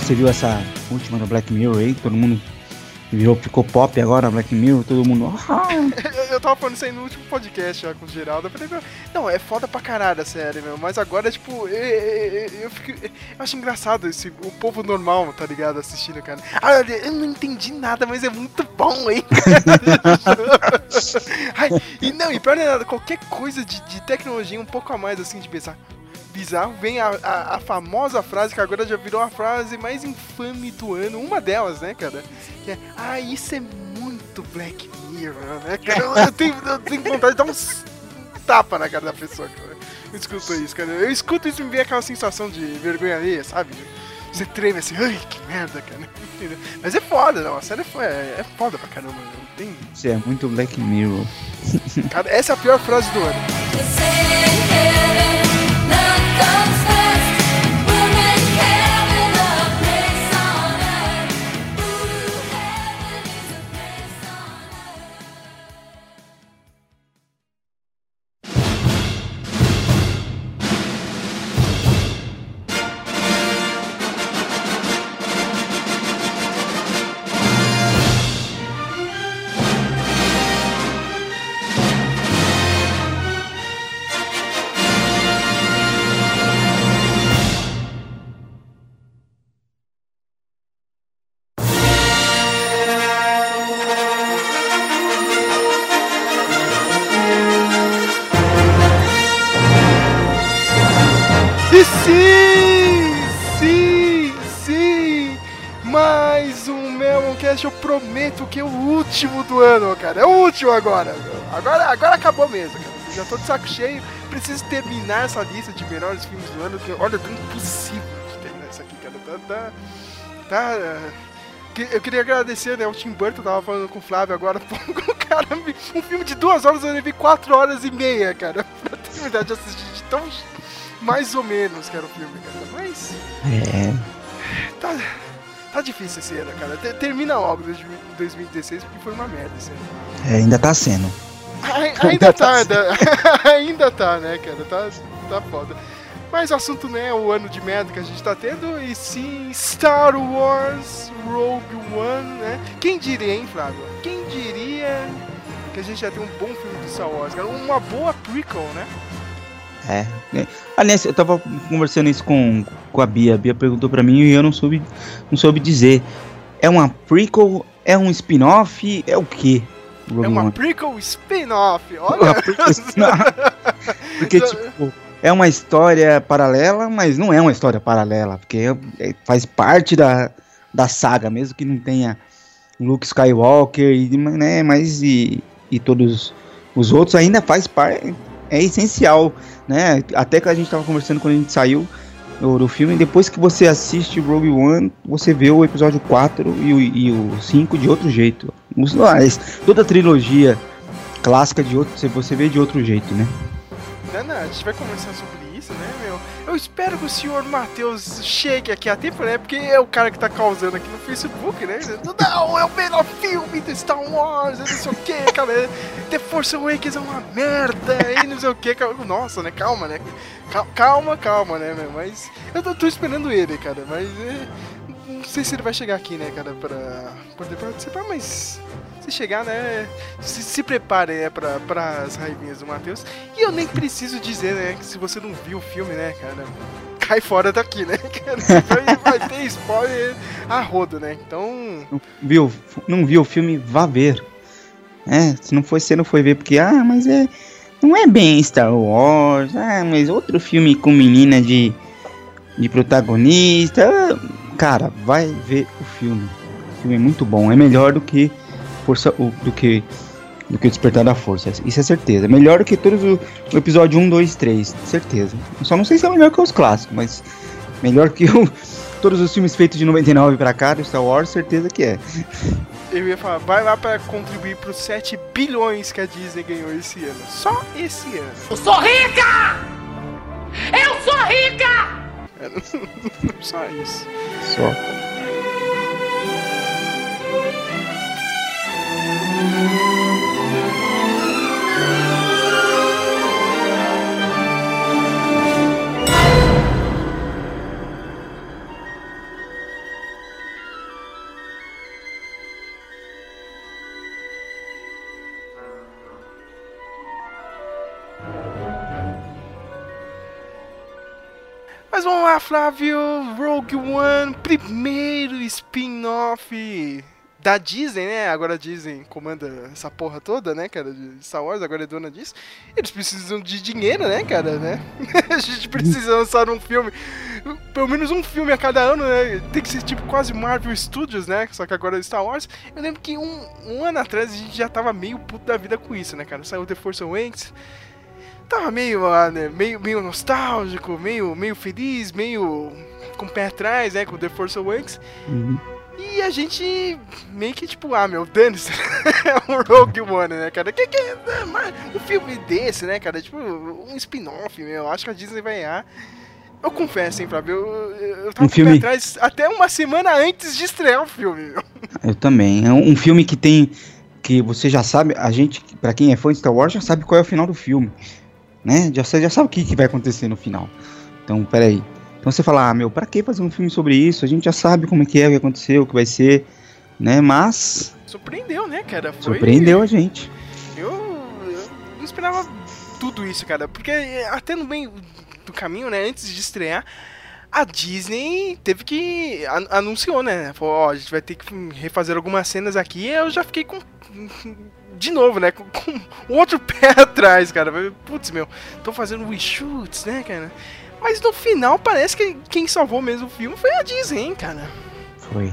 Você viu essa última do Black Mirror aí? Todo mundo virou, ficou pop agora, Black Mirror, todo mundo. Tava falando isso aí no último podcast já com o Geraldo. Eu falei, não, é foda pra caralho a série, meu. Mas agora, tipo, eu, eu, fico. Eu acho engraçado esse, o povo normal, tá ligado? Assistindo, cara. Ah, eu não entendi nada, mas é muito bom, hein? Ai, e não, e pior nada, qualquer coisa de, de tecnologia um pouco a mais, assim, de pensar. Bizarro, vem a, a, a famosa frase que agora já virou a frase mais infame do ano, uma delas, né, cara? Que é, ah, isso é muito Black Né, cara? Eu, eu tenho, eu tenho vontade de dar uns tapa na cara da pessoa, cara. Eu escuto isso, cara. Eu escuto isso e me vem aquela sensação de vergonha alheia, sabe? Você treme assim, ai, que merda, cara. Mas é foda, não. A série é, é, é foda pra caramba, não tem. Isso é muito Black Mirror. Cara, essa é a pior frase do ano. Prometo que é o último do ano, cara, é o último agora, agora, agora acabou mesmo, cara. já tô de saco cheio, preciso terminar essa lista de melhores filmes do ano, que, olha, tá impossível de terminar isso aqui, cara, tá, tá, tá, eu queria agradecer, né, o Tim Burton, tava falando com o Flávio agora, o cara, um filme de duas horas, eu levei quatro horas e meia, cara, pra terminar de assistir, de tão mais ou menos que era o filme, cara. Mas É. tá, tá difícil esse ano, cara. Ter- Termina logo 2016 porque foi uma merda esse ano. é, ainda tá sendo. Ai- Ainda tá, ainda, ainda tá, né, cara? Tá, tá foda. Mas o assunto não é o ano de merda que a gente tá tendo, e sim Star Wars Rogue One, né? Quem diria, hein, Flávio? Quem diria que a gente ia ter um bom filme do Star Wars, cara? Uma boa prequel, né? É. é. Aliás, eu tava conversando isso com, com a Bia. A Bia perguntou pra mim e eu não soube, não soube dizer. É uma prequel? É um spin-off? É o quê? É uma One? prequel spin-off, Uma olha. Porque, tipo, é uma história paralela, mas não é uma história paralela. Porque é- é- faz parte da, da saga, mesmo que não tenha Luke Skywalker e, né, mas e, e todos os outros ainda faz parte. É essencial, né? Até que a gente tava conversando quando a gente saiu do, do filme. Depois que você assiste Rogue One, você vê o episódio 4 e o, e o 5 de outro jeito. Toda a trilogia clássica de outro, você vê de outro jeito, né? A gente vai conversar sobre isso, né? Eu espero que o senhor Matheus chegue aqui a tempo, né? Porque é o cara que tá causando aqui no Facebook, né? Não, é o melhor filme do Star Wars, eu não sei o que, cara. The Force Awakens é uma merda, e não sei o que. Nossa, né? Calma, né? Cal- Calma, calma, né, meu? Mas eu tô, tô esperando ele, cara. Mas é, não sei se ele vai chegar aqui, né, cara, pra poder participar, mas se chegar, né? Se, se prepare, né, pra, pras raivinhas do Matheus. E eu nem preciso dizer, né, que se você não viu o filme, né, cara, cai fora daqui, né, cara? Vai, ter spoiler a rodo, né? Então, Não viu, não viu o filme, vá ver. É, se não foi, você não foi ver porque, ah, mas é. Não é bem Star Wars, ah, mas outro filme com menina de, de protagonista. Cara, vai ver o filme. O filme é muito bom, é melhor do que Força, o- do que do que o Despertar da Força, isso é certeza. Melhor do que todos o, o episódio 1, 2, 3, certeza. Só não sei se é melhor que os clássicos, mas melhor que o- todos os filmes feitos de 99 pra cá do Star Wars, certeza que é. Eu ia falar, vai lá pra contribuir pros 7 bilhões que a Disney ganhou esse ano. Só esse ano. Eu sou rica! Eu sou rica! Só isso. Só. Mas vamos lá, Flávio. Rogue One, primeiro spin-off da Disney, né? Agora a Disney comanda essa porra toda, né, cara? De Star Wars, agora é dona disso. Eles precisam de dinheiro, né, cara, né? a gente precisa lançar um filme, pelo menos um filme a cada ano, né? Tem que ser tipo quase Marvel Studios, né? Só que agora é Star Wars. Eu lembro que um, um ano atrás a gente já tava meio puto da vida com isso, né, cara? Saiu The Force Awakens tava meio, ah, né, meio, meio nostálgico, meio, meio feliz, meio com o pé atrás, né, com The Force Awakens. Uhum. E a gente meio que tipo, ah, meu, dane-se, é um Rogue One, né, cara? Que que é um filme desse, né, cara? Tipo, um spin-off, meu, acho que a Disney vai errar. Eu confesso, hein, Flávio, eu, eu tava Um com o filme- pé atrás até uma semana antes de estrear o filme, meu. Eu também. É um, filme que tem. Que você já sabe, a gente, pra quem é fã de Star Wars, já sabe qual é o final do filme. Né? Já, você já sabe o que, que vai acontecer no final. Então, peraí. Então você fala, ah, meu, pra que fazer um filme sobre isso? A gente já sabe como é que é, o que aconteceu, o que vai ser. Né? Mas Surpreendeu, né, cara? Foi... surpreendeu a gente. Eu, eu não esperava tudo isso, cara. Porque até no meio do caminho, né? Antes de estrear, a Disney teve que. an- anunciou, né? Falou, ó, a gente vai ter que refazer algumas cenas aqui. Eu já fiquei com. De novo, né? Com, com outro pé atrás, cara. Putz, meu, tô fazendo reshoots, né, cara? Mas no final parece que quem salvou mesmo o filme foi a Disney, hein, cara. Foi.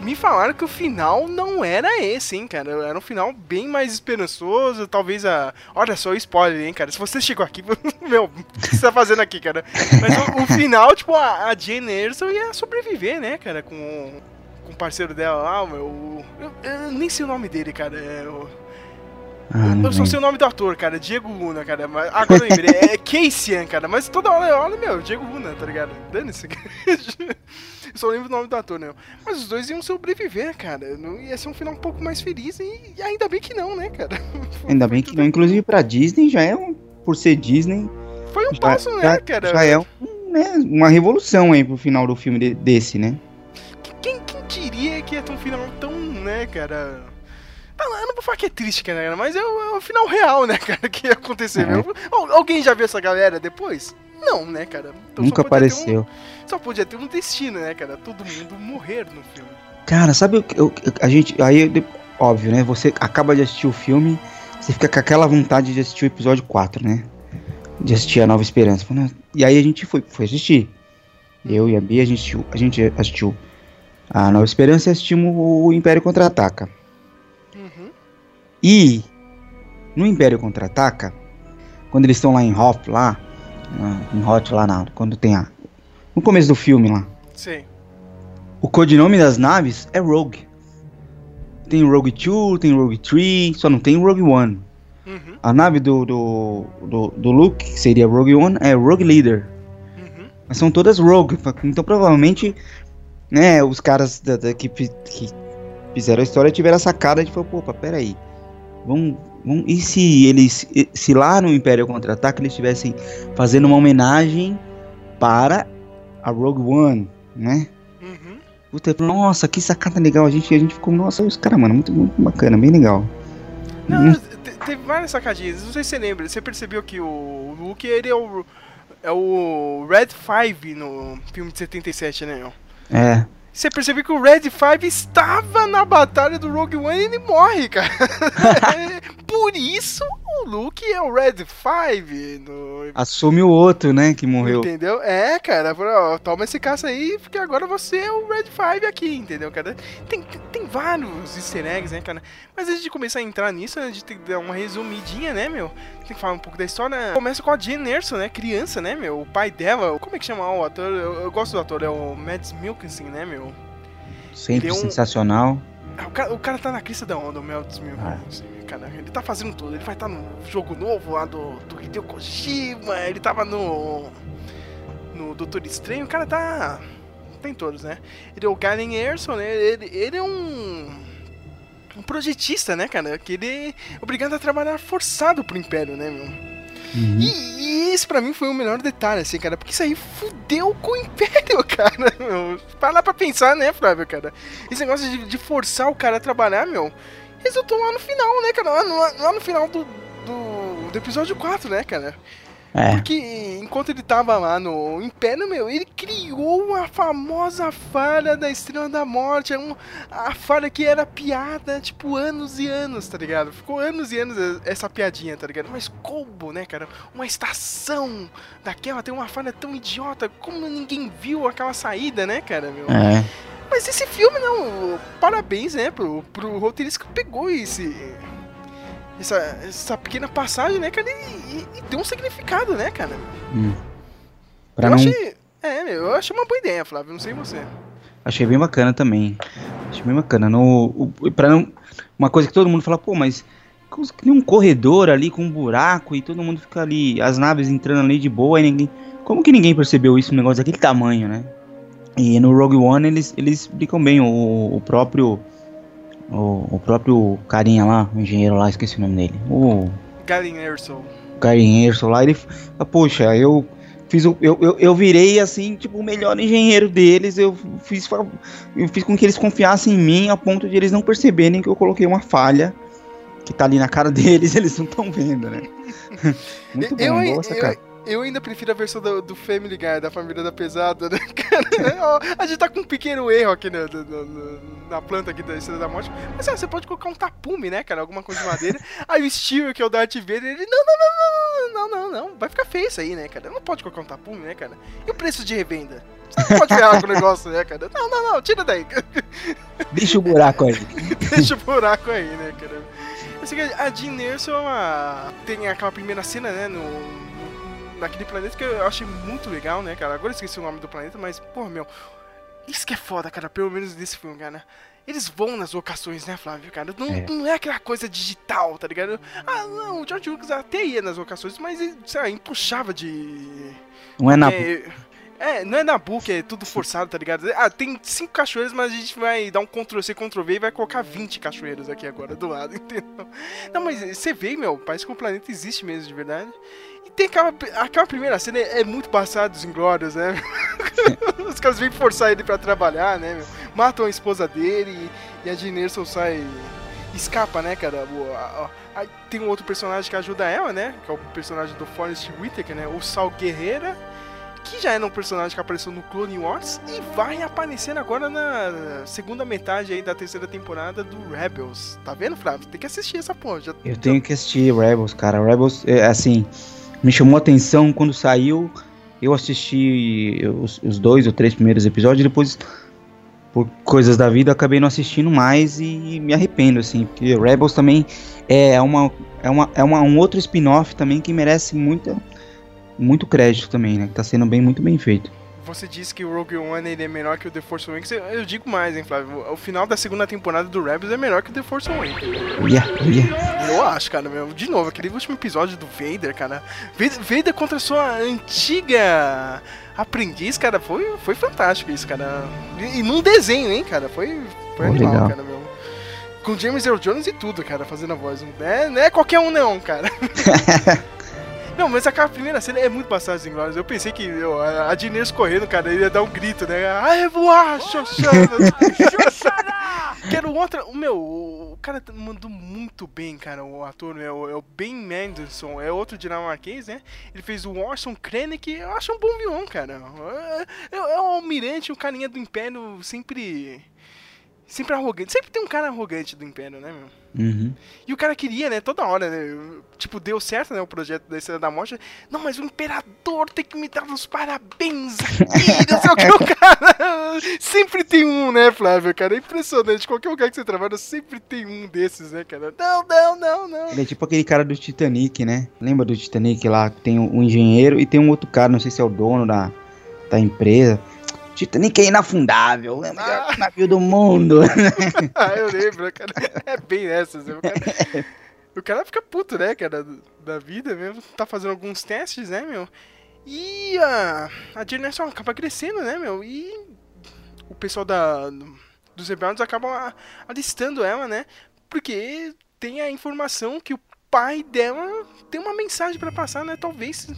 Me falaram que o final não era esse, hein, cara. Era um final bem mais esperançoso. Talvez a. Olha só o spoiler, hein, cara. Se você chegou aqui, meu, o que você tá fazendo aqui, cara? Mas o, o final, tipo, a, a Jane Erso ia sobreviver, né, cara, com, com o parceiro dela lá, o meu. Eu, eu nem sei o nome dele, cara. É, o- Ah, eu só sei o nome do ator, cara. Diego Luna, cara. Mas, agora eu lembrei. É Casey, cara. Mas toda hora eu olho, meu, Diego Luna, tá ligado? Dane-se. Eu só lembro o nome do ator, né? Mas os dois iam sobreviver, cara. Não ia ser um final um pouco mais feliz e, e ainda bem que não, né, cara? Ainda bem que não. Inclusive pra Disney já é um. Por ser Disney, Foi um já, passo, né, já, cara? já é um, né, uma revolução aí pro final do filme de- desse, né? Quem, quem diria que ia ter um final tão, né, cara. Eu falar que é triste, cara, mas é o, é o final real, né, cara, que ia acontecer. É. Al- Alguém já viu essa galera depois? Não, né, cara? Então Nunca só ter um- apareceu. só podia ter um destino, né, cara? Todo mundo morrer no filme. Cara, sabe o que a gente. Aí, óbvio, né? Você acaba de assistir o filme, você fica com aquela vontade de assistir o episódio 4, né? De assistir a Nova Esperança. E aí a gente foi, foi assistir. Eu e a Bia, a gente a gente assistiu a Nova Esperança e assistimos o Império Contra-Ataca. E no Império Contra-Ataca, quando eles estão lá em Hoth, lá, em Hoth, lá na, quando tem a. No começo do filme lá. Sei. O codinome das naves é Rogue. Tem Rogue 2, tem Rogue 3, só não tem Rogue One. Uhum. A nave do, do, do, do Luke, que seria Rogue One, é Rogue Leader. Uhum. Mas são todas Rogue. Então provavelmente, né, os caras da, da- que, que fizeram a história tiveram essa cara de falar, opa, peraí. Vamos, vamos, e se eles, se lá no Império Contra-Ataque eles estivessem fazendo uma homenagem para a Rogue One, né? Uhum. Puta, nossa, que sacada legal. A gente, a gente ficou, nossa, os caras, mano, muito, muito bacana, bem legal. Não, Hum. te- teve várias sacadinhas. Não sei se você lembra. Você percebeu que o Luke, ele é o, é o Red 5 no filme de 77, né? É, Você percebeu que o Red 5 estava na batalha do Rogue One e ele morre, cara. Por isso o Luke é o Red 5 no assume o outro, né, que morreu. Entendeu? É, cara, ó, toma esse caça aí, porque agora você é o Red 5 aqui, entendeu, cara? Tem, tem vários easter eggs, né, cara? Mas antes de começar a entrar nisso, a gente tem que dar uma resumidinha, né, meu? Tem que falar um pouco da história. Começa com a Jane Erso, né, criança, né, meu? O pai dela, como é que chama o ator? Eu, eu gosto do ator, é o Mads Mikkelsen, né, meu? Sempre é um- sensacional. Ah, O cara, o cara tá na crista da onda, o dos mil Ah. Mundos, cara. Ele tá fazendo tudo. Ele vai estar no jogo novo lá do, do Hideo Kojima. Ele tava no. No Doutor Estranho. O cara tá. Tem todos, né? Ele é o Galen Erson, né? Ele, ele é um. Um projetista, né, cara? Que ele é obrigado a trabalhar forçado pro Império, né, meu? Uhum. E, e esse pra mim foi o melhor detalhe, assim, cara, porque isso aí fudeu com o Império, cara, meu. Para pra pensar, né, Flávio, cara? Esse negócio de, de forçar o cara a trabalhar, meu, resultou lá no final, né, cara? Lá no, lá no final do, do, do episódio 4, né, cara? É. Porque enquanto ele tava lá no Império, meu, ele criou a famosa falha da Estrela da Morte. É um, a falha que era piada, tipo, anos e anos, tá ligado? Ficou anos e anos essa piadinha, tá ligado? Mas como, né, cara? Uma estação daquela tem uma falha tão idiota. Como ninguém viu aquela saída, né, cara, meu? É. Mas esse filme, não. Parabéns, né, pro, pro roteirista que pegou esse. Essa, essa pequena passagem, né, cara? E, e- e deu um significado, né, cara? Hum. Pra eu não... achei. É, meu, eu achei uma boa ideia, Flávio. Não sei você. Achei bem bacana também. Achei bem bacana. No, o, pra não, uma coisa que todo mundo fala, pô, mas tem um corredor ali com um buraco e todo mundo fica ali, as naves entrando ali de boa e ninguém. Como que ninguém percebeu isso, um negócio daquele tamanho, né? E no Rogue One eles, eles explicam bem, o, o próprio. O, o próprio carinha lá, o engenheiro lá, esqueci o nome dele. O Galen Erso. Gary Erso lá, ele fala, poxa, eu fiz eu, eu, eu virei assim, tipo, o melhor engenheiro deles, eu fiz, eu fiz com que eles confiassem em mim a ponto de eles não perceberem que eu coloquei uma falha que tá ali na cara deles, eles não estão vendo, né? Muito bom, eu, eu, sacada. Eu ainda prefiro a versão do, do Family Guy, da família da pesada, né, cara? A gente tá com um pequeno erro aqui no- na planta aqui da Estrela da Morte. Mas ah, você pode colocar um tapume, né, cara? Alguma coisa de madeira. Aí o Steve, que é o Darth Vader, ele. Não, não, não, não, não, não, não, não. Vai ficar feio isso aí, né, cara? Não pode colocar um tapume, né, cara? E o preço de revenda? Você não pode ferrar com o negócio, né, cara? Não, não, não, tira daí. Deixa o buraco aí. Deixa o buraco aí, né, cara? Eu sei que a Jean Erso ela tem aquela primeira cena, né, no, naquele planeta que eu achei muito legal, né, cara? Agora eu esqueci o nome do planeta, mas, pô, meu, isso que é foda, cara, pelo menos desse filme, cara. Eles vão nas locações, né, Flávio, cara? Não É. não é aquela coisa digital, tá ligado? Ah, não, o George Lucas até ia nas locações, mas, sei lá, empuxava de... Não é na. É, é, não é Nabu que é tudo forçado, tá ligado? Ah, tem cinco cachoeiras, mas a gente vai dar um Ctrl-C, Ctrl-V e vai colocar 20 cachoeiras aqui agora do lado, entendeu? Não, mas você vê, meu, parece que o planeta existe mesmo, de verdade. E tem aquela, aquela primeira cena, é, muito passada dos inglórios, né? Os caras vêm forçar ele pra trabalhar, né, meu? Matam a esposa dele e, e a Jean Erso sai... Escapa, né, cara? O- a- a- aí tem um outro personagem que ajuda ela, né? Que é o personagem do Forrest Whitaker, né? O Sal Guerreira que já era um personagem que apareceu no Clone Wars e vai aparecendo agora na segunda metade aí da terceira temporada do Rebels. Tá vendo, Flávio? Tem que assistir essa porra. Já, Eu tenho que assistir Rebels, cara. Rebels, é, assim, me chamou a atenção quando saiu. Eu assisti os, os dois ou três primeiros episódios, depois, por coisas da vida, acabei não assistindo mais e me arrependo, assim, porque Rebels também é, uma, é, uma, é uma, um outro spin-off também que merece muita, muito crédito também, né? Que tá sendo bem, muito bem feito. Você disse que o Rogue One ele é melhor que o The Force Awakens. Eu, digo mais, hein, Flávio. O final da segunda temporada do Rebels é melhor que o The Force Awakens. Yeah, yeah. Eu acho, cara, meu. De novo, aquele último episódio do Vader, cara. Vader, contra sua antiga aprendiz, cara, foi, foi fantástico isso, cara. E, num desenho, hein, cara. Foi, foi animal, legal. cara, meu. Com James Earl Jones e tudo, cara, fazendo a voz. Não é, não é qualquer um, não, cara. Não, mas aquela primeira cena é muito bastante inglórias. Eu pensei que eu, a, Dinês correndo, cara, ele ia dar um grito, né? Ai, voar, Xoxana! Quero outra. O meu, o cara mandou muito bem, cara, o ator, né? O, é o Ben Mendelsohn, é outro dinamarquês, né? Ele fez o Orson Krennic, eu acho um bom vilão, cara. É, é, é um almirante, um carinha do Império sempre. Sempre arrogante. Sempre tem um cara arrogante do Império, né, meu? Uhum. E o cara queria, né, toda hora, né? Tipo, deu certo, né, o projeto da Estrela da Morte. Não, mas o imperador tem que me dar os parabéns aqui, não sei o que, o cara. Sempre tem um, né, Flávio, cara? É impressionante. Qualquer lugar que você trabalha, sempre tem um desses, né, cara? Não, não, não, não. Ele é tipo aquele cara do Titanic, né? Lembra do Titanic lá? Tem um engenheiro e tem um outro cara, não sei se é o dono da, da empresa. Titanic é inafundável, é o melhor navio do mundo. ah, eu lembro, cara. É bem essas, né? O cara, o cara fica puto, né, cara, da vida mesmo. Tá fazendo alguns testes, né, meu? E a, a Jane só acaba crescendo, né, meu? E o pessoal da, dos rebeldes acaba alistando ela, né? Porque tem a informação que o pai dela tem uma mensagem para passar, né? Talvez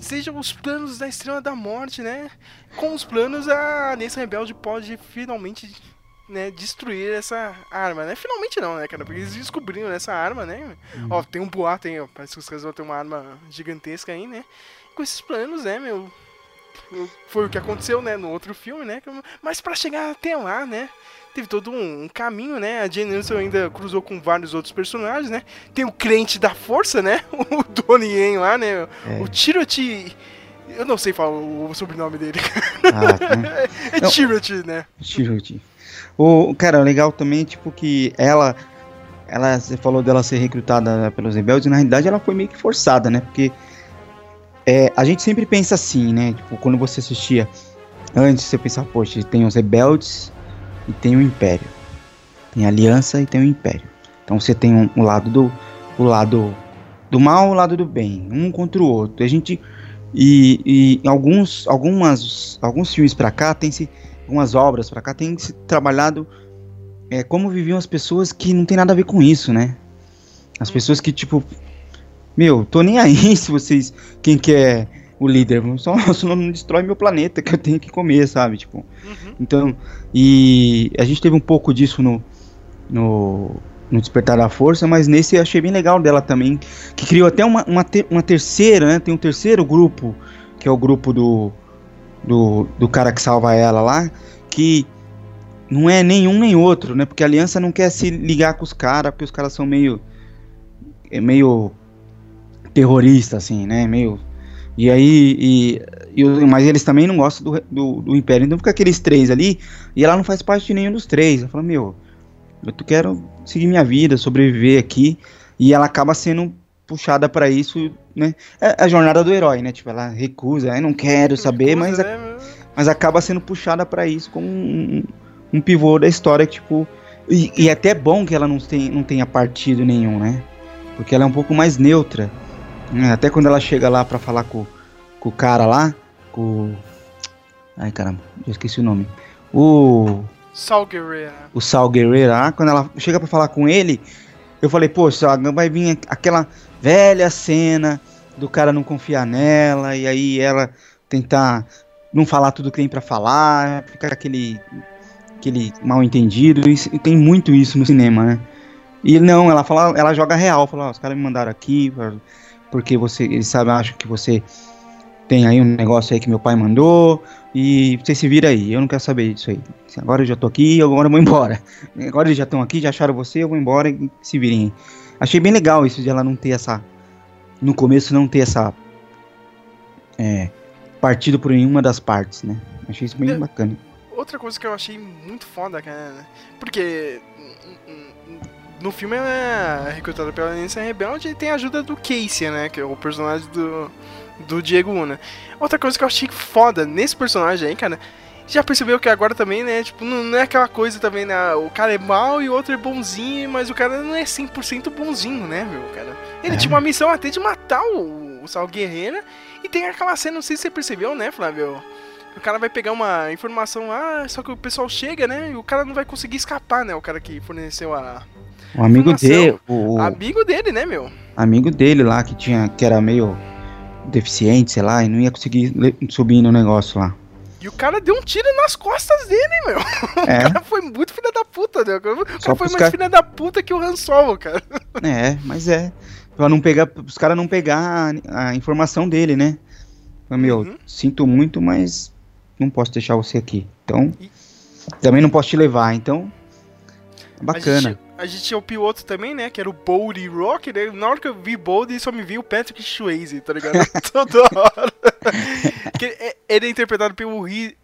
sejam os planos da Estrela da Morte, né? Com os planos, a Aliança Rebelde pode finalmente né, destruir essa arma, né? Finalmente não, né, cara? Porque eles descobriram essa arma, né? Uhum. Ó, tem um boato aí, ó. Parece que os caras vão ter uma arma gigantesca aí, né? Com esses planos, né, meu? Foi o que aconteceu, né, no outro filme, né? Mas para chegar até lá, né? Teve todo um, um, caminho, né? A Jane Wilson ainda cruzou com vários outros personagens, né? Tem o crente da força, né? O Donnie Yen lá, né? É. O Tiroti... Eu não sei falar o sobrenome dele. Ah, tá. é Tiroti, né? Tiroti. O, cara, legal também, tipo, que ela... Ela, você falou dela ser recrutada pelos rebeldes, na realidade ela foi meio que forçada, né? Porque é, a gente sempre pensa assim, né? Tipo, quando você assistia antes, você pensava, poxa, tem os rebeldes e tem o império. Tem a aliança e tem o império. Então você tem um, um lado do o lado do mal, o lado do bem, um contra o outro. A gente e, e alguns algumas alguns filmes para cá tem se algumas obras para cá tem se trabalhado é, como viviam as pessoas que não tem nada a ver com isso, né? As pessoas que tipo meu, tô nem aí se vocês quem quer o líder. Só, só não destrói meu planeta que eu tenho que comer, sabe? Tipo. Uhum. Então. E a gente teve um pouco disso no. No, no Despertar da Força, mas nesse eu achei bem legal dela também, que criou até uma, uma, ter, uma terceira, né? Tem um terceiro grupo, que é o grupo do, do, do cara que salva ela lá, que não é nenhum nem outro, né? Porque a aliança não quer se ligar com os caras, porque os caras são meio. É meio terrorista, assim, né? Meio e aí, e, e, mas eles também não gostam do, do, do, Império. Então fica aqueles três ali, e ela não faz parte de nenhum dos três. Ela fala, meu, eu quero seguir minha vida, sobreviver aqui. E ela acaba sendo puxada para isso, né? É a jornada do herói, né? Tipo, ela recusa, eu não quero saber, recusa, mas, né? mas acaba sendo puxada para isso como um, um, pivô da história, tipo. E, e é até bom que ela não, tem, não tenha partido nenhum, né? Porque ela é um pouco mais neutra. É, até quando ela chega lá para falar com, com o cara lá, com. Ai caramba, já esqueci o nome. O. Sal Guerreira. O Sal Guerreira lá, quando ela chega para falar com ele, eu falei, poxa, vai vir aquela velha cena do cara não confiar nela e aí ela tentar não falar tudo que tem para falar, ficar aquele aquele mal entendido e tem muito isso no cinema, né? E não, ela fala, ela joga real, fala, os caras me mandaram aqui, porque você, eles sabem, acham que você tem aí um negócio aí que meu pai mandou e você se vira aí. Eu não quero saber disso aí. Agora eu já tô aqui, agora eu vou embora. Agora eles já estão aqui, já acharam você, eu vou embora e se virem. Achei bem legal isso de ela não ter essa no começo não ter essa é, partido por nenhuma das partes, né? Achei isso bem é, bacana. Outra coisa que eu achei muito foda, cara, porque no filme ela é recrutada pela Aliança Rebelde e tem a ajuda do Casey, né? Que é o personagem do, do Diego Una. Outra coisa que eu achei foda nesse personagem aí, cara. Já percebeu que agora também, né? Tipo, não, não é aquela coisa também, né? O cara é mal e o outro é bonzinho, mas o cara não é 100% bonzinho, né, meu, cara? Ele é. tinha uma missão até de matar o, o Sal Guerreira. E tem aquela cena, não sei se você percebeu, né, Flávio? O cara vai pegar uma informação lá, só que o pessoal chega, né? E o cara não vai conseguir escapar, né? O cara que forneceu a, o amigo dele. O, amigo dele, né, meu? Amigo dele lá que tinha. que era meio deficiente, sei lá, e não ia conseguir subir no negócio lá. E o cara deu um tiro nas costas dele, meu. É. O cara foi muito filha da puta, né? O cara Só foi mais cara... filha da puta que o Han Solo, cara. É, mas é. Pra não pegar, os caras não pegar a, a, informação dele, né? Meu, uhum. sinto muito, mas não posso deixar você aqui. Então, e... também não posso te levar, então. Bacana a gente tinha o piloto também, né? Que era o Boldy Rock, né? Na hora que eu vi Boldy, só me vi o Patrick Swayze, tá ligado? Toda hora. É, ele é interpretado pelo Riz,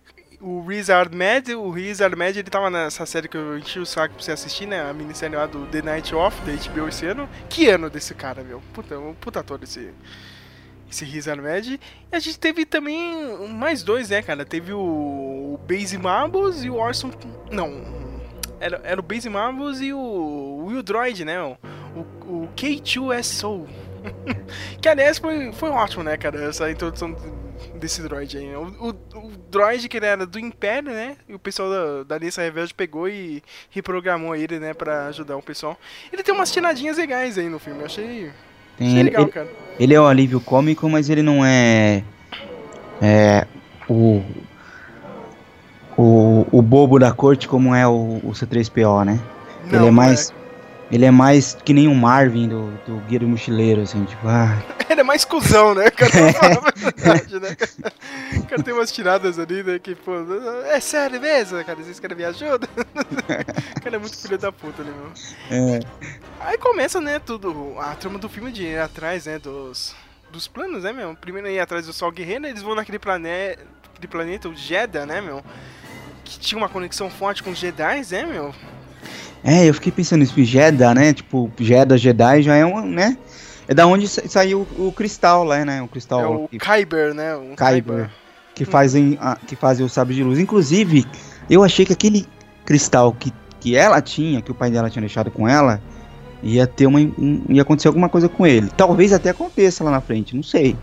o Riz Ahmed. O Riz Ahmed, ele tava nessa série que eu enchi o saco pra você assistir, né? A minissérie lá do The Night Off, da HBO esse ano. Que ano desse cara, meu? Puta, um puta ator esse, esse Riz Ahmed. E a gente teve também mais dois, né, cara? Teve o, o Base Marbles e o Orson. Não. Era, era o Base Marbles e o Will Droid, né? O, o, o K2S Soul. que aliás foi, foi ótimo, né, cara? Essa introdução desse droid aí. O, o, o droid que ele era do Império, né? E o pessoal da, da Aliança Rebelde pegou e reprogramou ele, né? Pra ajudar o pessoal. Ele tem umas tiradinhas legais aí no filme. Eu achei, Tem achei ele, legal, ele, cara. ele é um alívio cômico, mas ele não é. É. O. O, o bobo da corte como é o, o C3PO, né? ele Não, é não mais. Ele é mais que nem o Marvin do, do Guia do Mochileiro, assim, tipo, ah, Ele é mais cuzão, né? Cara, Vamos falar a verdade, né? O cara tem umas tiradas ali, né? Que, pô, é sério mesmo, cara? Vocês querem me ajuda? O cara é muito filho da puta ali, meu. é, Aí começa, né, tudo, a trama do filme de ir atrás, né, dos, dos planos, né, meu? Primeiro ir atrás do Sol Guerreiro, eles vão naquele planeta, planeta, o Jeddah, né, meu? Que tinha uma conexão forte com os Jedi, né, meu? É, eu fiquei pensando nisso, Jeddah, né? Tipo, Jeddah, Jedi já é um, né? É da onde sa- saiu o, o cristal lá, né? O cristal É o que, Kyber, né? Um Kyber, que fazem a- que fazem o sabre de luz. Inclusive, eu achei que aquele cristal que, que ela tinha, que o pai dela tinha deixado com ela, ia ter uma um- ia acontecer alguma coisa com ele. Talvez até aconteça lá na frente, não sei.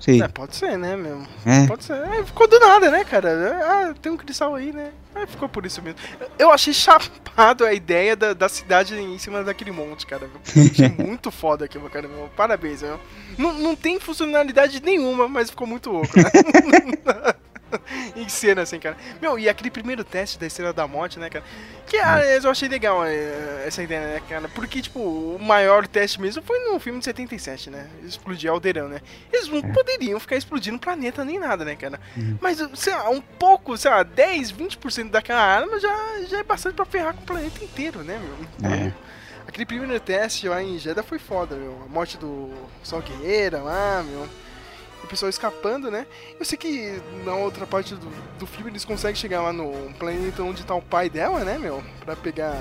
Sei. É, pode ser, né, meu? É. Pode ser. É, ficou do nada, né, cara? Ah, tem um cristal aí, né? Aí ficou por isso mesmo. Eu achei chapado a ideia da, da cidade em cima daquele monte, cara. Achei muito foda aquilo, cara. Meu. Parabéns, meu. Não, não tem funcionalidade nenhuma, mas ficou muito louco, né? em cena, assim, cara. Meu, e aquele primeiro teste da Estrela da Morte, né, cara? Que aliás, eu achei legal é, essa ideia, né, cara? Porque, tipo, o maior teste mesmo foi no filme de 77, né? Explodir Aldeirão, né? Eles não poderiam ficar explodindo o planeta nem nada, né, cara? Mas, sei lá, um pouco, sei lá, 10, 20% daquela arma já, já é bastante pra ferrar com o planeta inteiro, né, meu? Então, É. Aquele primeiro teste lá em Jeddah foi foda, meu. A morte do Sol Guerreira lá, meu. O pessoal escapando, né? Eu sei que na outra parte do, do filme eles conseguem chegar lá no planeta onde tá o pai dela, né, meu? Pra pegar.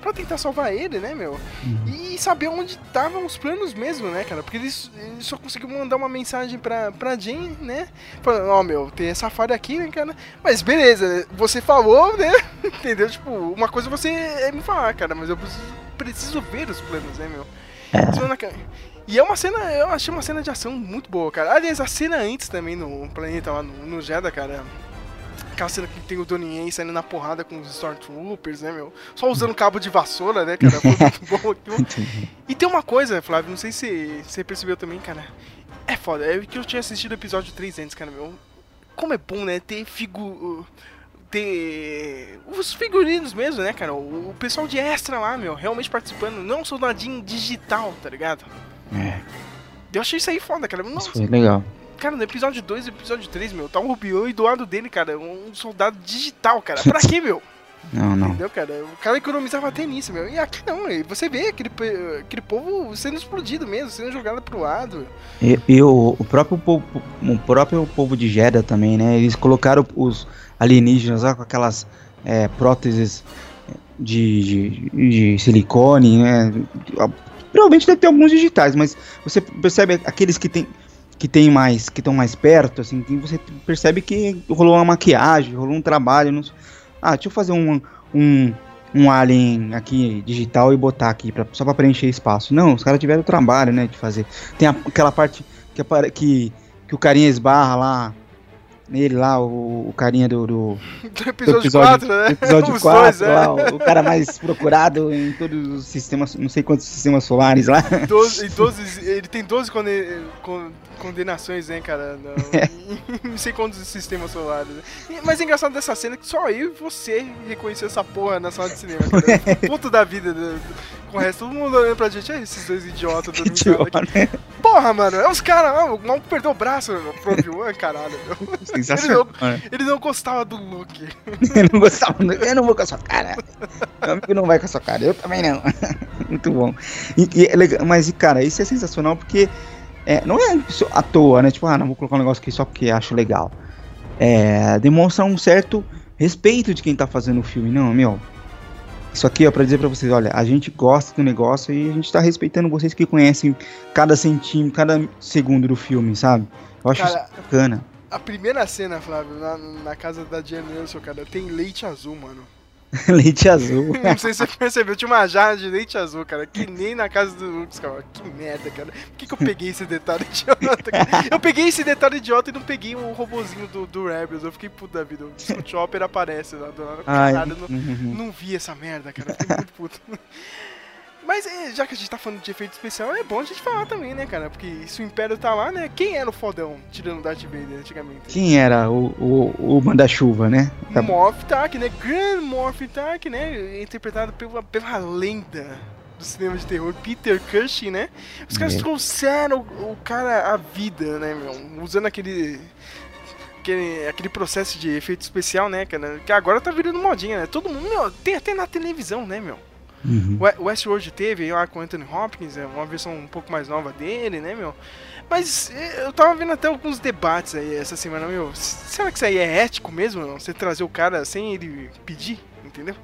Pra tentar salvar ele, né, meu? E saber onde estavam os planos mesmo, né, cara? Porque eles, eles só conseguiram mandar uma mensagem pra, pra Jane, né? Falando, ó, meu, tem essa falha aqui, né, cara? Mas beleza, você falou, né? Entendeu? Tipo, uma coisa você é me falar, cara, mas eu preciso, preciso ver os planos, né, meu? Ca- E é uma cena, eu achei uma cena de ação muito boa, cara. Aliás, a cena antes também no planeta lá no, no Jeddah, cara. Aquela cena que tem o Donnie Yen saindo na porrada com os Stormtroopers, né, meu? Só usando cabo de vassoura, né, cara? Foi muito bom aquilo. E tem uma coisa, Flávio, não sei se você percebeu também, cara. É foda, é que eu tinha assistido o episódio 3 antes, cara, meu. Como é bom, né, ter figu... Ter os figurinos mesmo, né, cara? O, o pessoal de extra lá, meu, realmente participando. Não soldadinho digital, tá ligado? É, Eu achei isso aí foda, cara. isso Nossa, foi legal. cara, no episódio 2 e episódio 3, meu, tá o Rubião e do lado dele, cara, um soldado digital, cara. Pra quê, meu? Não, não. Entendeu, cara? O cara economizava até nisso, meu. E aqui não, você vê aquele, aquele povo sendo explodido mesmo, sendo jogado pro lado. E, e o, o próprio povo, o próprio povo de Jeddah também, né? Eles colocaram os alienígenas lá com aquelas é, próteses de, de, de silicone, né? Provavelmente deve ter alguns digitais, mas você percebe aqueles que tem que tem mais que estão mais perto, assim, que você percebe que rolou uma maquiagem, rolou um trabalho. Não... Ah, deixa eu fazer um, um um alien aqui digital e botar aqui pra, só pra preencher espaço. Não, os caras tiveram trabalho, né, de fazer. Tem a- aquela parte que, que, que o carinha esbarra lá, nele lá, o, o carinha do, do, Do episódio, episódio- 4, né? do episódio Os 4, dois, é. lá, o, o cara mais procurado em todos os sistemas, não sei quantos sistemas solares lá. 12, e 12 ele tem 12 conde- con- condenações, né, cara? Não, É. não sei quantos sistemas solares. Mas é engraçado dessa cena que só eu e você reconheceu essa porra na sala de cinema, cara. Puto da vida do- do- com o resto. Todo mundo olhando pra gente, "Ah, esses dois idiotas risada Idiota, aqui. né? Porra, mano, é os caras, o maluco perdeu o braço pro Obi-Wan, caralho, meu. Sensacional. né? Ele não gostava do Luke. Eu não gostava, eu não vou com a sua cara. Meu amigo não vai com a sua cara, eu também não. Muito bom. E, e é mas, cara, isso é sensacional porque é, não é à toa, né? Tipo, ah, não vou colocar um negócio aqui só porque acho legal. É, demonstra um certo respeito de quem tá fazendo o filme. Não, meu. Isso aqui é pra dizer pra vocês, olha, a gente gosta do negócio e a gente tá respeitando vocês que conhecem cada centímetro, cada segundo do filme, sabe? Eu acho Cara, isso bacana. A primeira cena, Flávio, na, na casa da Jen Nelson, cara, tem leite azul, mano. Leite azul. Não sei se você percebeu, tinha uma jarra de leite azul, cara, que nem na casa do Lucas, cara. Que merda, cara. Por que, que eu peguei esse detalhe idiota, cara? Eu peguei esse detalhe idiota e não peguei o robozinho do, do Rebels. Eu fiquei puto da vida. O Chopper aparece lá do lado. Ai, Caralho, não, uhum. não vi essa merda, cara. Eu fiquei muito puto. Mas é, já que a gente tá falando de efeito especial, é bom a gente falar também, né, cara? Porque se o Império tá lá, né? Quem era o fodão tirando o Darth Vader antigamente? Quem era o, o, o manda-chuva, né? Tá- Morph Tark, né? Grand Morph Tark, né? Interpretado pela, pela lenda do cinema de terror, Peter Cushing, né? Os caras É. trouxeram o, o cara à vida, né, meu? Usando aquele, aquele. Aquele processo de efeito especial, né, cara? Que agora tá virando modinha, né? Todo mundo, meu, tem até na televisão, né, meu? Uhum. O Westworld teve lá com o Anthony Hopkins, é uma versão um pouco mais nova dele, né, meu? Mas eh, eu tava vendo até alguns debates aí essa semana, meu. Será que isso aí é ético mesmo, não? Você trazer o cara sem ele pedir, entendeu?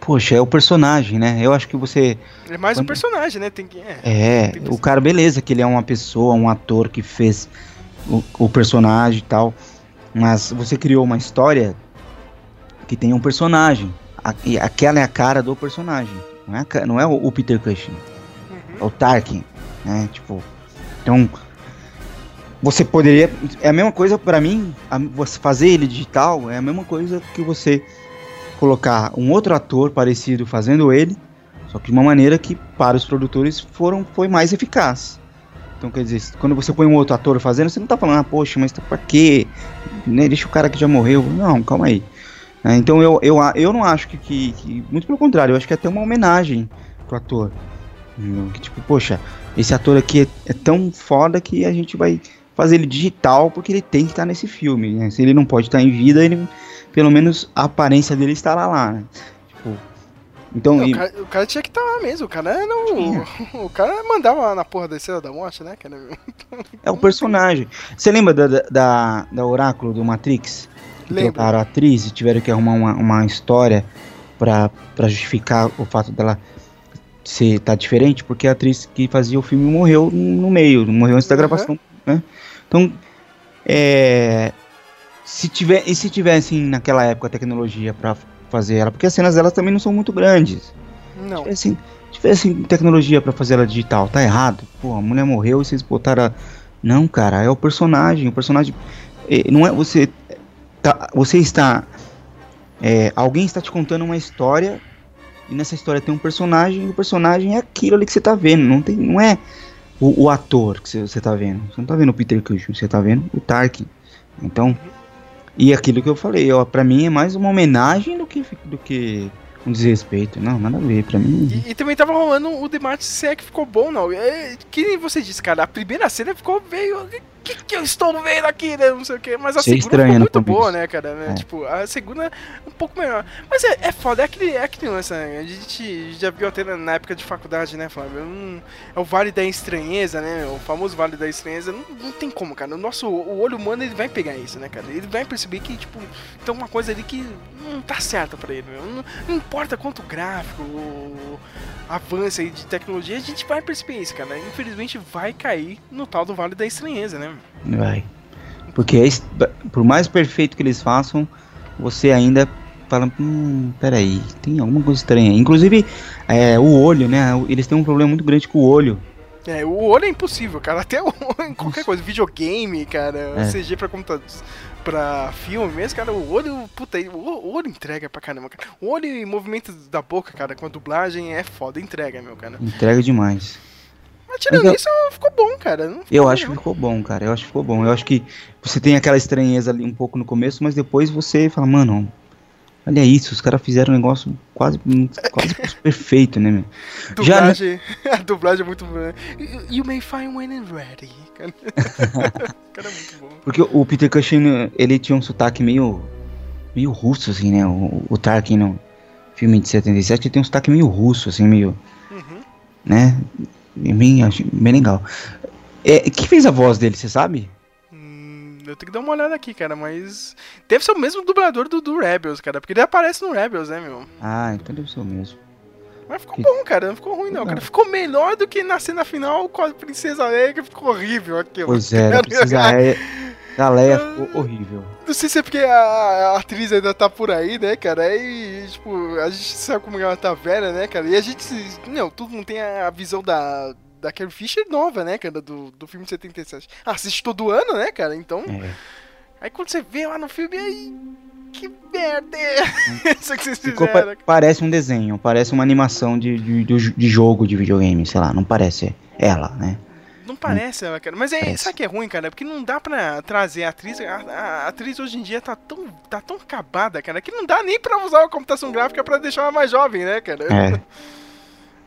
Poxa, é o personagem, né? Eu acho que você. É mais um Quando- personagem, né? Tem que. É. É, Tem o cara, beleza, que ele é uma pessoa, um ator que fez o, o personagem e tal. Mas você criou uma história que tem um personagem. A- aquela é a cara do personagem. Não é, a não é o, Peter Cushing, Uhum. é o Tarkin, né? Tipo. Então. Você poderia. É a mesma coisa pra mim. você fazer ele digital é a mesma coisa que você colocar um outro ator parecido fazendo ele. Só que de uma maneira que para os produtores foram, foi mais eficaz. Então quer dizer, quando você põe um outro ator fazendo, você não tá falando, ah, poxa, mas tá pra quê? Né, deixa o cara que já morreu. Não, calma aí. Né, então eu, eu, eu não acho que, que, que- Muito pelo contrário, eu acho que é até uma homenagem pro ator. Que tipo, poxa, esse ator aqui é, é tão foda que a gente vai fazer ele digital porque ele tem que estar nesse filme. Né? Se ele não pode estar em vida, ele, pelo menos a aparência dele estará lá. Né? Tipo, então, Não, e- o, cara, o cara tinha que estar lá mesmo. O cara não. Tinha. O cara mandava na porra da Estrela da Morte, né, cara? É o personagem. Você lembra da, da, da Oráculo do Matrix? Que Lembro. trocaram a atriz e tiveram que arrumar uma, uma história pra, pra justificar o fato dela ser tá diferente, porque a atriz que fazia o filme morreu no meio, morreu antes da Uhum. gravação, né? Então, é, se tiver e se tivessem naquela época tecnologia pra fazer ela, porque as cenas dela também não são muito grandes. Não. tivessem, tivessem tecnologia pra fazer ela digital, tá errado. Pô, a mulher morreu e vocês botaram. a- Não, cara, é o personagem. O personagem. eh, não é você. Tá, você está. é, alguém está te contando uma história. E nessa história tem um personagem. E o personagem é aquilo ali que você tá vendo. Não, tem, não é o, o ator que você, você tá vendo. Você não tá vendo o Peter Cushing, você tá vendo o Tarkin. Então. E aquilo que eu falei, ó, pra mim é mais uma homenagem do que, do que um desrespeito. Não, nada a ver. Pra mim. E, e também tava rolando o debate se é que ficou bom, não. É, que você disse, cara, a primeira cena ficou meio. Que, que eu estou vendo aqui, né? Não sei o que. Mas a Achei segunda estranho ficou no muito boa, né, cara? né? É. Tipo, a segunda um pouco melhor. Mas é, é foda, é aquele, é aquele lance, né? A gente já viu até na, época de faculdade, né, Flávio? Não- é o Vale da Estranheza, né? O famoso Vale da Estranheza. Não, não tem como, cara. O nosso o olho humano ele vai pegar isso, né, cara? Ele vai perceber que, tipo, tem uma coisa ali que não tá certa pra ele. Não, não importa quanto gráfico, o avanço aí de tecnologia, a gente vai perceber isso, cara. Infelizmente vai cair no tal do Vale da Estranheza, né? Vai. Porque é por mais perfeito que eles façam, você ainda fala, hum, peraí, tem alguma coisa estranha. Inclusive, é, o olho, né? Eles têm um problema muito grande com o olho. É, o olho é impossível, cara. Até o, em qualquer coisa, videogame, cara, É. CG pra computadores, pra filme mesmo, cara, o olho, puta, o olho entrega pra caramba, cara. O olho e movimento da boca, cara, com a dublagem é foda, entrega, meu, cara. Entrega demais. Mas tirando eu- isso, ficou bom, cara. Ficou Eu ruim, acho que não. ficou bom, cara. Eu acho que ficou bom. Eu acho que você tem aquela estranheza ali um pouco no começo, mas depois você fala, mano, olha isso, os caras fizeram um negócio quase, quase perfeito, né, meu? Já, né? Dublagem, a dublagem é muito boa. You- You may find when ready. Cara, cara é muito bom. Porque o Peter Cushing, ele tinha um sotaque meio meio russo, assim, né? O, o Tarkin no filme de 77 ele tem um sotaque meio russo, assim, meio, Uhum. né? Bem, bem legal. É, quem fez a voz dele, você sabe? Hum, Eu tenho que dar uma olhada aqui, cara, mas. Deve ser o mesmo dublador do, do Rebels, cara, porque ele aparece no Rebels, né, meu? Ah, então deve ser o mesmo. Mas ficou bom, cara, não ficou ruim, não, cara. Ficou melhor do que na cena final com a Princesa Leia, que ficou horrível aquilo. Pois é, Princesa Leia, a Leia ficou horrível. Não sei se é porque a, a atriz ainda tá por aí, né, cara? E, tipo, a gente sabe como ela tá velha, né, cara? E a gente, não, todo mundo tem a visão da, da Carrie Fisher nova, né, cara, do, do filme de 77. Ah, assiste todo ano, né, cara? Então. É. Aí quando você vê lá no filme, aí. Que merda é isso que vocês Ficou fizeram? pa- parece um desenho, parece uma animação de, de- de jogo de videogame, sei lá, não parece ela, né? Não parece ela, cara. Mas é, Parece. sabe que é ruim, cara? Porque não dá pra trazer a atriz. A, a atriz hoje em dia tá tão, tá tão acabada, cara, que não dá nem pra usar a computação gráfica pra deixar ela mais jovem, né, cara? É.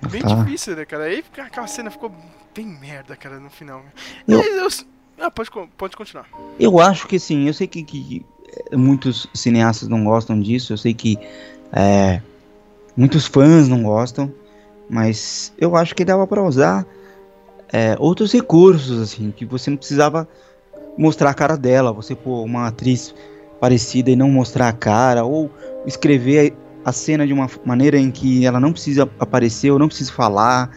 Bem Tá. difícil, né, cara? Aí aquela cena ficou bem merda, cara, no final. Eu- eu- Ah, pode, pode continuar. Eu acho que sim, eu sei que, que, eh, muitos cineastas não gostam disso, eu sei que é, muitos fãs não gostam, mas eu acho que dava pra usar é, outros recursos, assim, que você não precisava mostrar a cara dela, você pôr uma atriz parecida e não mostrar a cara, ou escrever a cena de uma maneira em que ela não precisa aparecer ou não precisa falar.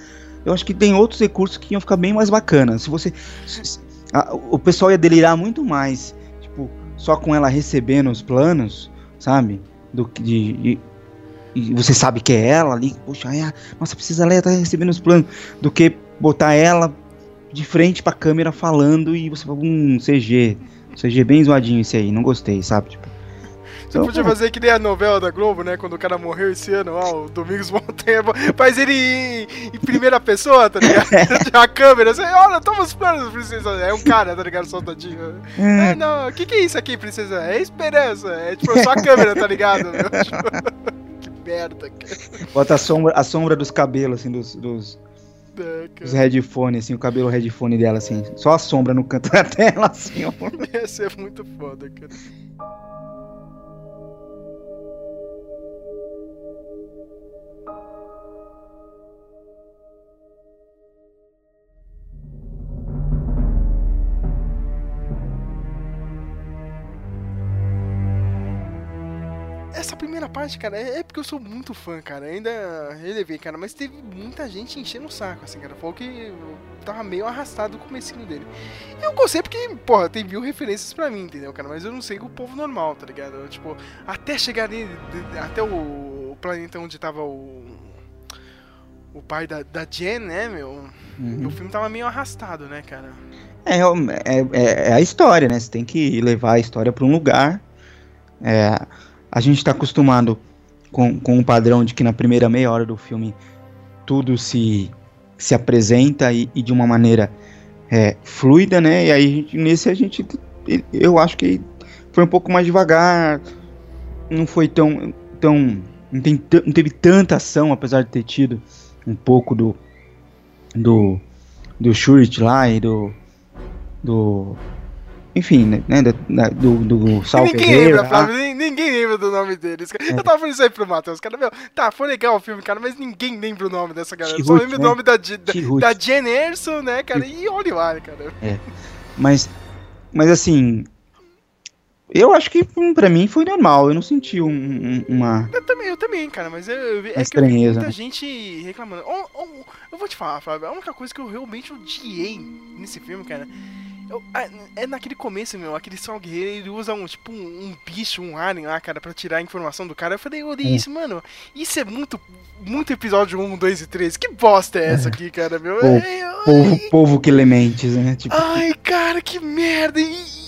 Eu acho que tem outros recursos que iam ficar bem mais bacanas. Se você. se- a- o pessoal ia delirar muito mais, tipo, só com ela recebendo os planos, sabe? Do que de, de- e você sabe que é ela ali, poxa, é, nossa, precisa ela tá recebendo os planos, do que botar ela de frente pra câmera falando e você fala, um CG, CG bem zoadinho esse aí, não gostei, sabe? Tipo, Você então, podia fazer que nem a novela da Globo, né? Quando o cara morreu esse ano, ó, o Domingos Montanha, faz ele em, em primeira pessoa, tá ligado? a câmera, você, olha, toma os planos, princesa. É um cara, tá ligado? Soltadinho. é, É, não, o que, que é isso aqui, princesa? É esperança. É tipo só a câmera, tá ligado? Tipo, que merda, cara. bota a sombra, a sombra dos cabelos, assim, dos, dos, É, cara. headphones, assim, o cabelo headphone dela, assim, só a sombra no canto da tela, assim, ó. Ia ser muito foda, cara. Parte, cara, é é porque eu sou muito fã, cara. Ainda relevei, cara, mas teve muita gente enchendo o saco, assim, cara. Falou que eu tava meio arrastado o comecinho dele. Eu gostei porque, porra, tem mil referências pra mim, entendeu, cara? Mas eu não sei o povo normal, tá ligado? Tipo, até chegar ali, até o, planeta onde tava o. O pai da, da Jen, né, meu? Uhum. O filme tava meio arrastado, né, cara? É, é, é- é a história, né? Você tem que levar a história para um lugar. É, a gente está acostumado com, com o padrão de que na primeira meia hora do filme tudo se, se apresenta e, e de uma maneira é, fluida, né? E aí nesse a gente, eu acho que foi um pouco mais devagar, não foi tão, tão não, tem não teve tanta ação, apesar de ter tido um pouco do do do Shurt lá e do do enfim, né, né, da- do, do Sal ninguém Ferreira, lembra, lá. Flávio, nin- ninguém lembra do nome deles. É. Eu tava falando isso aí pro Matheus, cara, meu, tá, foi legal o filme, cara, mas ninguém lembra o nome dessa galera. Só lembra o né? nome da, da, da Jen Erso, né, cara, e olha lá, cara. Mas, mas assim, eu acho que hum, pra mim foi normal. Eu não senti um- um- uma. Eu também, eu também, cara, mas eu, eu, é eu estranheza, muita né? gente reclamando. Ó, ó, eu vou te falar, Flávio, a única coisa que eu realmente odiei nesse filme, cara, eu- é- é naquele começo, meu, aquele Sal Guerreiro, ele usa um, tipo, um, um bicho, um alien lá, cara, pra tirar a informação do cara. Eu falei, É. isso, mano, isso é muito, muito episódio 1, 2 e 3. Que bosta é essa aqui, cara, meu? É, eu- Povo, povo que lementes, né? Tipo, Ai, cara, que merda! E-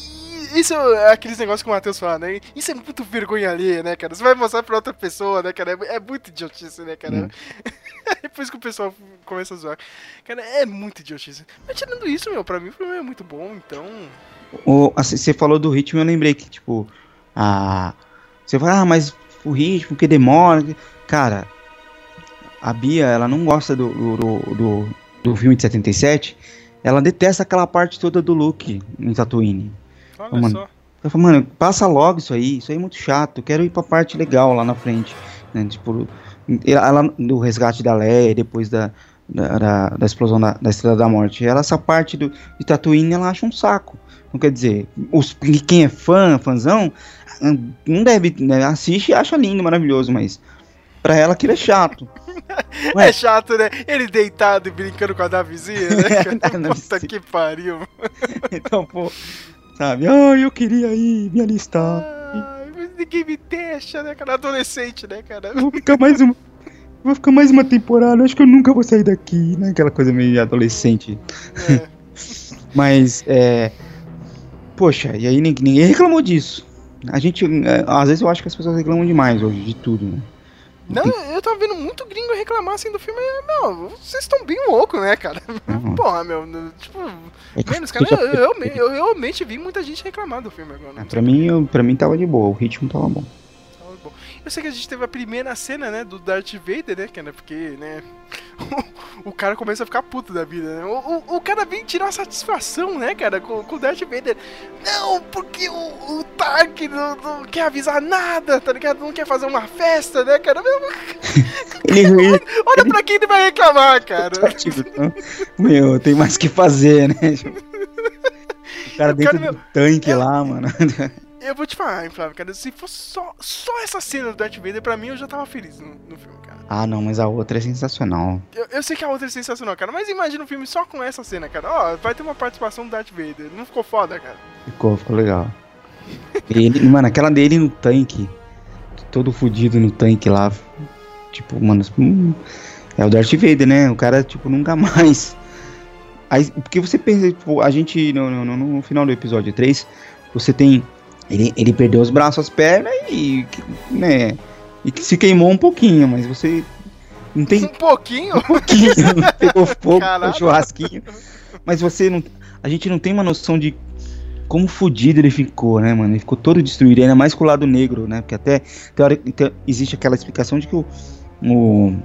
isso é aqueles negócios que o Matheus fala, né? Isso é muito vergonha alheia, né, cara? Você vai mostrar pra outra pessoa, né, cara? É, é muito idiotice, né, cara? Hum. Depois que o pessoal começa a zoar. Cara, é muito idiotice. Mas tirando isso, meu, pra mim foi muito bom, então. o- assim, você falou do ritmo, eu lembrei que, tipo, a. Você fala, ah, mas o ritmo que demora. Cara, a Bia, ela não gosta do, do, do, do, do filme de 77. Ela detesta aquela parte toda do Luke em Tatooine. Olha mano. só. Ela falou, mano, passa logo isso aí, isso aí é muito chato, eu quero ir pra parte legal lá na frente, né, tipo, ela, do resgate da Leia, depois da, da, da, da explosão da, da Estrela da Morte. Ela, essa parte do, de Tatooine, ela acha um saco. Não quer dizer, os, quem é fã, fãzão, não deve, né, assiste e acha lindo, maravilhoso, mas pra ela aquilo é chato. É chato, né? Ele deitado e brincando com a navezinha, né? Navezinha. Puta que pariu. então, pô, sabe, ah, eu queria ir me alistar. Mas ninguém me deixa, né, cara? Adolescente, né, cara? Vou ficar mais uma. Vou ficar mais uma temporada, acho que eu nunca vou sair daqui, né? Aquela coisa meio adolescente. É. Mas, é. Poxa, e aí ninguém, ninguém reclamou disso. A gente. é, às vezes eu acho que as pessoas reclamam demais hoje de tudo, né? Não, eu tava vendo muito gringo reclamar assim do filme. e, Meu, vocês estão bem loucos, né, cara? Uhum. Porra, meu, no- tipo. É Menos, cara, eu, eu, eu, eu realmente vi muita gente reclamar do filme agora. Ah, pra, mim, eu- pra mim tava de boa, o ritmo tava bom. Tava bom. Eu sei que a gente teve a primeira cena, né, do Darth Vader, né, cara? Porque, né, o, cara começa a ficar puto da vida, né? O, o, o cara vem tirar uma satisfação, né, cara, com, com o Darth Vader. Não, porque o, o Tark não, não quer avisar nada, tá ligado? Não quer fazer uma festa, né, cara? Ele, olha pra quem ele vai reclamar, cara. tipo, então, meu, tem mais o que fazer, né? O cara Eu dentro quero do tanque lá, mano. Eu vou te falar, hein, Flávio, cara, se fosse só, só essa cena do Darth Vader, pra mim, eu já tava feliz no, no filme, cara. Ah, não, mas a outra é sensacional. Eu, eu sei que a outra é sensacional, cara, mas imagina um filme só com essa cena, cara. Ó, vai ter uma participação do Darth Vader. Não ficou foda, cara? Ficou, ficou legal. Ele, mano, aquela dele no tanque, todo fudido no tanque lá. Tipo, mano, hum, é o Darth Vader, né? O cara, tipo, nunca mais. Aí, porque você pensa, tipo, a gente, no, no, no- no final do episódio 3, você tem. Ele, ele perdeu os braços, as pernas e. né? E que se queimou um pouquinho, mas você. Não tem Um pouquinho? pouquinho, pegou fogo, Caralho. um churrasquinho. Mas você não. A gente não tem uma noção de como fudido ele ficou, né, mano? Ele ficou todo destruído, ainda mais com o lado negro, né? Porque até teori- te- existe aquela explicação de que o, o,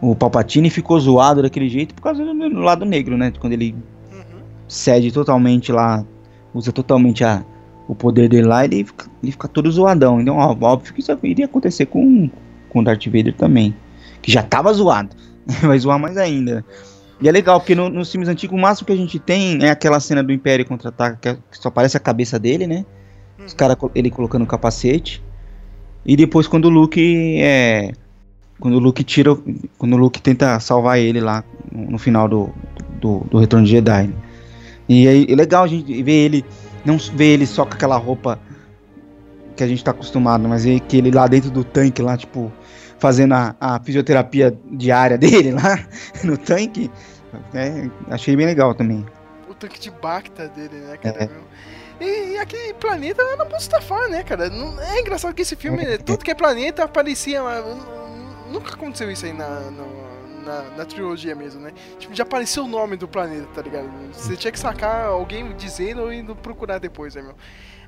o Palpatine ficou zoado daquele jeito por causa do, do lado negro, né? Quando ele Uhum. cede totalmente lá, usa totalmente a, o poder dele lá, ele fica, ele fica todo zoadão. Então, ó, óbvio que isso iria acontecer com, com o Darth Vader também. Que já tava zoado. Vai zoar mais ainda. E é legal, porque no- nos filmes antigos o máximo que a gente tem é aquela cena do Império contra-ataca, que, é- que só aparece a cabeça dele, né? Os cara, ele colocando o capacete. E depois quando o Luke é. Quando o Luke tira. Quando o Luke tenta salvar ele lá no, no final do, do, do Retorno de Jedi. né? E aí é legal a gente ver ele. Não ver ele só com aquela roupa que a gente tá acostumado, mas ver que ele lá dentro do tanque, lá, tipo, fazendo a, a fisioterapia diária dele lá no tanque. É, achei bem legal também. O tanque de Bacta dele, né, cara? É. E, e aquele planeta era Mustafar, né, cara? Não- é engraçado que esse filme, É. tudo que é planeta aparecia. Nunca aconteceu isso aí na, no- na, na trilogia mesmo, né? Tipo, já apareceu o nome do planeta, tá ligado? Você tinha que sacar alguém dizendo ou indo procurar depois, né, meu?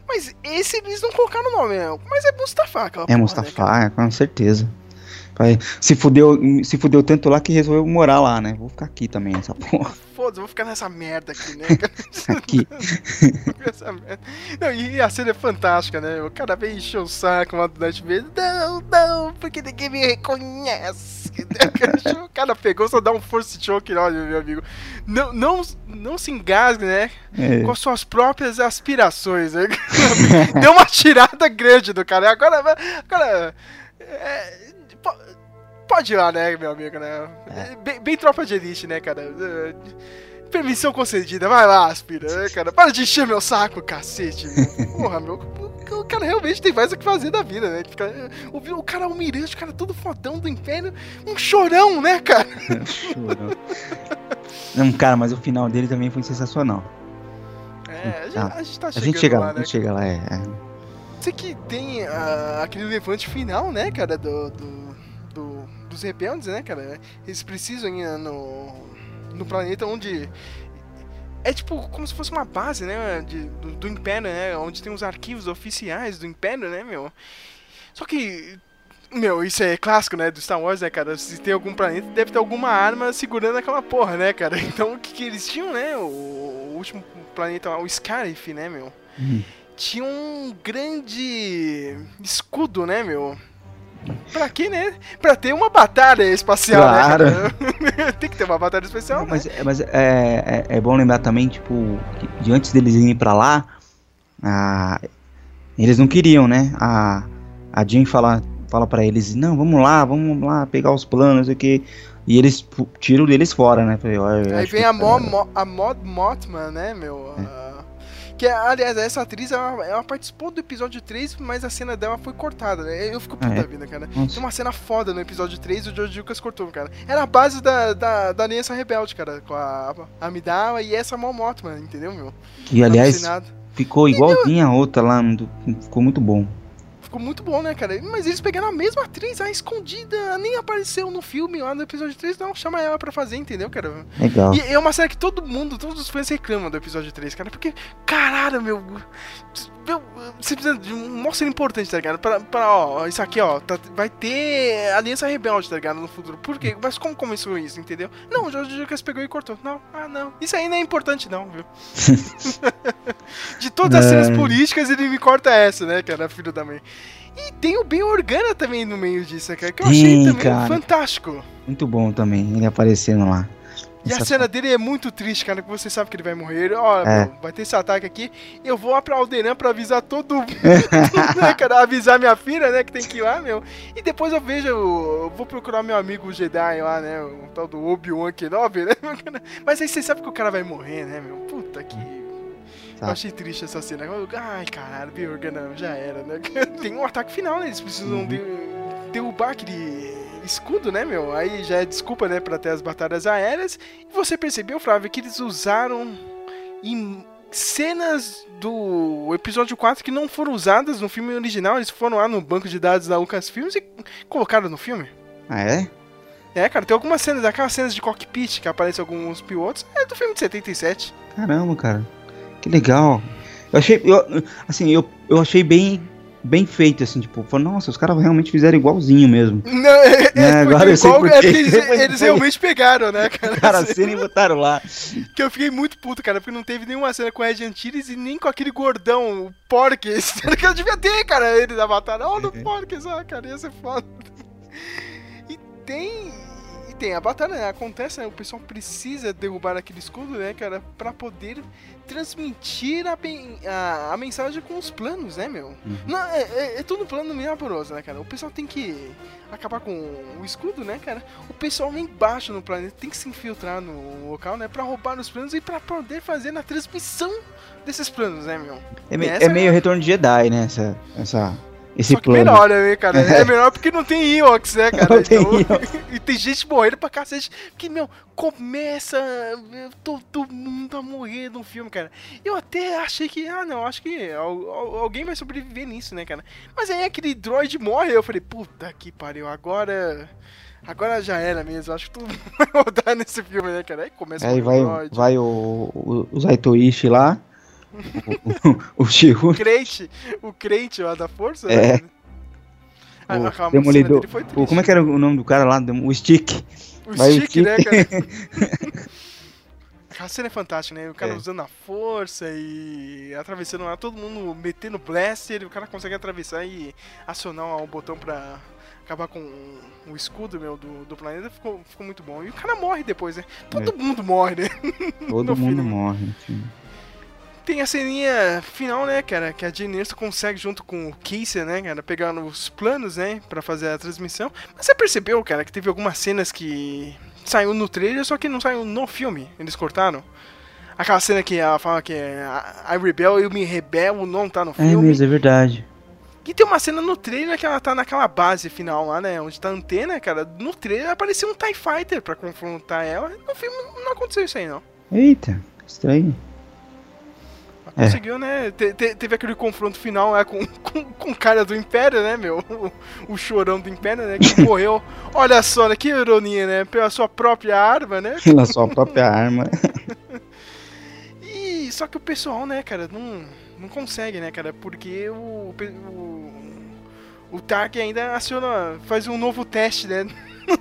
Mas esse eles não colocaram o nome, né? Mas é Mustafar, aquela É porra, né, Mustafar, com certeza. Se fudeu, se fudeu tanto lá que resolveu morar lá, né? Vou ficar aqui também, essa porra. Foda-se, vou ficar nessa merda aqui, né? Aqui. Não, e a cena é fantástica, né? O cara vem encher o saco lá do Darth Vader. Não, não, porque ninguém me reconhece. o cara pegou, só dá um force choke, olha, meu amigo. Não, não, não se engasgue, né? É. Com as suas próprias aspirações, né? Deu uma tirada grande do cara. Agora, agora é, pode ir lá, né, meu amigo, né? Bem, bem tropa de elite, né, cara? É, Permissão concedida, vai lá, aspira, né, cara? Para de encher meu saco, cacete. meu. Porra, meu. O, cara realmente tem mais o que fazer da vida, né? O, o cara almirante, o cara todo fodão do império, um chorão, né, cara? Chorou. Não, cara, mas o final dele também foi sensacional. É, a gente, Ah, a gente tá A chegando gente chega lá, lá, a né? gente chega lá, é. é. Sei que tem ah, aquele levante final, né, cara, do, do, rebeldes, né, cara? Eles precisam ir no, no planeta onde. É tipo como se fosse uma base, né, de- do, do Império, né? Onde tem os arquivos oficiais do Império, né, meu? Só que. Meu, isso é clássico, né, do Star Wars, né, cara? Se tem algum planeta, deve ter alguma arma segurando aquela porra, né, cara? Então o que, que eles tinham, né? O, o último planeta, o Scarif, né, meu? Hum. tinha um grande escudo, né, meu? Pra quê, né? Pra ter uma batalha espacial, Claro. né? Tem que ter uma batalha espacial, né? Mas, mas é, é, é bom lembrar também, tipo, que de antes deles irem pra lá, a, eles não queriam, né? A, a Jean fala, fala pra eles, não, vamos lá, vamos lá pegar os planos, o que. E eles tiram deles fora, né? Eu Aí vem que- a, Mo, Mo- a Mod Mothman, né, meu? A- Que, aliás, essa atriz, ela, ela participou do episódio 3, mas a cena dela foi cortada, né? Eu fico puta é? vida, cara. Nossa. Tem uma cena foda no episódio 3 e o George Lucas cortou, cara. Era a base da, da, da Aliança Rebelde, cara. Com a Amidala e essa Mon Mothman, entendeu, meu? Que, aliás, ficou igualzinha a outra lá, ficou muito bom. Ficou muito bom, né, cara? Mas eles pegaram a mesma atriz, a escondida, nem apareceu no filme lá no episódio 3, não, chama ela pra fazer, entendeu, cara? Legal. E é uma cena que todo mundo, todos os fãs reclamam do episódio 3, cara, porque, caralho, meu. Meu você precisa de um mostra importante, tá ligado? Pra, pra ó, isso aqui, ó, tá- vai ter Aliança Rebelde, tá ligado? No futuro. Por quê? Mas como começou isso, entendeu? Não, o Jorge Lucas pegou e cortou. Não, ah, não. Isso aí não é importante, não, viu? de todas as cenas políticas, ele me corta essa, né, cara? Filho da mãe. E tem o Ben Organa também no meio disso, cara? Que eu achei Sim, também cara. fantástico. Muito bom também, ele aparecendo lá. E a cena dele é muito triste, cara, que você sabe que ele vai morrer. Ó, É. meu, vai ter esse ataque aqui. Eu vou lá pra Alderan pra avisar todo mundo, né, cara? Avisar minha filha, né, que tem que ir lá, meu. E depois eu vejo, eu vou procurar meu amigo Jedi lá, né, o tal do Obi-Wan Kenobi, né? Mas aí você sabe que o cara vai morrer, né, meu? Puta que... Eu Tá. achei triste essa cena. Eu- Ai, caralho, Biorga, não, já era, né? Tem um ataque final, né? Eles precisam Uhum. de- derrubar aquele escudo, né, meu? Aí já é desculpa, né, pra ter as batalhas aéreas. E você percebeu, Flávio, que eles usaram em cenas do episódio 4 que não foram usadas no filme original. Eles foram lá no banco de dados da Lucasfilms e colocaram no filme. Ah, é? É, cara, tem algumas cenas, aquelas cenas de cockpit que aparecem alguns pilotos, é do filme de 77. Caramba, cara. Que legal. Eu achei, eu, assim, eu, eu achei bem, bem feito, assim, tipo, falei, nossa, os caras realmente fizeram igualzinho mesmo. Não, é, É, é, agora eu sei igual- por é eles, eles realmente pegaram, né, cara? Cara, a cena e botaram lá. Que eu fiquei muito puto, cara, porque não teve nenhuma cena com o Ed Antilles e nem com aquele gordão, o Porques. que eu devia ter, cara, ele da batalha. Olha o Porques, ah, cara, ia ser foda. E tem. E tem a batalha, né? Acontece, né? O pessoal precisa derrubar aquele escudo, né, cara, pra poder transmitir a, a, a mensagem com os planos, né, meu? Não, é, é, é tudo plano meio amoroso, né, cara? O pessoal tem que acabar com o escudo, né, cara? O pessoal lá embaixo no planeta tem que se infiltrar no local, né? Pra roubar os planos e pra poder fazer na transmissão desses planos, né, meu? É, me- Essa é meio retorno de Jedi, né? Essa, essa, esse Só que plano. melhor, né, cara? É melhor porque não tem Ewoks, né, cara? Não tem Então- Ewoks. e tem gente morrendo pra cacete. Que, meu, começa todo mundo a morrer no filme, cara. Eu até achei que, ah, não, acho que al- al- alguém vai sobreviver nisso, né, cara? Mas aí aquele droid morre, eu falei, puta que pariu, agora. Agora já era mesmo, acho que tudo vai rodar nesse filme, né, cara? Aí começa Aí o vai, droid. vai o, o, o Zaitoishi lá. O, o, o crente, o crente lá da força, É. né? Ah, O cena Demolidor. O, como é que era o nome do cara lá? O Stick. O Vai o stick, né, stick. cara? Aquela cena é fantástica, né? O cara É. usando a força e atravessando lá, todo mundo metendo blaster, e o cara consegue atravessar e acionar o botão pra acabar com o escudo, meu, do, do planeta. Ficou, ficou muito bom. E o cara morre depois, né? Todo mundo morre, né? Todo mundo filme. morre no filme. Tem a ceninha final, né, cara? Que a Jane Erso consegue, junto com o Casey, né, cara, pegar os planos, né, pra fazer a transmissão. Mas você percebeu, cara, que teve algumas cenas que saiu no trailer, só que não saiu no filme. Eles cortaram. Aquela cena que ela fala que é I rebel, eu me rebelo, não tá no É filme. mesmo, é verdade. E tem uma cena no trailer que ela tá naquela base final lá, né? Onde tá a antena, cara. No trailer apareceu um TIE Fighter pra confrontar ela. No filme não aconteceu isso aí, não. Eita, estranho. É. Conseguiu, né? Te- te- teve aquele confronto final lá com, com, com o cara do Império, né, meu? O, o chorão do Império, né? Que morreu. Olha só, né? Que ironia, né? Pela sua própria arma, né? Pela sua própria arma. E só que o pessoal, né, cara, não, não consegue, né, cara? Porque o. O, o Tark ainda aciona. faz um novo teste, né?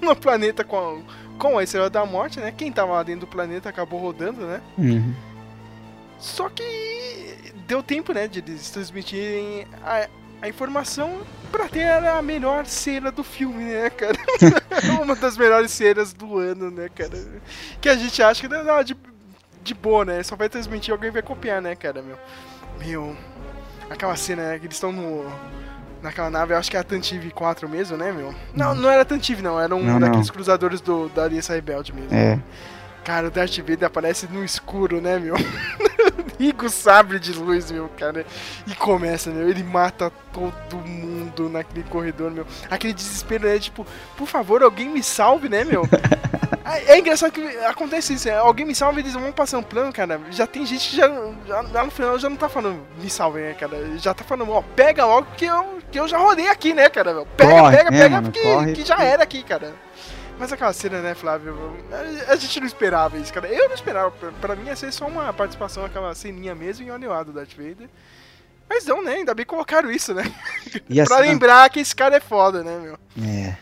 No planeta com a, com a Estrela da Morte, né? Quem tava lá dentro do planeta acabou rodando, né? Uhum. Só que deu tempo, né, de eles transmitirem a, a informação pra ter a melhor cena do filme, né, cara? Uma das melhores cenas do ano, né, cara? Que a gente acha que não, de, de boa, né? Só vai transmitir, alguém vai copiar, né, cara, meu? Meu. Aquela cena, né, que eles estão no. Naquela nave, eu acho que é a Tantive 4 mesmo, né, meu? Não, não era a Tantive, não. Era um Não, daqueles não. cruzadores do, da Aliança Rebelde mesmo. É. Cara, o Darth Vader aparece no escuro, né, meu? Liga o sabre de luz, meu, cara. E começa, meu. Ele mata todo mundo naquele corredor, meu. Aquele desespero, né? Tipo, por favor, alguém me salve, né, meu? É, engraçado que acontece isso. é, Alguém me salve, eles vão passar um plano, cara. Já tem gente que já, já lá no final já não tá falando me salve, né, cara? Já tá falando, ó, pega logo que eu, que eu já rodei aqui, né, cara? Meu? Pega, Corre, pega, né, pega, mano? porque Corre, que já era aqui, cara. Mas aquela cena, né, Flávio? A, gente não esperava isso, cara. Eu não esperava. Pra, pra mim ia ser só uma participação, aquela ceninha mesmo, e olha lá do Darth Vader. Mas não, né? Ainda bem que colocaram isso, né? Pra cena- lembrar que esse cara é foda, né, meu? É.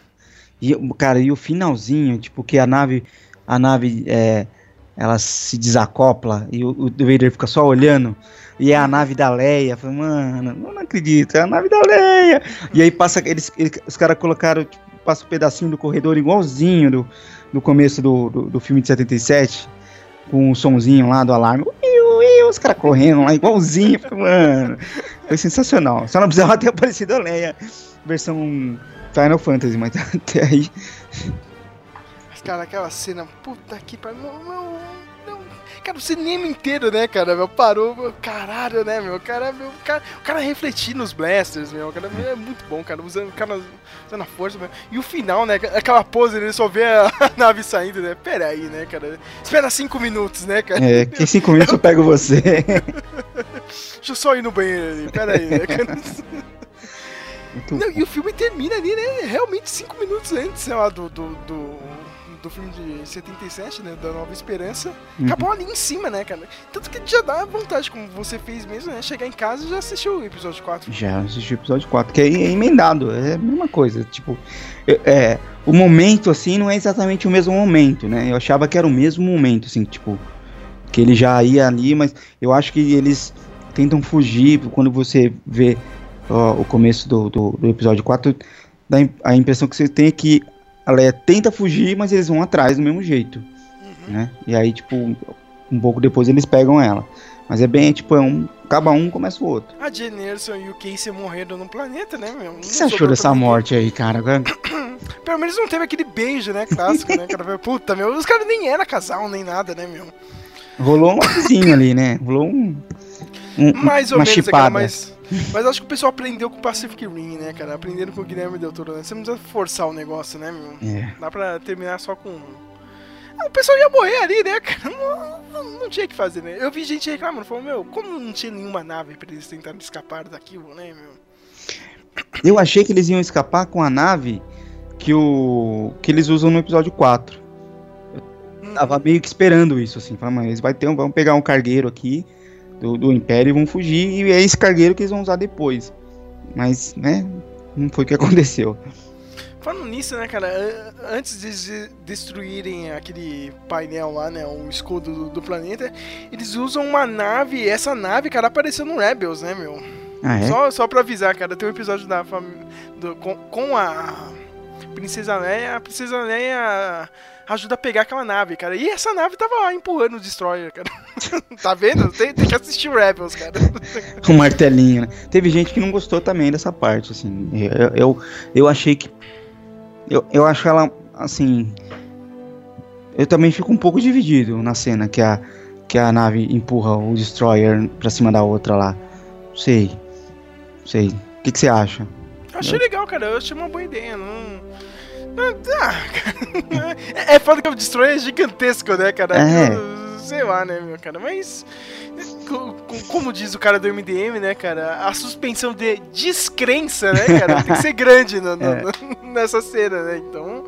E, cara, e o finalzinho, tipo, que a nave, a nave, é, ela se desacopla e o, o Vader fica só olhando. E é a nave da Leia. Falei, mano, não acredito, é a nave da Leia. E aí passa, eles, eles- os caras colocaram, tipo, passa um pedacinho do corredor igualzinho do, do começo do, do, do filme de 77. Com o sonzinho lá do alarme. Ui, os caras correndo lá igualzinho. Mano, foi sensacional. Só não precisava ter aparecido a Leia, versão Final Fantasy, mas até aí. Cara, aquela cena, puta que pariu. Não, não. Cara, o cinema inteiro, né, cara, meu, parou, meu, caralho, né, meu, cara, meu, cara, o cara refletir nos blasters, meu, cara, meu, é muito bom, cara, usando, cara usando a força, meu. E o final, né, aquela pose, ele só vê a, nave saindo, né, pera aí, né, cara, espera cinco minutos, né, cara, É, que em cinco minutos eu pego você. deixa eu só ir no banheiro ali, pera aí, né, cara. Não, e o filme termina ali, né? Realmente cinco minutos antes, sei lá, do, do, do, do filme de 77, né? Da Nova Esperança. Uhum. Acabou ali em cima, né, cara? Tanto que já dá vontade, como você fez mesmo, né? Chegar em casa e já assistiu o episódio 4. Já assisti o episódio 4, que é emendado, é a mesma coisa. Tipo, é, o momento, assim, não é exatamente o mesmo momento, né? Eu achava que era o mesmo momento, assim, tipo, que ele já ia ali, mas eu acho que eles tentam fugir quando você vê ó, o começo do, do, do episódio 4, dá a impressão que você tem é que a Leia tenta fugir, mas eles vão atrás do mesmo jeito, Uhum. né? E aí, tipo, um pouco depois eles pegam ela. Mas é bem, tipo, é um. Acaba um, começa o outro. A Jen Erso e o Casey morreram no planeta, né, meu? O que você achou dessa morte aí, cara? Pelo menos não teve aquele beijo, né? Clássico, né, cara? Puta, meu, os caras nem eram casal, nem nada, né, meu? Rolou um vizinho ali, né? Rolou um. um Mais ou uma menos, chipada. cara, mas, mas acho que o pessoal aprendeu com o Pacific Rim, né, cara? Aprenderam com o Guilherme Del Toro, né? Você não precisa forçar o negócio, né, meu? É. Dá pra terminar só com. Ah, O pessoal ia morrer ali, né, cara? Não, não, não tinha o que fazer, né? Eu vi gente reclamando, falou, meu, como não tinha nenhuma nave pra eles tentarem escapar daquilo, né, meu? Eu achei que eles iam escapar com a nave que o. que eles usam no episódio 4. Hum, Tava meio que esperando isso, assim. Falei, mas vai ter um, vamos pegar um cargueiro aqui do, do Império e vão fugir. E é esse cargueiro que eles vão usar depois. Mas, né? Não foi o que aconteceu. Falando nisso, né, cara, an- antes de destruírem aquele painel lá, né, o escudo do, do planeta, eles usam uma nave, e essa nave, cara, apareceu no Rebels, né, meu? Ah, é? Só, só pra avisar, cara, tem um episódio da do- com, com a Princesa Leia, a Princesa Leia ajuda a pegar aquela nave, cara. E essa nave tava lá empurrando o Destroyer, cara. tá vendo? Tem, tem que assistir Rebels, cara. O martelinho, né? Teve gente que não gostou também dessa parte, assim. Eu, eu, eu achei que. Eu, eu acho ela, assim. Eu também fico um pouco dividido na cena que a, que a nave empurra o Destroyer pra cima da outra lá. Sei. Sei. O que, que você acha? Eu achei legal, cara. Eu achei uma boa ideia. Não. Ah, cara. É é foda que o Destroyer é gigantesco, né, cara? É. Sei lá, né, meu cara? Mas. co- Como diz o cara do MDM, né, cara? A suspensão de descrença, né, cara? Tem que ser grande no- no- É. nessa cena, né? Então.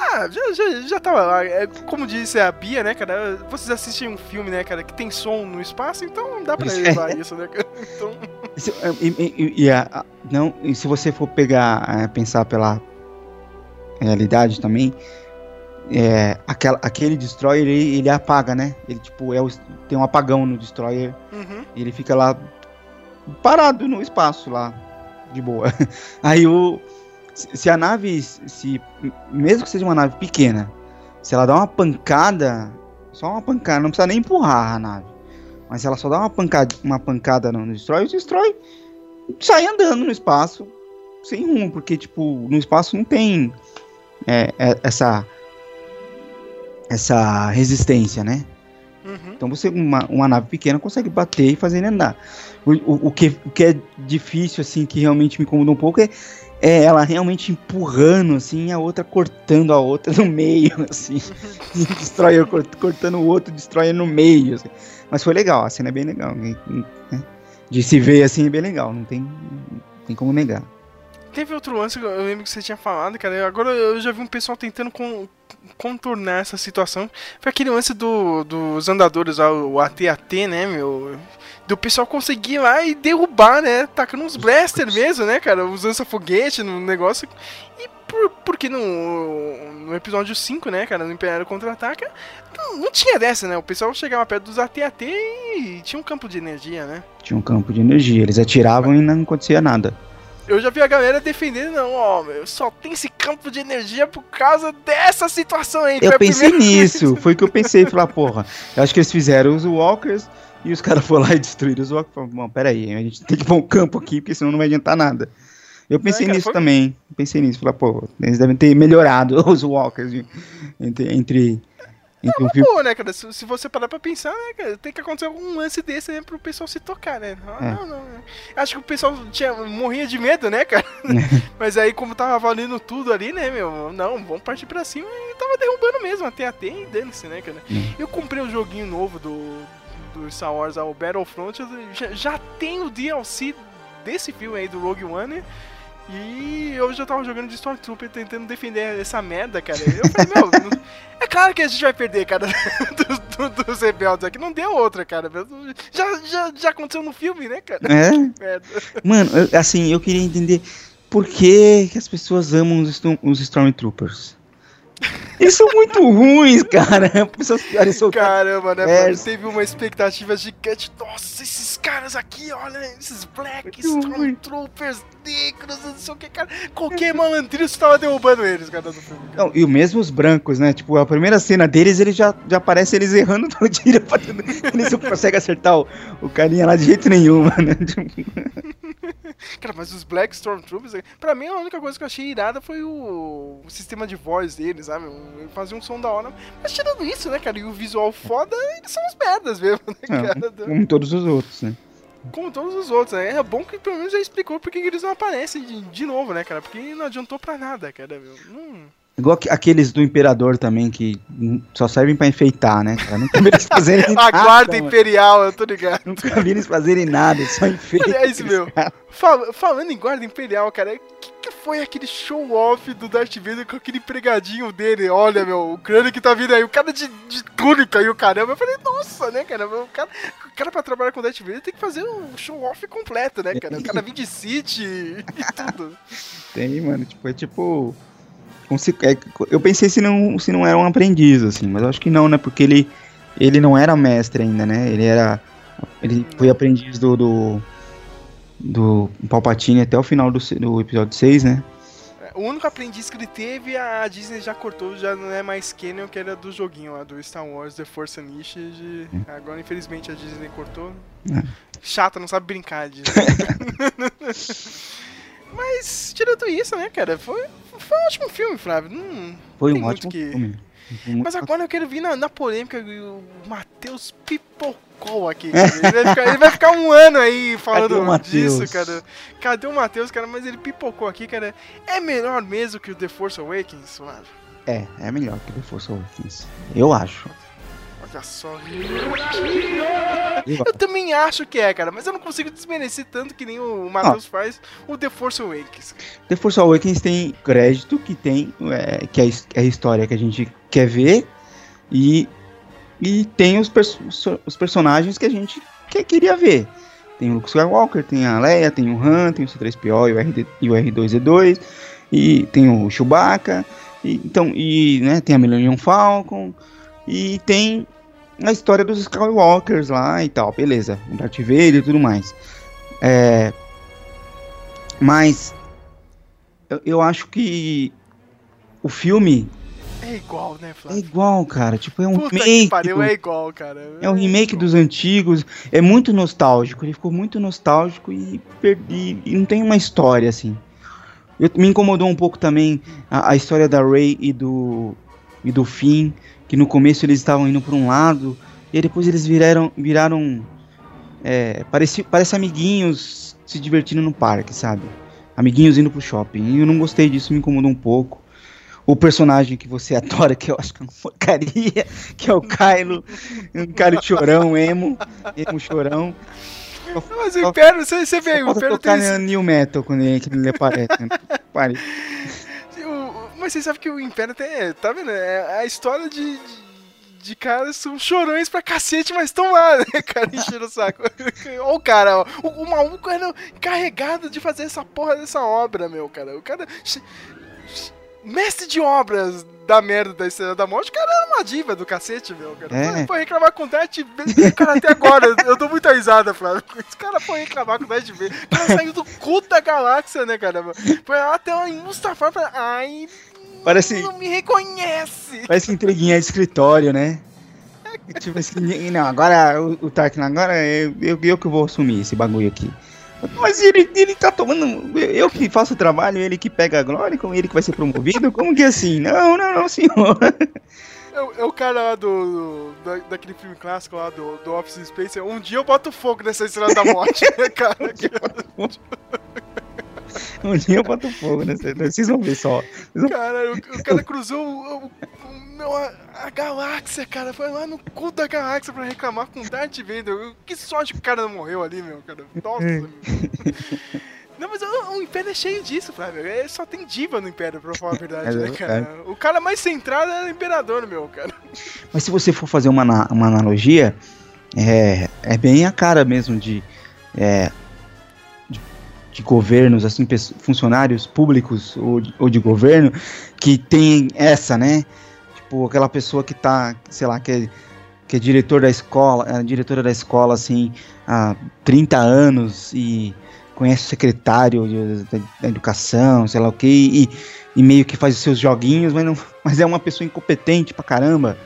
Ah, já, já, já tava lá. É, como disse a Bia, né, cara? Vocês assistem um filme, né, cara, que tem som no espaço, então dá pra levar isso, né, cara? Então. Se- E, e- e- a- não, e se você for pegar, é, pensar pela realidade também, é, aquela, aquele destroyer ele, ele apaga, né? Ele tipo é o, tem um apagão no destroyer Uhum. e ele fica lá parado no espaço lá. de boa. Aí o. Se a nave. Se, mesmo que seja uma nave pequena, se ela dá uma pancada. Só uma pancada, não precisa nem empurrar a nave. Mas se ela só dá uma pancada, uma pancada no, no Destroy, o Destroy sai andando no espaço sem rumo, porque, tipo, no espaço não tem é, é, essa. Essa resistência, né? Uhum. Então você, uma, uma nave pequena, consegue bater e fazer ele andar. O, o, o que, o que é difícil, assim, que realmente me incomoda um pouco é, é ela realmente empurrando, assim, a outra cortando a outra no meio, assim. E destrói, cort- cortando o outro, destrói no meio, assim. Mas foi legal, a cena é bem legal. né? De se ver, assim, é bem legal, não tem, não tem como negar. Teve outro lance que eu lembro que você tinha falado, cara. Agora eu já vi um pessoal tentando con- contornar essa situação. Foi aquele lance do, dos andadores, o AT-AT, né, meu? Do pessoal conseguir ir lá e derrubar, né? Tacando uns blaster mesmo, né, cara? Usando essa foguete no negócio. E por, porque no, no episódio 5, né, cara, no Império Contra-Ataca, não, não tinha dessa, né? O pessoal chegava perto dos AT-AT e tinha um campo de energia, né? Tinha um campo de energia, eles atiravam e não acontecia nada. Eu já vi a galera defendendo, não, ó, meu, só tem esse campo de energia por causa dessa situação aí. Eu pensei nisso, foi o que eu pensei, falar, porra, eu acho que eles fizeram os Walkers e os caras foram lá e destruíram os Walkers. Falaram, bom, peraí, a gente tem que pôr um campo aqui, porque senão não vai adiantar nada. Eu pensei cara, nisso foi- também, pensei nisso, falar, pô, eles devem ter melhorado os Walkers de- entre, entre, entre um filme. Pô, né, cara? Se, se você parar pra pensar, né, cara, tem que acontecer algum lance desse, né, pro pessoal se tocar, né? Ah, É. Não, não, né? Acho que o pessoal tinha, morria de medo, né, cara? Mas aí, como tava valendo tudo ali, né, meu? Não, vamos partir pra cima e tava derrubando mesmo, até até e dane-se, né, cara? Hum. Eu comprei o joguinho novo do, do Star Wars, o Battlefront, já, já tem o DLC desse filme aí do Rogue One. E eu já tava jogando de Stormtrooper tentando defender essa merda, cara. Eu falei, meu, não- é claro que a gente vai perder, cara, dos, do- dos rebeldes aqui. Não deu outra, cara. Já, já, já aconteceu no filme, né, cara? É, Merda. mano, eu- assim, eu queria entender por que, que as pessoas amam os, os Stormtroopers. Eles são muito ruins, cara. Pessoas piores soltar. Caramba, né? É. mano? Teve uma expectativa gigante. Nossa, esses caras aqui, olha, esses Black ruim. Stormtroopers negros, não sei o que, cara. Qualquer malandriço tava derrubando eles, cara, no filme. cara. Não, e o mesmo os brancos, né? Tipo, a primeira cena deles, ele já, já aparece eles errando no tiro. Eles não conseguem acertar o, o carinha lá de jeito nenhum, mano. Tipo, Cara, mas os Black Stormtroopers, pra mim a única coisa que eu achei irada foi o, o sistema de voz deles, sabe? Ele fazia um som da hora. Mas tirando isso, né, cara, e o visual foda, eles são os merdas mesmo, né, cara? como todos os outros, né? Como todos os outros, né? É bom que pelo menos já explicou por que que eles não aparecem de, de novo, né, cara? Porque não adiantou pra nada, cara, meu. Não... Igual que- aqueles do Imperador também, que só servem pra enfeitar, né, cara? Nunca vi eles fazerem A nada. guarda mano. imperial, eu tô ligado. Nunca vi eles fazerem nada, só enfeitam. Aliás, aqueles meu. Fal- falando em guarda imperial, cara, o que, que foi aquele show-off do Darth Vader com aquele pregadinho dele? Olha, meu, o crânio que tá vindo aí, o cara de, de túnica e o caramba. Eu falei, nossa, né, cara? O cara, o cara pra trabalhar com o Darth Vader tem que fazer um show-off completo, né, cara? O cara vem de City e tudo. Tem, mano, tipo, é tipo. É, eu pensei se não, se não era um aprendiz, assim, mas acho que não, né? Porque ele, ele não era mestre ainda, né? Ele era. Ele foi aprendiz do. do, do Palpatine até o final do, do episódio 6, né? O único aprendiz que ele teve, a Disney já cortou, já não é mais canon, que era do joguinho lá, do Star Wars The Force Unleashed. Agora, infelizmente, a Disney cortou. É. Chata, não sabe brincar disso. Mas, tirando isso, né, cara, foi, foi um ótimo filme, Flávio. Não, Foi um ótimo que- filme. Muito- Mas agora eu quero vir na, na polêmica o Matheus pipocou aqui. Ele vai, ficar, ele vai ficar um ano aí falando o disso, cara. Cadê o Matheus, cara? Mas ele pipocou aqui, cara. É melhor mesmo que o The Force Awakens, Flávio? É, é melhor que The Force Awakens. Eu acho. Olha só. Eu Eu também acho que é, cara, mas eu não consigo desmerecer tanto que nem o Matheus faz o The Force Awakens. The Force Awakens tem crédito que tem é, que é a é história que a gente quer ver e, e tem os, pers- os personagens que a gente que, queria ver. Tem o Luke Skywalker, tem a Leia, tem o Han, tem o C3PO e o, RD, e o R2D2 e tem o Chewbacca e, então e né, tem a Millennium Falcon e tem a história dos Skywalkers lá e tal, beleza, Darth Vader e tudo mais. É, Mas eu, eu acho que o filme É igual, né, é Flávio? igual, cara. Tipo, é um Puta que remake. pariu, é igual, cara. É um remake dos antigos, é muito nostálgico, ele ficou muito nostálgico e, perdi, e não tem uma história assim. Eu- me incomodou um pouco também a, a história da Ray e do e do Finn, que no começo eles estavam indo por um lado e aí depois eles viraram viraram é, pareci, parece amiguinhos se divertindo no parque, sabe? Amiguinhos indo pro shopping. E eu não gostei disso, me incomodou um pouco. O personagem que você adora, que eu acho que é uma porcaria, que é o Kylo, um cara chorão, emo, emo chorão. Mas o Império, você, você vê, o Império tem. New Metal quando ele, quando ele aparece. Né? Pare. Mas você sabe que o Império tem. Tá vendo? É a história de. de... De caras são chorões pra cacete, mas estão lá, né, cara, enchendo o saco. Ó o cara, ó, o, o maluco era encarregado de fazer essa porra dessa obra, meu, cara. O cara. Mestre de obras da merda da Estrela da Morte, o cara era uma diva do cacete, meu, cara. É. Foi, foi reclamar com o Dart, cara, até agora, eu dou muita risada, Flávio. Esse cara foi reclamar com o Dart V. O cara saiu do cu da galáxia, né, cara? Foi lá até lá em Mustafar pra. Ai, Parece, não me reconhece. parece entreguinha de escritório, né? Tipo assim, não, agora o, o Tarkin, agora eu, eu, eu que vou assumir esse bagulho aqui. Mas ele, ele tá tomando. Eu que faço o trabalho, ele que pega a glória, como ele que vai ser promovido? Como que é assim? Não, não, não, senhor. É, o- é o cara lá do, do- da- daquele filme clássico lá do, do Office Space. Um dia eu boto fogo nessa estrela da morte, né, cara? Um dia eu boto fogo nessa. Vocês vão ver só. Cara, o, o cara cruzou o, o- o- meu, a, a galáxia, cara. Foi lá no cu da galáxia pra reclamar com o Darth Vader. Que sorte que o cara não morreu ali, meu, cara. Nossa, meu. Não, mas o, o Império é cheio disso, Flávio. É, só tem diva no Império, pra falar a verdade, É né, cara? O cara mais centrado era o Imperador, meu, cara. Mas se você for fazer uma, uma analogia, é, é bem a cara mesmo de, é, de governos, assim, funcionários públicos ou de, ou de governo, que tem essa, né? Tipo, aquela pessoa que tá, sei lá, que é, que é diretor da escola, é diretora da escola, assim, há 30 anos e conhece o secretário de- da, educação, sei lá o que, e, e meio que faz os seus joguinhos, mas, não, mas é uma pessoa incompetente pra caramba,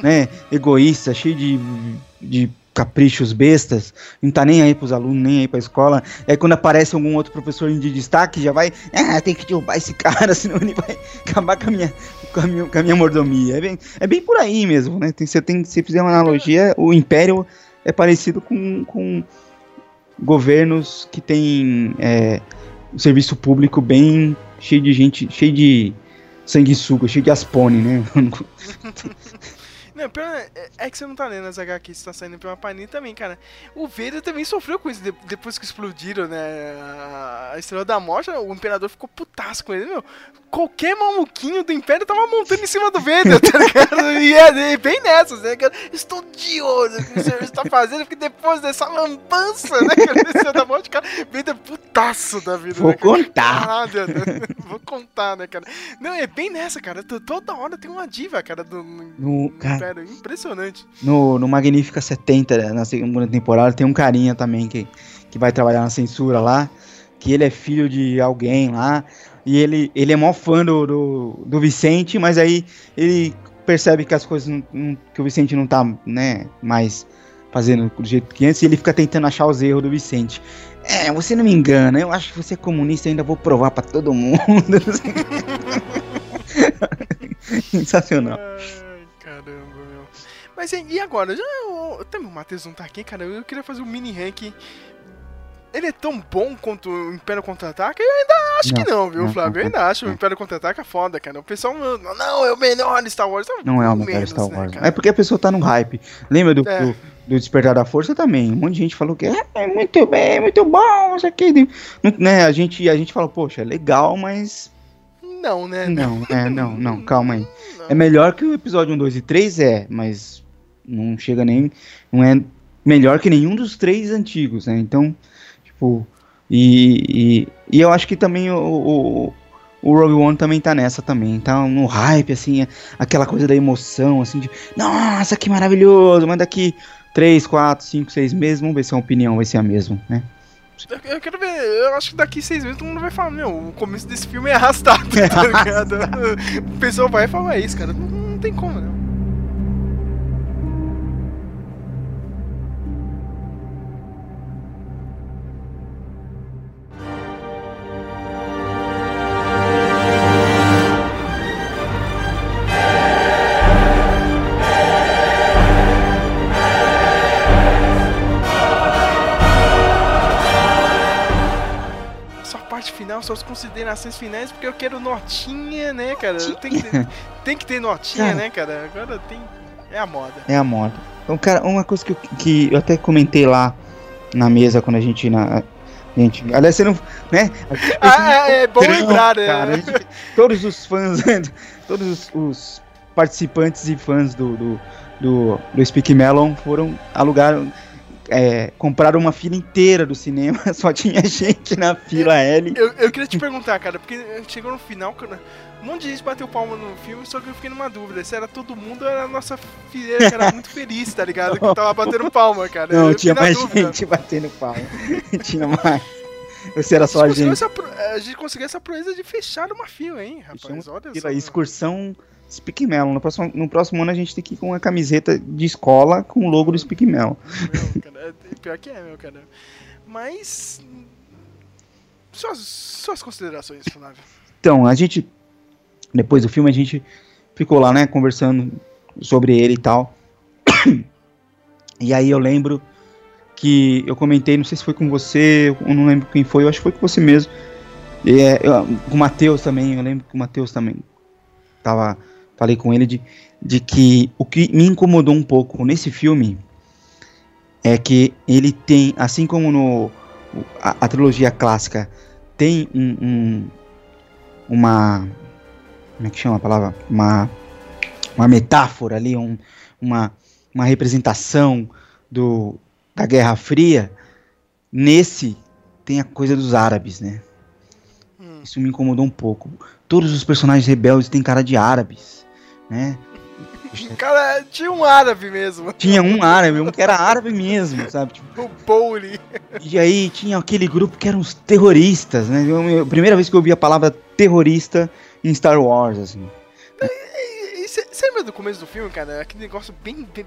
né? Egoísta, cheio de, de caprichos bestas, não tá nem aí pros alunos, nem aí pra escola. Aí quando aparece algum outro professor de destaque, já vai, ah, tem que derrubar esse cara, senão ele vai acabar com a minha, com a minha, com a minha mordomia. É bem, é bem por aí mesmo, né? Tem, você tem, se fizer uma analogia, o Império é parecido com, com governos que tem é, um serviço público bem cheio de gente, cheio de sanguessuga, cheio de aspone, né? Não, pior é, é que você não tá lendo as HQs, você tá saindo pela Panini também, cara. O Vader também sofreu com isso de- depois que explodiram, né? A Estrela da Morte, o Imperador ficou putaço com ele, meu. Qualquer maluquinho do Império tava montando em cima do Vader, tá ligado? E é, é bem nessas, né, cara? Estou de olho no que o senhor está fazendo, porque depois dessa lambança, né, cara? da Estrela da Morte, cara, Vader putaço da vida, Vou né, contar. Caralho, né? Vou contar, né, cara? Não, é bem nessa, cara. Toda hora tem uma diva, cara, do No- cara. Império. Impressionante. No, no Magnífica 70, na segunda temporada, tem um carinha também que, que vai trabalhar na censura lá, que ele é filho de alguém lá, e ele, ele é mó fã do, do, do Vicente, mas aí ele percebe que as coisas não, que o Vicente não tá, né, mais fazendo do jeito que antes, e ele fica tentando achar os erros do Vicente. É, você não me engana, eu acho que você é comunista e ainda vou provar pra todo mundo. Sensacional. Ai, caramba, meu. Mas e agora? Já, o, também o Matheus não tá aqui, cara. Eu queria fazer um mini rank. Ele é tão bom quanto o Império Contra-Ataca? Eu ainda acho que não, viu, não, Flávio? Eu não, ainda acho o não. Império Contra-Ataca foda, cara. O pessoal, não, não, é o melhor Star Wars. Não é o melhor menos, Star né, Wars. cara? é porque a pessoa tá no hype. Lembra do, É. do, do Despertar da Força também? Um monte de gente falou que é, é muito bem, muito bom, isso aqui. Não- Né, a, gente, a gente falou, poxa, é legal, mas. Não, né? Não, é, não, não, calma aí. Não. É melhor que o episódio 1, 2 e 3, é, mas não chega nem. Não é melhor que nenhum dos três antigos, né? Então, tipo. E, e, e eu acho que também o, o, o Rogue One também tá nessa também. Tá no hype, assim, é aquela coisa da emoção, assim, de. Nossa, que maravilhoso! Mas daqui 3, 4, 5, 6 meses, vamos ver se a opinião vai ser a mesma, né? Eu, eu quero ver, eu acho que daqui seis meses todo mundo vai falar, meu, o começo desse filme é arrastado, tá ligado? o pessoal vai falar isso, cara. Não, não tem como, né? Parte final, só as considerações finais, porque eu quero notinha, né, cara? Tem que ter, tem que ter notinha, Cara. né, cara? Agora tem. É a moda. É a moda. Então, cara, uma coisa que eu, que eu até comentei lá na mesa quando a gente. Na, a gente aliás, você não. Né? Gente Ah, é, é bom lembrar, né? cara, gente- todos os fãs, todos os, os participantes e fãs do, do, do, do Speak Melon foram alugaram, é, compraram uma fila inteira do cinema, só tinha gente na fila L. Eu, eu queria te perguntar, cara, porque chegou no final, cara, um monte de gente bateu palma no filme, só que eu fiquei numa dúvida. Se era todo mundo ou era a nossa fileira que era muito feliz, tá ligado? Que tava batendo palma, cara. Não, Eu tinha mais dúvida. gente batendo palma. tinha mais. Ou se era só a gente. essa a gente conseguiu essa proeza de fechar uma fila, hein, rapaz? Olha Fila, só. excursão Speak Melon. No próximo, no próximo ano a gente tem que ir com uma camiseta de escola com o logo do Speak Melon. Cara, é- pior que é, meu, cara. Mas. Suas, suas considerações, Flávio. Então, a gente, depois do filme, a gente ficou lá, né, conversando sobre ele e tal. E aí eu lembro que eu comentei, não sei se foi com você, eu não lembro quem foi, eu acho que foi com você mesmo. E, é, eu- com o Matheus também, eu lembro que o Matheus também tava, falei com ele de, de que o que me incomodou um pouco nesse filme é que ele tem, assim como no a, a trilogia clássica tem um, um- uma como é que chama a palavra? Uma uma metáfora ali um, uma uma representação do da Guerra Fria. Nesse tem a coisa dos árabes né? Hum. isso me incomodou um pouco. Todos os personagens rebeldes têm cara de árabes né Cara, tinha um árabe mesmo. tinha um árabe um que era árabe mesmo sabe Tipo, O Bowley. E aí tinha aquele grupo que eram os terroristas, né? Eu, primeira vez que eu ouvi a palavra terrorista em Star Wars, assim. E você lembra do começo do filme, cara? Aquele negócio bem, bem,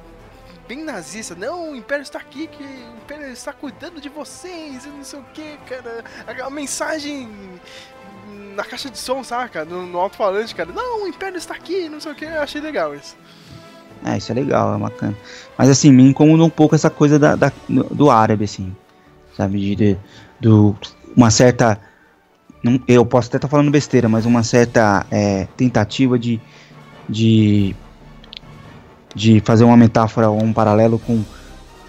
bem nazista. Não, o Império está aqui, que o Império está cuidando de vocês e não sei o que, cara. A, a mensagem na caixa de som, saca? No, no alto-falante, cara. Não, o Império está aqui, não sei o que. Eu achei legal isso. É, isso é legal, é bacana. Mas assim, me incomodou um pouco essa coisa da, da- do, árabe, assim. Sabe? De, de- do, uma certa. não- eu posso até estar falando besteira, mas uma certa é, tentativa de, de. de fazer uma metáfora ou um paralelo com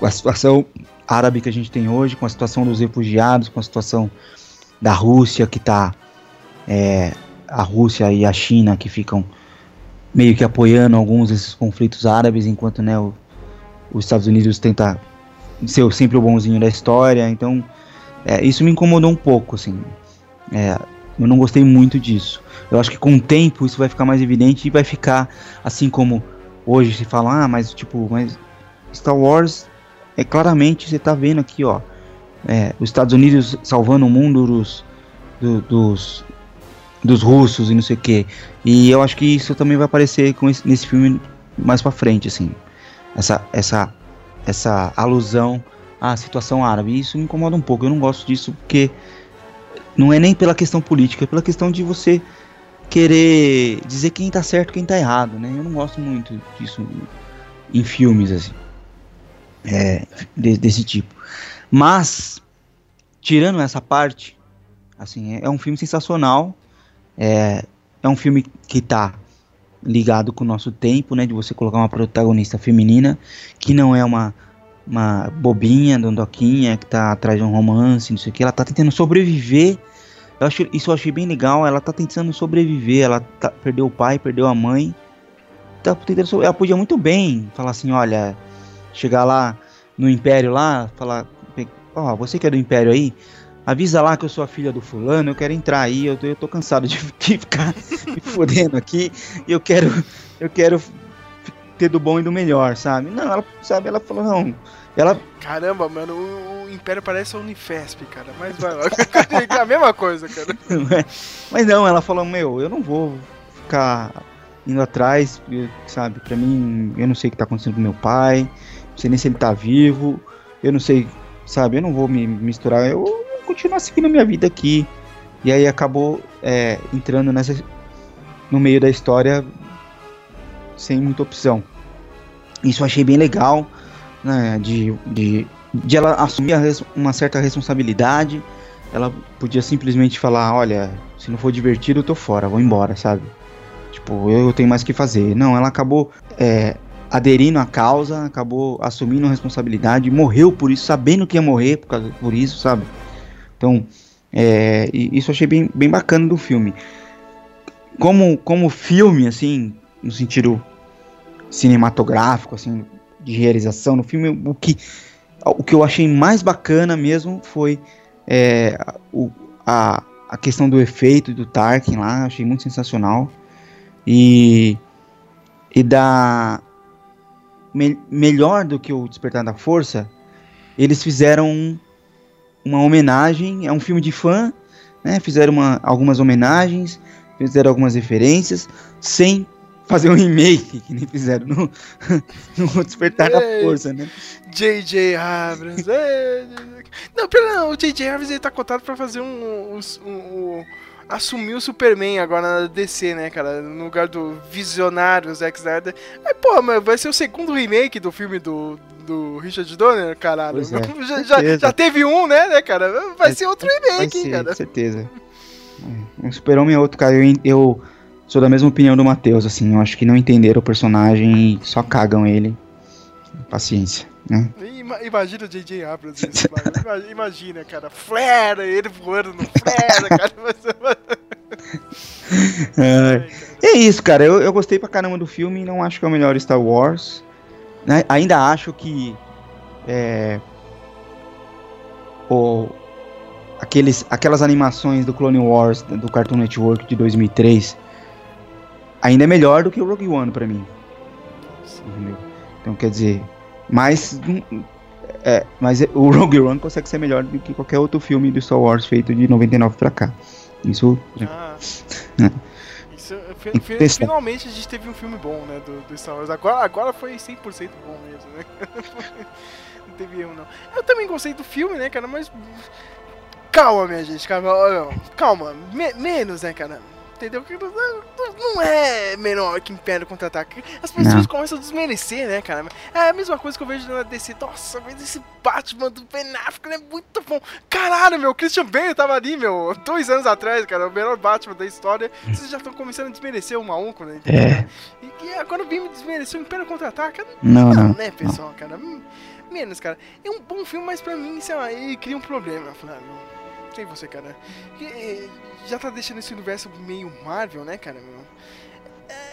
a situação árabe que a gente tem hoje, com a situação dos refugiados, com a situação da Rússia que está a Rússia e a China que ficam meio que apoiando alguns desses conflitos árabes, enquanto né, o- os Estados Unidos tenta ser sempre o bonzinho da história. Então, é, isso me incomodou um pouco, assim. É, eu não gostei muito disso. Eu acho que com o tempo isso vai ficar mais evidente e vai ficar assim como hoje se fala, ah, mas tipo, mas Star Wars é claramente você tá vendo aqui, ó, é, os Estados Unidos salvando o mundo dos, do- dos dos russos e não sei o que. E eu acho que isso também vai aparecer com esse- nesse filme mais pra frente, assim. Essa, essa, essa alusão à situação árabe. E isso me incomoda um pouco. Eu não gosto disso porque não é nem pela questão política, é pela questão de você querer dizer quem tá certo quem tá errado, né? Eu não gosto muito disso em filmes, assim. É, de- desse tipo. Mas, tirando essa parte, assim, é, é um filme sensacional. É, é um filme que tá ligado com o nosso tempo, né? De você colocar uma protagonista feminina que não é uma, uma bobinha, dondoquinha, que tá atrás de um romance, não sei o que. Ela tá tentando sobreviver. Eu acho, isso eu achei bem legal. Ela tá tentando sobreviver. Ela tá- perdeu o pai, perdeu a mãe. Tá tentando Ela podia muito bem falar assim: olha, chegar lá no Império lá, falar: ó, você que é do Império aí, avisa lá que eu sou a filha do fulano, eu quero entrar aí, eu tô, eu tô cansado de, de ficar me fodendo aqui, eu quero, eu quero ter do bom e do melhor, sabe? Não, ela, sabe, ela falou, não, Ela. Caramba, mano, o, o Império parece a Unifesp, cara. Mas vai lá. é a mesma coisa, cara. Mas não, ela falou, meu, eu não vou ficar indo atrás, sabe? Pra mim, eu não sei o que tá acontecendo com meu pai, não sei nem se ele tá vivo, eu não sei, sabe? Eu não vou me misturar, eu continuar seguindo minha vida aqui. E aí acabou é, entrando nessa. no meio da história sem muita opção. Isso eu achei bem legal, né? De, de, de ela assumir uma certa responsabilidade. Ela podia simplesmente falar, olha, se não for divertido, eu tô fora, vou embora, sabe? Tipo, eu tenho mais que fazer. Não, ela acabou é, aderindo à causa, acabou assumindo a responsabilidade, morreu por isso, sabendo que ia morrer por, causa, por isso, sabe? Então, é, isso eu achei bem, bem bacana do filme. Como, como filme, assim, no sentido cinematográfico, assim, de realização no filme, o que, o que eu achei mais bacana mesmo foi é, o, a, a questão do efeito do Tarkin lá, achei muito sensacional. E, e da me, melhor do que o Despertar da Força, eles fizeram uma homenagem, é um filme de fã, né? Fizeram uma, algumas homenagens, fizeram algumas referências, sem fazer um remake, que nem fizeram no, no Despertar da Força, né? J.J. Abrams. não, pera, não, o J.J. Abrams ele tá cotado pra fazer um, um, um, assumir o Superman agora na DC, né, cara? No lugar do visionário Zack Snyder. Aí, pô, mas vai ser o segundo remake do filme do, do Richard Donner, caralho. É, já, já, já, teve um, né, né, cara? Vai é, ser outro remake, ser, cara. Com certeza. É, um Super-Homem é outro, cara. Eu, eu sou da mesma opinião do Matheus, assim. Eu acho que não entenderam o personagem e só cagam ele. Paciência, né? Imagina o J.J. Abrams, imagina, imagina, cara, flare, ele voando no flare, cara. é, é isso, cara, eu, eu gostei pra caramba do filme, não acho que é o melhor Star Wars, né? ainda acho que é, o, aqueles, aquelas animações do Clone Wars do Cartoon Network de 2003 ainda é melhor do que o Rogue One pra mim. Entendeu? Então quer dizer, mas é, mas o Rogue One consegue ser melhor do que qualquer outro filme do Star Wars feito de 99 pra cá. Isso. Ah, isso finalmente a gente teve um filme bom, né? Do, do Star Wars. Agora, agora foi 100% bom mesmo, né? não teve erro, não. Eu também gostei do filme, né, cara? Mas. Calma, minha gente, calma. Calma, me menos, né, cara? Entendeu? Que não é menor que Império Contra-Ataque. As pessoas não. começam a desmerecer, né, cara? É a mesma coisa que eu vejo na DC. Nossa, mas esse Batman do Ben Affleck é muito bom. Caralho, meu, Christian Bale tava ali, meu, dois anos atrás, cara, o melhor Batman da história. Vocês já estão começando a desmerecer o maluco, né? É. E, e agora vem me desmerecer o Império Contra-Ataque. Não, não, não, né, pessoal, não. cara? Menos, cara. É um bom filme, mas pra mim, sei lá, ele cria um problema, Flávio. Sei você, cara. Que, já tá deixando esse universo meio Marvel, né, cara?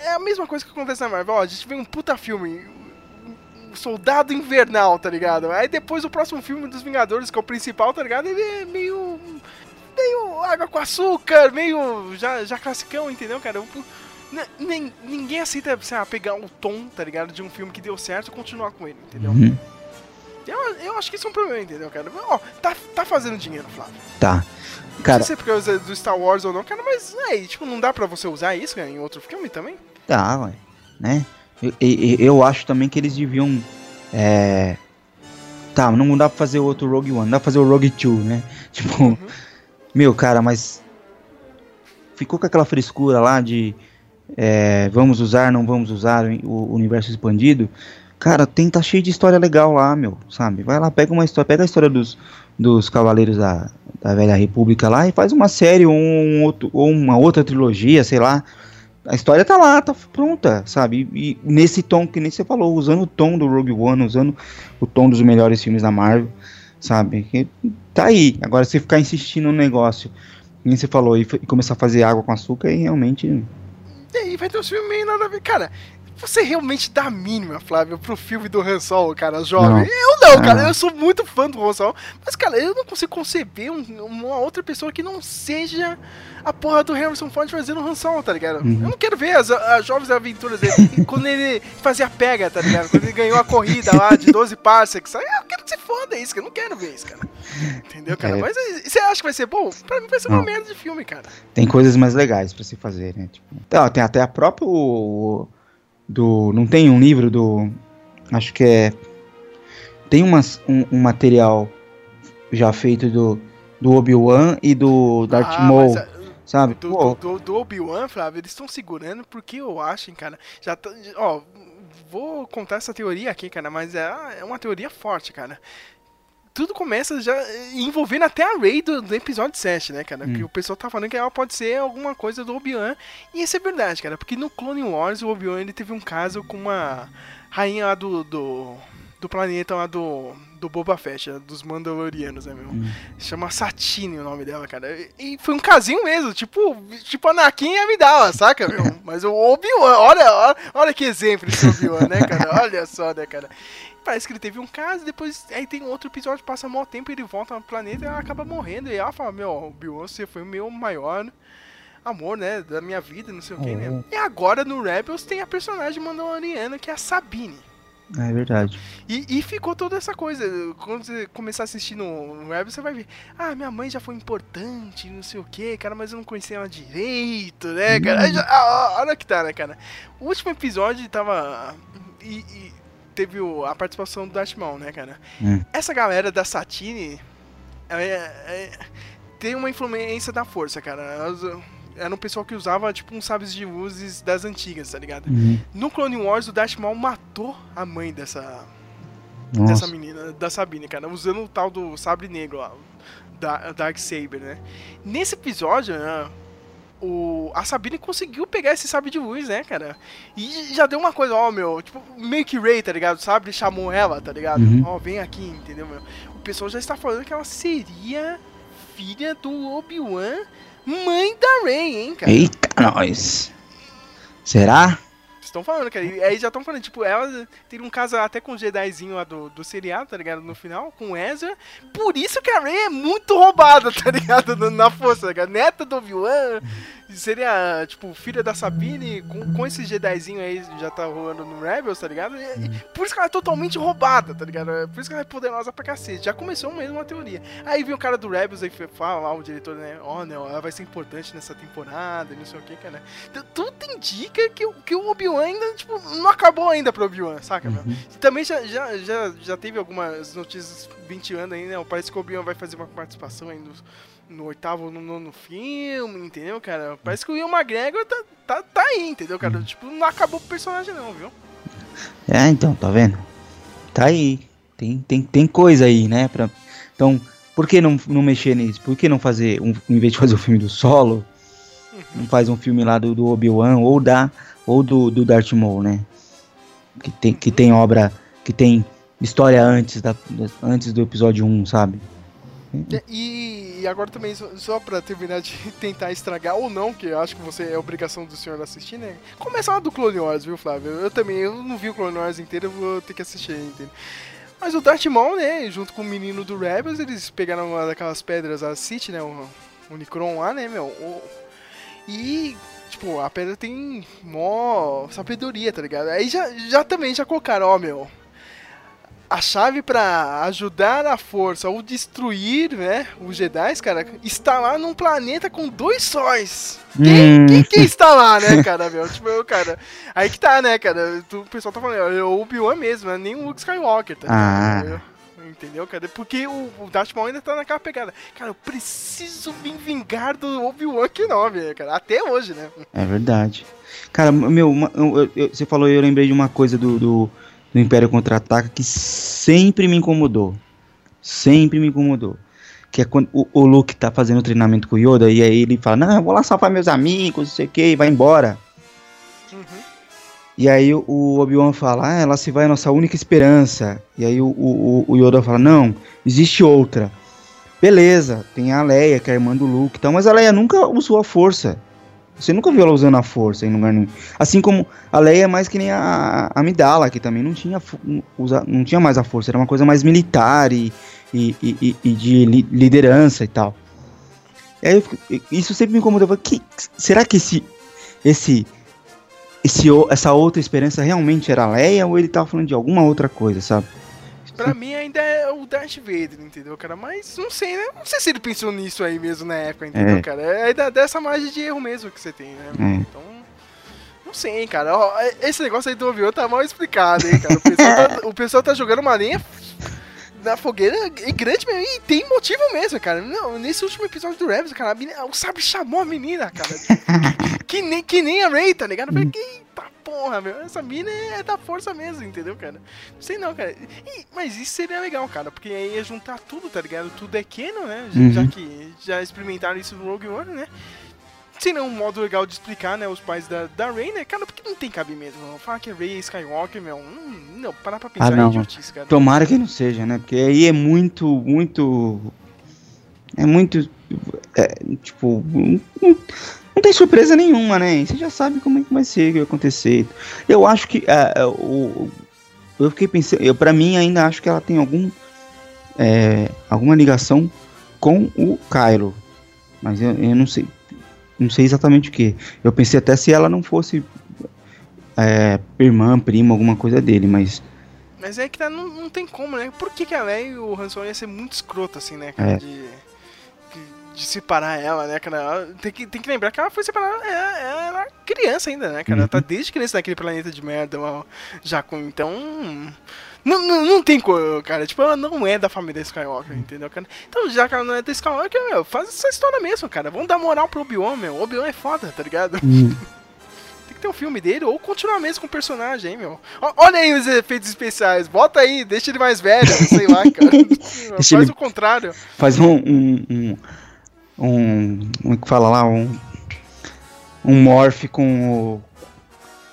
É a mesma coisa que acontece na Marvel. Ó, a gente vê um puta filme. Soldado Invernal, tá ligado? Aí depois o próximo filme dos Vingadores, que é o principal, tá ligado? Ele é meio. meio água com açúcar, meio. já, já classicão, entendeu, cara? Nem, ninguém aceita sei lá, pegar o tom, tá ligado? De um filme que deu certo e continuar com ele, entendeu? Uhum. Eu, eu acho que isso é um problema, entendeu, cara? Ó, tá, tá fazendo dinheiro, Flávio. Tá. Cara, não sei se é porque do Star Wars ou não, cara, mas é, tipo, não dá pra você usar isso cara, em outro filme também? Dá, ué. Né? Eu, eu, eu, acho também que eles deviam. É... Tá, não dá pra fazer outro Rogue One, dá pra fazer o Rogue 2, né? Tipo, uhum. meu, cara, mas. Ficou com aquela frescura lá de. É, vamos usar, não vamos usar o universo expandido. Cara, tem tá cheio de história legal lá, meu, sabe? Vai lá, pega uma história, pega a história dos, dos Cavaleiros da, da Velha República lá e faz uma série ou, um outro, ou uma outra trilogia, sei lá. A história tá lá, tá pronta, sabe? E, e, nesse tom que nem você falou, usando o tom do Rogue One, usando o tom dos melhores filmes da Marvel, sabe? Tá aí. Agora você ficar insistindo no negócio, nem você falou, e, e, começar a fazer água com açúcar, e realmente. E aí vai ter um filme meio nada a ver. Cara, Você realmente dá a mínima, Flávio, pro filme do Han Solo, cara, jovem? Não. Eu não, cara, eu sou muito fã do Han Solo, mas, cara, eu não consigo conceber um- uma outra pessoa que não seja a porra do Harrison Ford fazendo o Han Solo, tá ligado? Uhum. Eu não quero ver as, as jovens aventuras dele quando ele fazia pega, tá ligado? Quando ele ganhou a corrida lá de 12 parsecs. Eu quero que você foda isso, que eu não quero ver isso, cara. Entendeu, cara? É. Mas aí, você acha que vai ser bom? Pra mim vai ser uma Não. merda de filme, cara. Tem coisas mais legais pra se fazer, né? Tipo, então, tem até a própria. o- do, não tem um livro do. Acho que é. Tem umas, um, um material já feito do, do Obi-Wan e do Darth Ah, Maul, mas, ah, sabe? Do, Pô, do, do- do Obi-Wan, Flávio, eles estão segurando porque eu acho, hein, cara. Já tá, ó, vou contar essa teoria aqui, cara, mas é, é uma teoria forte, cara. Tudo começa já eh, envolvendo até a Rey do, do episódio 7, né, cara? Hum. Que o pessoal tá falando que ela pode ser alguma coisa do Obi-Wan. E isso é verdade, cara, porque no Clone Wars o Obi-Wan ele teve um caso com uma rainha lá do, do, do planeta lá do, do Boba Fett, né, dos Mandalorianos, né, meu? Hum. Chama Satine o nome dela, cara. E foi um casinho mesmo, tipo, tipo Anakin e Amidala, saca, meu? Mas o Obi-Wan, olha, olha, olha que exemplo esse Obi-Wan, né, cara? Olha só, né, cara? Parece que ele teve um caso, depois aí tem outro episódio, passa mó tempo, ele volta no planeta e ela acaba morrendo. E ela fala, meu, você foi o meu maior amor, né, da minha vida, não sei o que, né? Uhum. E agora no Rebels tem a personagem mandaloriana que é a Sabine. é verdade. E, e ficou toda essa coisa. Quando você começar a assistir no, no web, você vai ver. Ah, minha mãe já foi importante, não sei o que, cara, mas eu não conhecia ela direito, né, cara? Aí já- ah, ah, olha que tá, né, cara? O último episódio tava. E, e teve a participação do Darth Maul, né, cara? Hum. Essa galera da Satine é- é- tem uma influência da força, cara. Elas, era um pessoal que usava, tipo, uns sabres de luzes das antigas, tá ligado? Uhum. No Clone Wars, o Darth Maul matou a mãe dessa, dessa menina, da Sabine, cara, usando o tal do sabre negro lá, da Dark Saber, né? Nesse episódio, né, o, a Sabine conseguiu pegar esse sabre de luz, né, cara? E já deu uma coisa, ó, meu, tipo, meio que Ray, tá ligado? O sabre chamou ela, tá ligado? Uhum. Ó, vem aqui, entendeu, meu? O pessoal já está falando que ela seria filha do Obi-Wan, mãe da Ray, hein, cara? Eita, nós. Será? Estão falando, cara. E aí já estão falando, tipo, ela tem um caso até com o Jedizinho lá do, do seriado, tá ligado? No final, com o Ezra. Por isso que a Rey é muito roubada, tá ligado? Na- força, tá ligado? Neta do Obi-Wan. Seria, tipo, filha da Sabine. Com, com esse Jedizinho aí já tá rolando no Rebels, tá ligado? E- e por isso que ela é totalmente roubada, tá ligado? É Por isso que ela é poderosa pra cacete. Já começou mesmo uma teoria. Aí vem o cara do Rebels aí fala lá, o diretor, né? Ó, não, ela vai ser importante nessa temporada, e não sei o que, cara. Então, tudo indica que, o- que o Obi-Wan ainda, tipo, não acabou ainda pro Obi-Wan, saca, meu? E também já, já, já, já teve algumas notícias 20 anos aí, né? Parece que o Obi-Wan vai fazer uma participação aí no, no oitavo no nono filme, entendeu, cara? Parece que o Ian McGregor tá, tá, tá aí, entendeu, cara? Tipo, não acabou o personagem não, viu? É, então, tá vendo? Tá aí. Tem, tem, tem coisa aí, né? Pra... Então, por que não, não mexer nisso? Por que não fazer, um, em vez de fazer o filme do Solo, não faz um filme lá do, do Obi-Wan ou, da, ou do, do Darth Maul, né? Que tem, que tem obra, que tem história antes, da, da- antes do episódio 1, sabe? E, e agora também, só, pra terminar de tentar estragar, ou não, que eu acho que você é obrigação do senhor assistir, né? Começa lá do Clone Wars, viu, Flávio? Eu também, eu não vi o Clone Wars inteiro, eu vou ter que assistir, entendeu? Mas o Darth Maul, né, junto com o menino do Rebels, eles pegaram uma daquelas pedras, a City, né, o, Necron lá, né, meu? o- e, tipo, a pedra tem mó sabedoria, tá ligado? Aí já, já também, já colocaram, ó, meu, a chave pra ajudar a força ou destruir, né, os Jedi, cara, está lá num planeta com dois sóis. Quem, Hum. quem, quem está lá, né, cara, meu? Tipo, eu, cara, aí que tá, né, cara, o pessoal tá falando, é o Obi-Wan mesmo, né, nem o Luke Skywalker, tá Ah. Entendeu, cara? Porque o, o Darth Maul ainda tá naquela pegada. Cara, eu preciso me vingar do Obi-Wan Kenobi, né, cara. Até hoje, né? É verdade. Cara, meu, uma- eu- eu- você falou e eu lembrei de uma coisa do, do, do Império Contra-Ataca que sempre me incomodou. Sempre me incomodou. Que é quando o, o Luke tá fazendo treinamento com o Yoda e aí ele fala, não, eu vou lá salvar meus amigos, não sei o que, e vai embora. Uhum. E aí o- o Obi-Wan fala, ah, ela se vai a nossa única esperança. E aí o, o, o Yoda fala, não, existe outra. Beleza, tem a Leia, que é a irmã do Luke e tal, mas a Leia nunca usou a força. Você nunca viu ela usando a força em lugar nenhum. Assim como a Leia é mais que nem a a Amidala, que também não tinha, usa, não tinha mais a força, era uma coisa mais militar e, e, e- e- de li- liderança e tal. E aí eu isso sempre me incomodava. Que, será que esse, esse, esse, essa outra esperança realmente era a Leia ou ele tava falando de alguma outra coisa, sabe? Pra mim ainda é o Darth Vader, entendeu, cara? Mas não sei, né? Não sei se ele pensou nisso aí mesmo na época, entendeu, É. cara? É da- dessa margem de erro mesmo que você tem, né? É. Então. Não sei, hein, cara. Ó, esse negócio aí do Obi-Wan tá mal explicado, hein, cara. O pessoal tá, o pessoal tá jogando uma linha na fogueira e grande mesmo. E tem motivo mesmo, cara. Não, nesse último episódio do Rebels, cara, menina- o Sabre chamou a menina, cara. que, nem, que nem a Rey, tá ligado? Eu falei, eita porra, meu. Essa mina é da força mesmo, entendeu, cara? Não sei não, cara. E- mas isso seria legal, cara, porque aí ia juntar tudo, tá ligado? Tudo é canon, né? Já, Uhum. já que já experimentaram isso no Rogue One, né? Seria um modo legal de explicar, né, os pais da, da Rey, né? Cara, porque não tem cabimento, não. Falar que Rey é Skywalker, meu, não, não parar pra pensar Ah, não. é idiotice, cara. Tomara que não seja, né? Porque aí é muito, muito. É muito. é, tipo. Não, não tem surpresa nenhuma, né? Você já sabe como é que vai ser, o que vai acontecer. Eu acho que. é, é, o, eu fiquei pensando. Eu, pra mim, ainda acho que ela tem algum. é, alguma ligação com o Kylo. Mas eu, eu não sei. Não sei exatamente o que. Eu pensei até se ela não fosse. é, irmã, prima, alguma coisa dele, mas. Mas é que tá, não, não tem como, né? Por que, que a Leia e o Han Solo ia ser muito escroto, assim, né, cara? É. De, de, separar ela, né, cara? Tem que, tem que lembrar que ela foi separada, ela, ela era criança ainda, né, cara? Ela tá desde criança naquele planeta de merda, já com, então... Não, não, não tem como, cara. Tipo, ela não é da família Skywalker, entendeu, cara? Então, já que ela não é da Skywalker, meu, faz essa história mesmo, cara. Vamos dar moral pro Obi-Wan, meu. O Obi-Wan é foda, tá ligado? hum, Tem que ter um filme dele ou continuar mesmo com o personagem, hein, meu. Ó, olha aí os efeitos especiais. Bota aí, deixa ele mais velho, sei lá, cara. Faz ele- o contrário. faz um um, um um como é que fala lá um um morph com o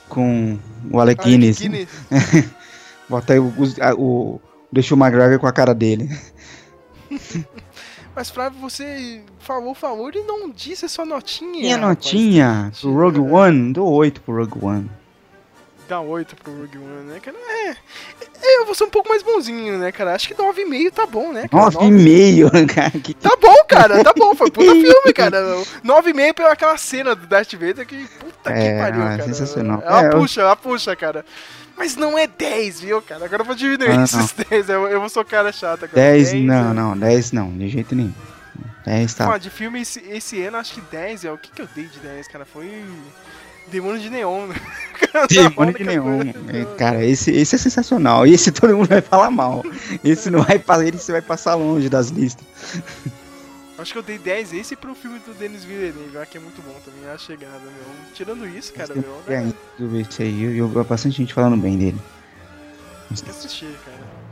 com o Alec Guinness. Bota aí o, a- o deixa o McGregor com a cara dele. Mas Flávio, você falou o favor e não disse a sua notinha. Minha rapaz. notinha pro Rogue One, dou 8 pro Rogue One. Dá 8 pro Rogue One, né, cara? É, é, eu vou ser um pouco mais bonzinho, né, cara? Acho que 9,5 tá bom, né, cara? 9,5, cara. Que Tá bom, cara, tá bom. Foi puta filme, cara. 9,5 pela aquela cena do Darth Vader que puta que É, pariu, ah, é cara. sensacional. Ela É, eu- puxa, ela puxa, cara. Mas não é 10, viu, cara? Agora eu vou diminuir Ah, esses 10. Eu, eu vou ser o cara chato agora. 10, não, é- não, 10 não, de jeito nenhum. 10 tá. Ó, de filme esse, esse ano, acho que 10 é. O que, que eu dei de 10, cara? Foi. Demônio de Neon. né? Demônio A de coisa- É, Cara, esse, esse é sensacional. Esse todo mundo vai falar mal. Esse não vai passar, esse vai passar longe das listas. Acho que eu dei 10 esse pro filme do Denis Villeneuve, que é muito bom também, a chegada, meu. Tirando isso, cara, meu. É, Né? aí. Eu, eu vi bastante gente falando bem dele. Tem assistir, cara.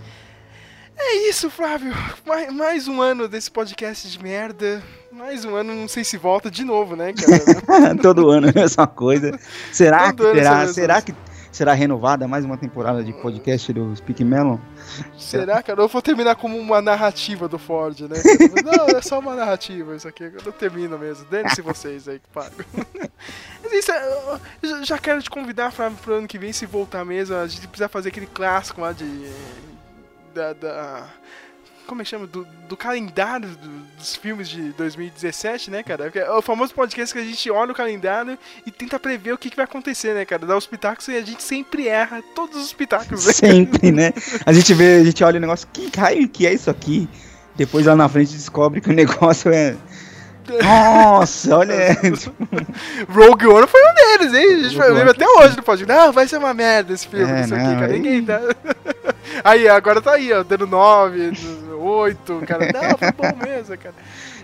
É isso, Flávio. Mais, mais um ano desse podcast de merda. Mais um ano, não sei se volta de novo, né, cara? Todo ano é a mesma coisa. Será Todo que essa será, que será renovada mais uma temporada de podcast do Speak Melon? Será, cara? Eu vou terminar como uma narrativa do Ford, né? Não, é só uma narrativa isso aqui. Eu termino mesmo. Dane-se vocês aí que pagam. Mas isso, é, eu já- quero te convidar, Flávio, pro ano que vem, se voltar mesmo. A gente precisa fazer aquele clássico lá de. Da. da- como é que chama? Do, do calendário do- dos filmes de 2017, né, cara? Porque É o famoso podcast que a gente olha o calendário e tenta prever o que, que vai acontecer, né, cara? Dá os pitacos e a gente sempre erra todos os pitacos, né? Sempre, né? A gente vê, a gente olha o negócio, que raio que é isso aqui? Depois lá na frente descobre que o negócio é. Nossa, olha. Rogue One foi um deles, hein? A gente lembra até hoje no podcast. Não, vai ser uma merda esse filme, É, isso aqui, cara. aí- Ninguém tá. Aí, agora tá aí, ó, dando 9, 8, cara. Não, foi bom mesmo, cara.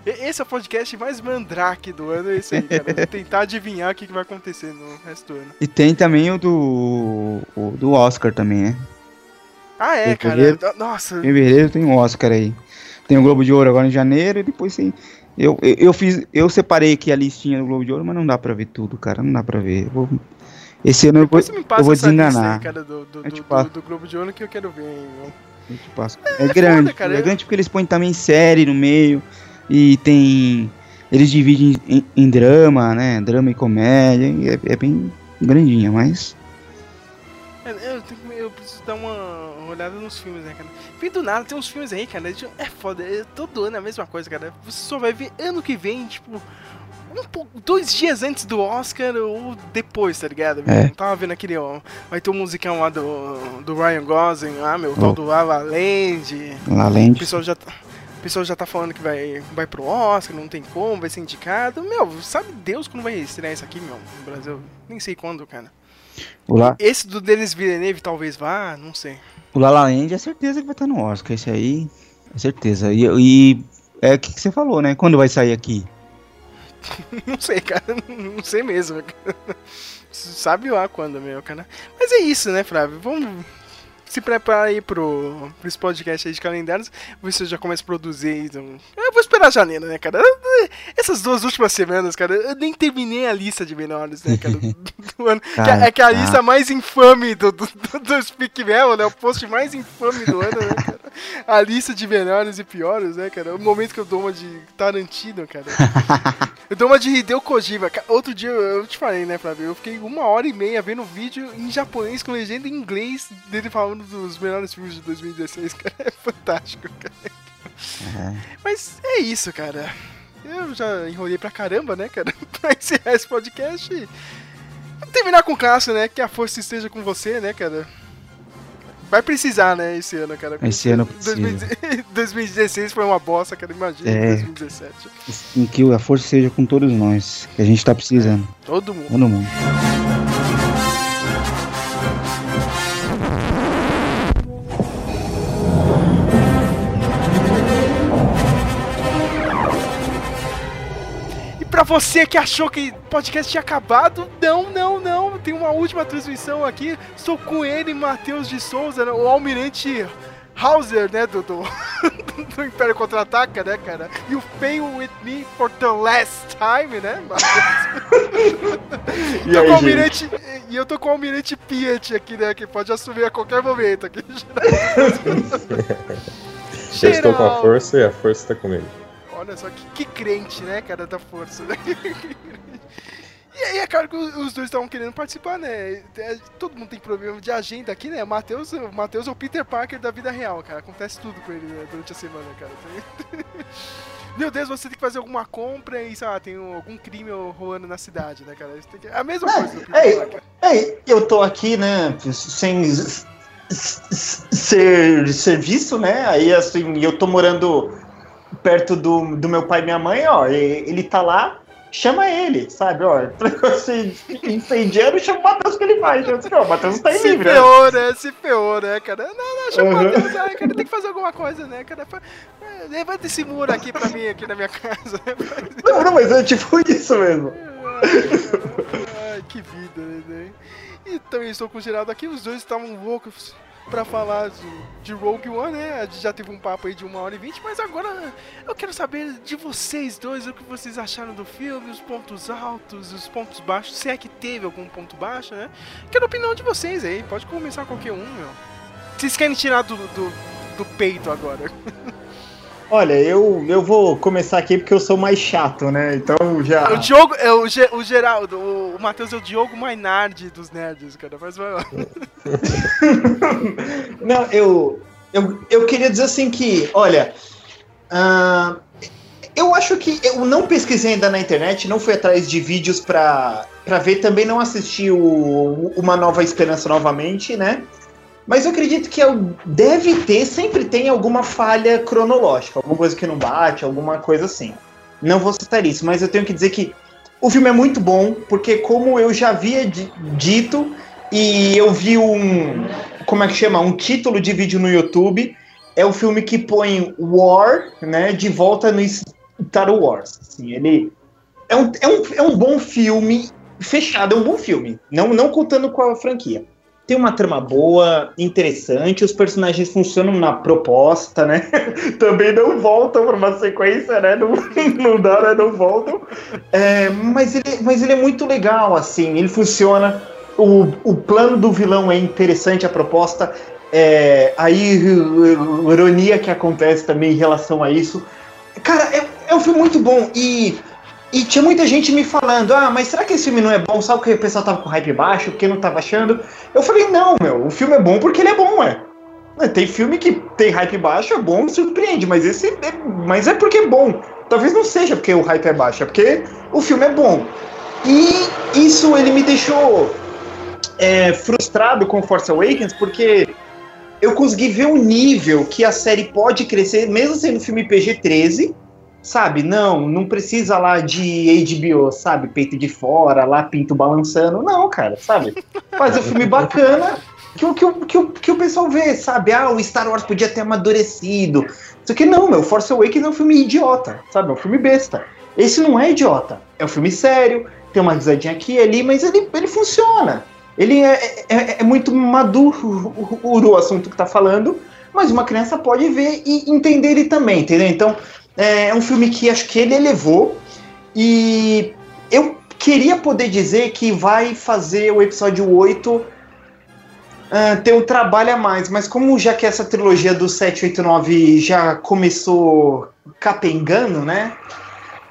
Esse é o podcast mais mandrake do ano, é esse aí, cara. Vou tentar adivinhar o que vai acontecer no resto do ano. E tem também o do. O do Oscar também, né? Ah, é, Fevereiro. cara. Nossa, Em fevereiro tem o Oscar aí. Tem o Globo de Ouro agora em janeiro e depois tem. Eu, eu, eu fiz. Eu separei aqui a listinha do Globo de Ouro, mas não dá pra ver tudo, cara. Não dá pra ver. Eu vou- esse ano eu vou, depois eu vou essa lista desenganar. aí, cara, do, do, Eu do, do- Globo de Ouro que eu quero ver, hein, eu te passo. É, grande, cara, é eu- grande porque eles põem também série no meio. E tem Eles dividem em, em drama, né? Drama e comédia. é, é bem grandinha, mas. É, Eu, tenho eu preciso dar uma olhada nos filmes, né, cara? Vem do nada, tem uns filmes aí, cara. É foda, é todo ano é a mesma coisa, cara. Você só vai ver ano que vem, tipo. Um pouco, dois dias antes do Oscar ou depois, tá ligado? É. Eu tava vendo aquele, ó. Vai ter um musicão lá do, do Ryan Gosling, lá, meu, tal Oh. do La La Land. La O Land. pessoal já tá. O pessoal já tá falando que vai, vai pro Oscar, não tem como, vai ser indicado. Meu, sabe Deus quando vai estrear isso aqui, meu, no Brasil? Nem sei quando, cara. O La, Esse do Denis Villeneuve talvez vá, não sei. O La La Land é certeza que vai estar no Oscar. Esse aí, é certeza. E, e é o que, que você falou, né? Quando vai sair aqui? Não sei, cara. Não sei mesmo. Sabe lá quando, meu, cara. Mas é isso, né, Flávio? Vamos se preparar aí pro, pro esse podcast aí de calendários. Eu já começo a produzir. Então... Eu vou esperar janeiro, né, cara? Essas duas últimas semanas, cara, eu nem terminei a lista de menores, né, cara? Do, do ano. Que Cara, é, é que a ah. lista mais infame do, do, do, do Speak Mel, né? O post mais infame do ano, né, cara? A lista de melhores e piores, né, cara? O momento que eu dou uma de Tarantino, cara. Eu dou uma de Hideo Kojima. Outro dia eu te falei, né, Flávio? Eu fiquei uma hora e meia vendo vídeo em japonês com legenda em inglês dele falando dos melhores filmes de 2016, cara. É fantástico, cara. Mas é isso, cara. Eu já enrolei pra caramba, né, cara? pra encerrar esse podcast. e Vamos terminar com o Cássio, né? Que a força esteja com você, né, cara? Vai precisar, né, esse ano, cara. Esse ano precisa. 2016 2016 foi uma bosta, cara. Imagina É. 2017. Em que a força seja com todos nós. Que a gente tá precisando. Todo mundo. Todo mundo. Pra você que achou que o podcast tinha acabado, não, não, não. Tem uma última transmissão aqui. Estou com ele, Matheus de Souza, né, o almirante Hauser, né, do, do, do Império Contra-Ataca, né, cara? You fail with me for the last time, né, Matheus? E aí, almirante, e eu tô com o almirante Piat aqui, né, que pode assumir a qualquer momento aqui. Eu estou com a força e a força está comigo. Olha só que, que crente, né, cara, da força. Né? E aí, é claro que os dois estavam querendo participar, né? É, Todo mundo tem problema de agenda aqui, né? Matheus, o Matheus é o Peter Parker da vida real, cara. Acontece tudo com ele né, durante a semana, cara. Meu Deus, você tem que fazer alguma compra e, sei lá, tem um- algum crime rolando na cidade, né, cara? Que- É a mesma coisa do Peter Ei, eu tô aqui, né, sem s- s- ser serviço, né? Aí assim, eu tô morando perto do, do meu pai e minha mãe, ó. ele tá lá, chama ele, sabe? Ó, você incendiando, chama o Matheus que ele faz. Eu disse, não, o Matheus tá aí Se livre. né? ferrou, né? Se ferrou, né, cara? Não, não, chama o Uhum. Matheus, ai, cara, tem que fazer alguma coisa, né, cara? É, Levanta esse muro aqui pra mim, aqui na minha casa. né? Não, não, mas é tipo isso mesmo. Ai, que vida, né? Então, eu estou com o Geraldo aqui, os dois estavam loucos pra falar de, de Rogue One, né? A gente já teve um papo aí de uma hora e vinte, mas agora eu quero saber de vocês dois, o que vocês acharam do filme, os pontos altos, os pontos baixos, se é que teve algum ponto baixo, né? Quero a opinião de vocês aí, pode começar qualquer um, meu. Vocês querem tirar do, do, do peito agora? Olha, eu, eu vou começar aqui porque eu sou mais chato, né? Então já. O Diogo, é o, Ge- o Geraldo, o, o Matheus é o Diogo Mainardi dos nerds, cara, mas vai lá. Não, eu, eu, eu queria dizer assim que, olha, ah, eu acho que eu não pesquisei ainda na internet, não fui atrás de vídeos pra, pra ver, também não assisti o, Uma Nova Esperança novamente, né? Mas eu acredito que eu- deve ter, sempre tem alguma falha cronológica, alguma coisa que não bate, alguma coisa assim. Não vou citar isso, mas eu tenho que dizer que o filme é muito bom, porque como eu já havia di- dito, e eu vi um, como é que chama? Um título de vídeo no YouTube. É o filme que põe War, né, de volta no Star Wars. Assim, ele é um, é, um, é um bom filme fechado, é um bom filme. Não, não contando com a franquia. Tem uma trama boa, interessante, os personagens funcionam na proposta, né? Também não voltam para uma sequência, né? Não, não dá, né? Não voltam. É, mas, ele, mas ele é muito legal, assim, ele funciona. O, o plano do vilão é interessante, a proposta. É, aí, ironia que acontece também em relação a isso. Cara, é, é um filme muito bom. E E tinha muita gente me falando, ah, mas será que esse filme não é bom? Sabe que o pessoal tava com hype baixo, porque não tava achando? Eu falei, não, meu, o filme é bom porque ele é bom. É, Tem filme que tem hype baixo, é bom, surpreende, mas esse é, mas é porque é bom. Talvez não seja porque o hype é baixo, é porque o filme é bom. E isso ele me deixou é, frustrado com Force Awakens, porque eu consegui ver o nível que a série pode crescer, mesmo sendo filme PG-13, sabe? Não, não precisa lá de HBO, sabe? Peito de fora, lá pinto balançando. Não, cara, sabe? Fazer um filme bacana que, o- que, o- que, o- que o pessoal vê, sabe? Ah, o Star Wars podia ter amadurecido. Isso aqui não, meu. Force Awakens é um filme idiota, sabe? É um filme besta. Esse não é idiota. É um filme sério, tem uma risadinha aqui e ali, mas ele, ele funciona. Ele é, é, é muito maduro o assunto que tá falando, mas uma criança pode ver e entender ele também, entendeu? Então, é um filme que acho que ele elevou e eu queria poder dizer que vai fazer o episódio 8 ah, ter um trabalho a mais, mas como já que essa trilogia do 7, 8, 9 já começou capengando, né?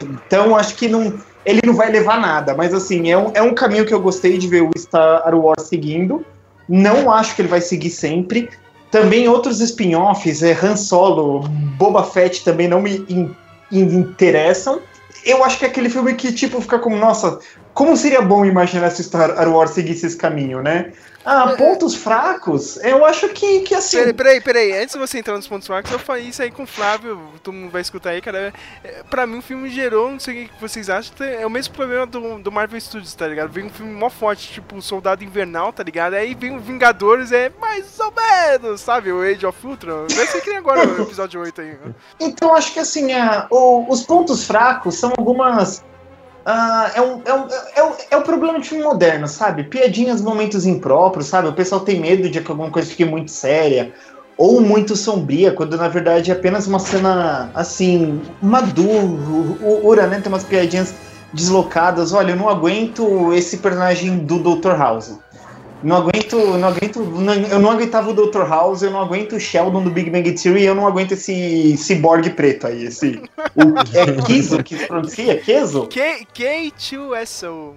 Então acho que não, ele não vai levar nada, mas assim, é um, é um caminho que eu gostei de ver o Star Wars seguindo. Não acho que ele vai seguir sempre. Também outros spin-offs, é Han Solo, Boba Fett também não me in- in- interessam. Eu acho que é aquele filme que, tipo, fica como, nossa, como seria bom imaginar se Star Wars seguisse esse caminho, né? Ah, pontos fracos, eu acho que, que assim. Peraí, peraí, peraí. Antes de você entrar nos pontos fracos, eu falei isso aí com o Flávio, todo mundo vai escutar aí, cara. É, Pra mim o filme gerou, não sei o que vocês acham, é o mesmo problema do, do Marvel Studios, tá ligado? Vem um filme mó forte, tipo Soldado Invernal, tá ligado? Aí vem o Vingadores, é mais ou menos, sabe? O Age of Ultron. Vai ser que nem agora o episódio 8 aí. né? Então, acho que assim, a- o- os pontos fracos são algumas. Ah, é, um, é, um, é, um, é um problema de filme moderno, sabe? Piadinhas, momentos impróprios, sabe? O pessoal tem medo de que alguma coisa fique muito séria ou muito sombria, quando na verdade é apenas uma cena assim, madura, né? Tem umas piadinhas deslocadas. Olha, eu não aguento esse personagem do Dr. House. Não aguento, não aguento, não- eu não aguentava o Dr. House, eu não aguento o Sheldon do Big Bang Theory, eu não aguento esse ciborgue preto aí, esse o, é Kizo que se pronuncia, Kezo? K- K2SO.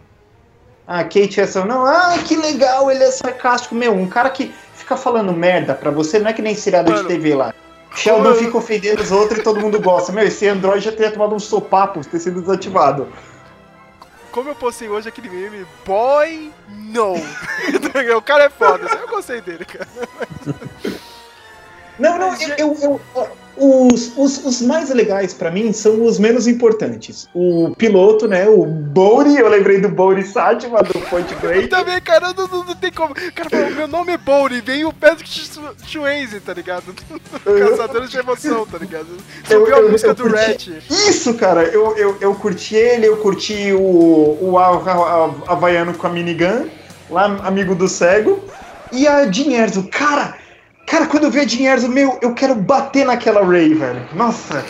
Ah, Kate essa não, ah, que legal, ele é sarcástico, meu, um cara que fica falando merda pra você, não é que nem seriado de TV lá. Sheldon fica ofendendo os outros e todo mundo gosta. Meu, esse Android já teria tomado um sopapo, ter sido desativado. Como eu postei hoje aquele meme, boy, no. o cara é foda, eu gostei dele, cara. Não, não, eu, eu- eu- os, os, os mais legais pra mim são os menos importantes. O piloto, né? O Bouri, eu lembrei do Bouri Sátima do Point Break. Também, cara, não, não, não tem como. O cara falou, meu nome é Bouri, vem o Patrick Schu- Swayze, tá ligado? Caçadores de emoção, tá ligado? Eu- Subiu a eu- música eu do curti. Ratch. Isso, cara, eu, eu, eu curti ele, eu curti o, o Ha- Ha- Havaiano com a minigun, lá, amigo do cego. E a Erso, cara, cara, quando eu vi a Erso, meu, eu quero bater naquela Ray, velho. Nossa,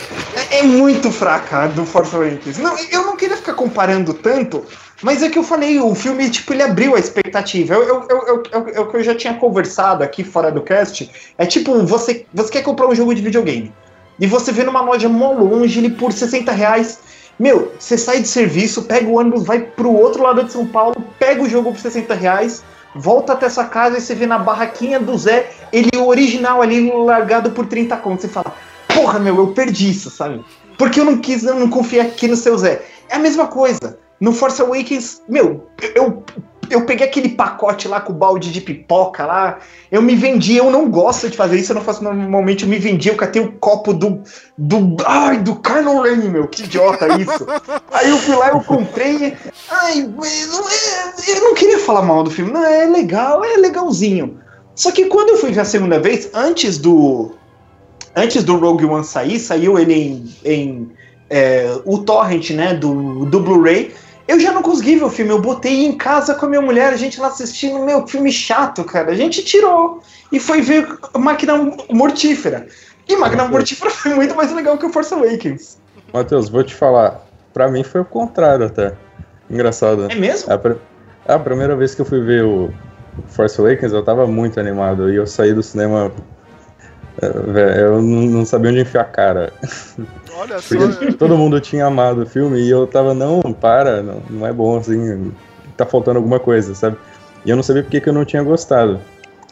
é, é muito fraca a do Force Awakens. Não, eu não queria ficar comparando tanto, mas é que eu falei, o filme, tipo, ele abriu a expectativa. Eu, eu, eu, eu, é que eu já tinha conversado aqui fora do cast. É tipo, você, você quer comprar um jogo de videogame. E você vê numa loja mó longe, ele por 60 reais. Meu, você sai de serviço, pega o ônibus, vai pro outro lado de São Paulo, pega o jogo por 60 reais, volta até sua casa e você vê na barraquinha do Zé, ele o original ali largado por 30 contos. Você fala, porra, meu, eu perdi isso, sabe? Porque eu não quis, eu não confiei aqui no seu Zé. É a mesma coisa. No Force Awakens, meu, eu, eu peguei aquele pacote lá com o balde de pipoca lá, eu me vendi, eu não gosto de fazer isso, eu não faço normalmente, eu me vendi, eu catei o copo do. do. Ai, do Kylo Ren, meu, que idiota isso. Aí eu fui lá, eu comprei. Ai, é- eu não queria falar mal do filme, não, é legal, é legalzinho. Só que quando eu fui ver a segunda vez, antes do. Antes do Rogue One sair, saiu ele em. em é, o torrent, né, do, do Blu-ray. Eu já não consegui ver o filme, eu botei em casa com a minha mulher, a gente lá assistindo, meu, filme chato, cara. A gente tirou e foi ver Máquina Mortífera. E Máquina Mortífera foi muito mais legal que o Force Awakens. Matheus, vou te falar. Pra mim foi o contrário até. Engraçado. É mesmo? A, pr- a primeira vez que eu fui ver o Force Awakens, eu tava muito animado. E eu saí do cinema eu não sabia onde enfiar a cara. Olha só. Porque todo mundo tinha amado o filme e eu tava, não, para, não, não é bom assim, tá faltando alguma coisa, sabe? E eu não sabia porque que eu não tinha gostado.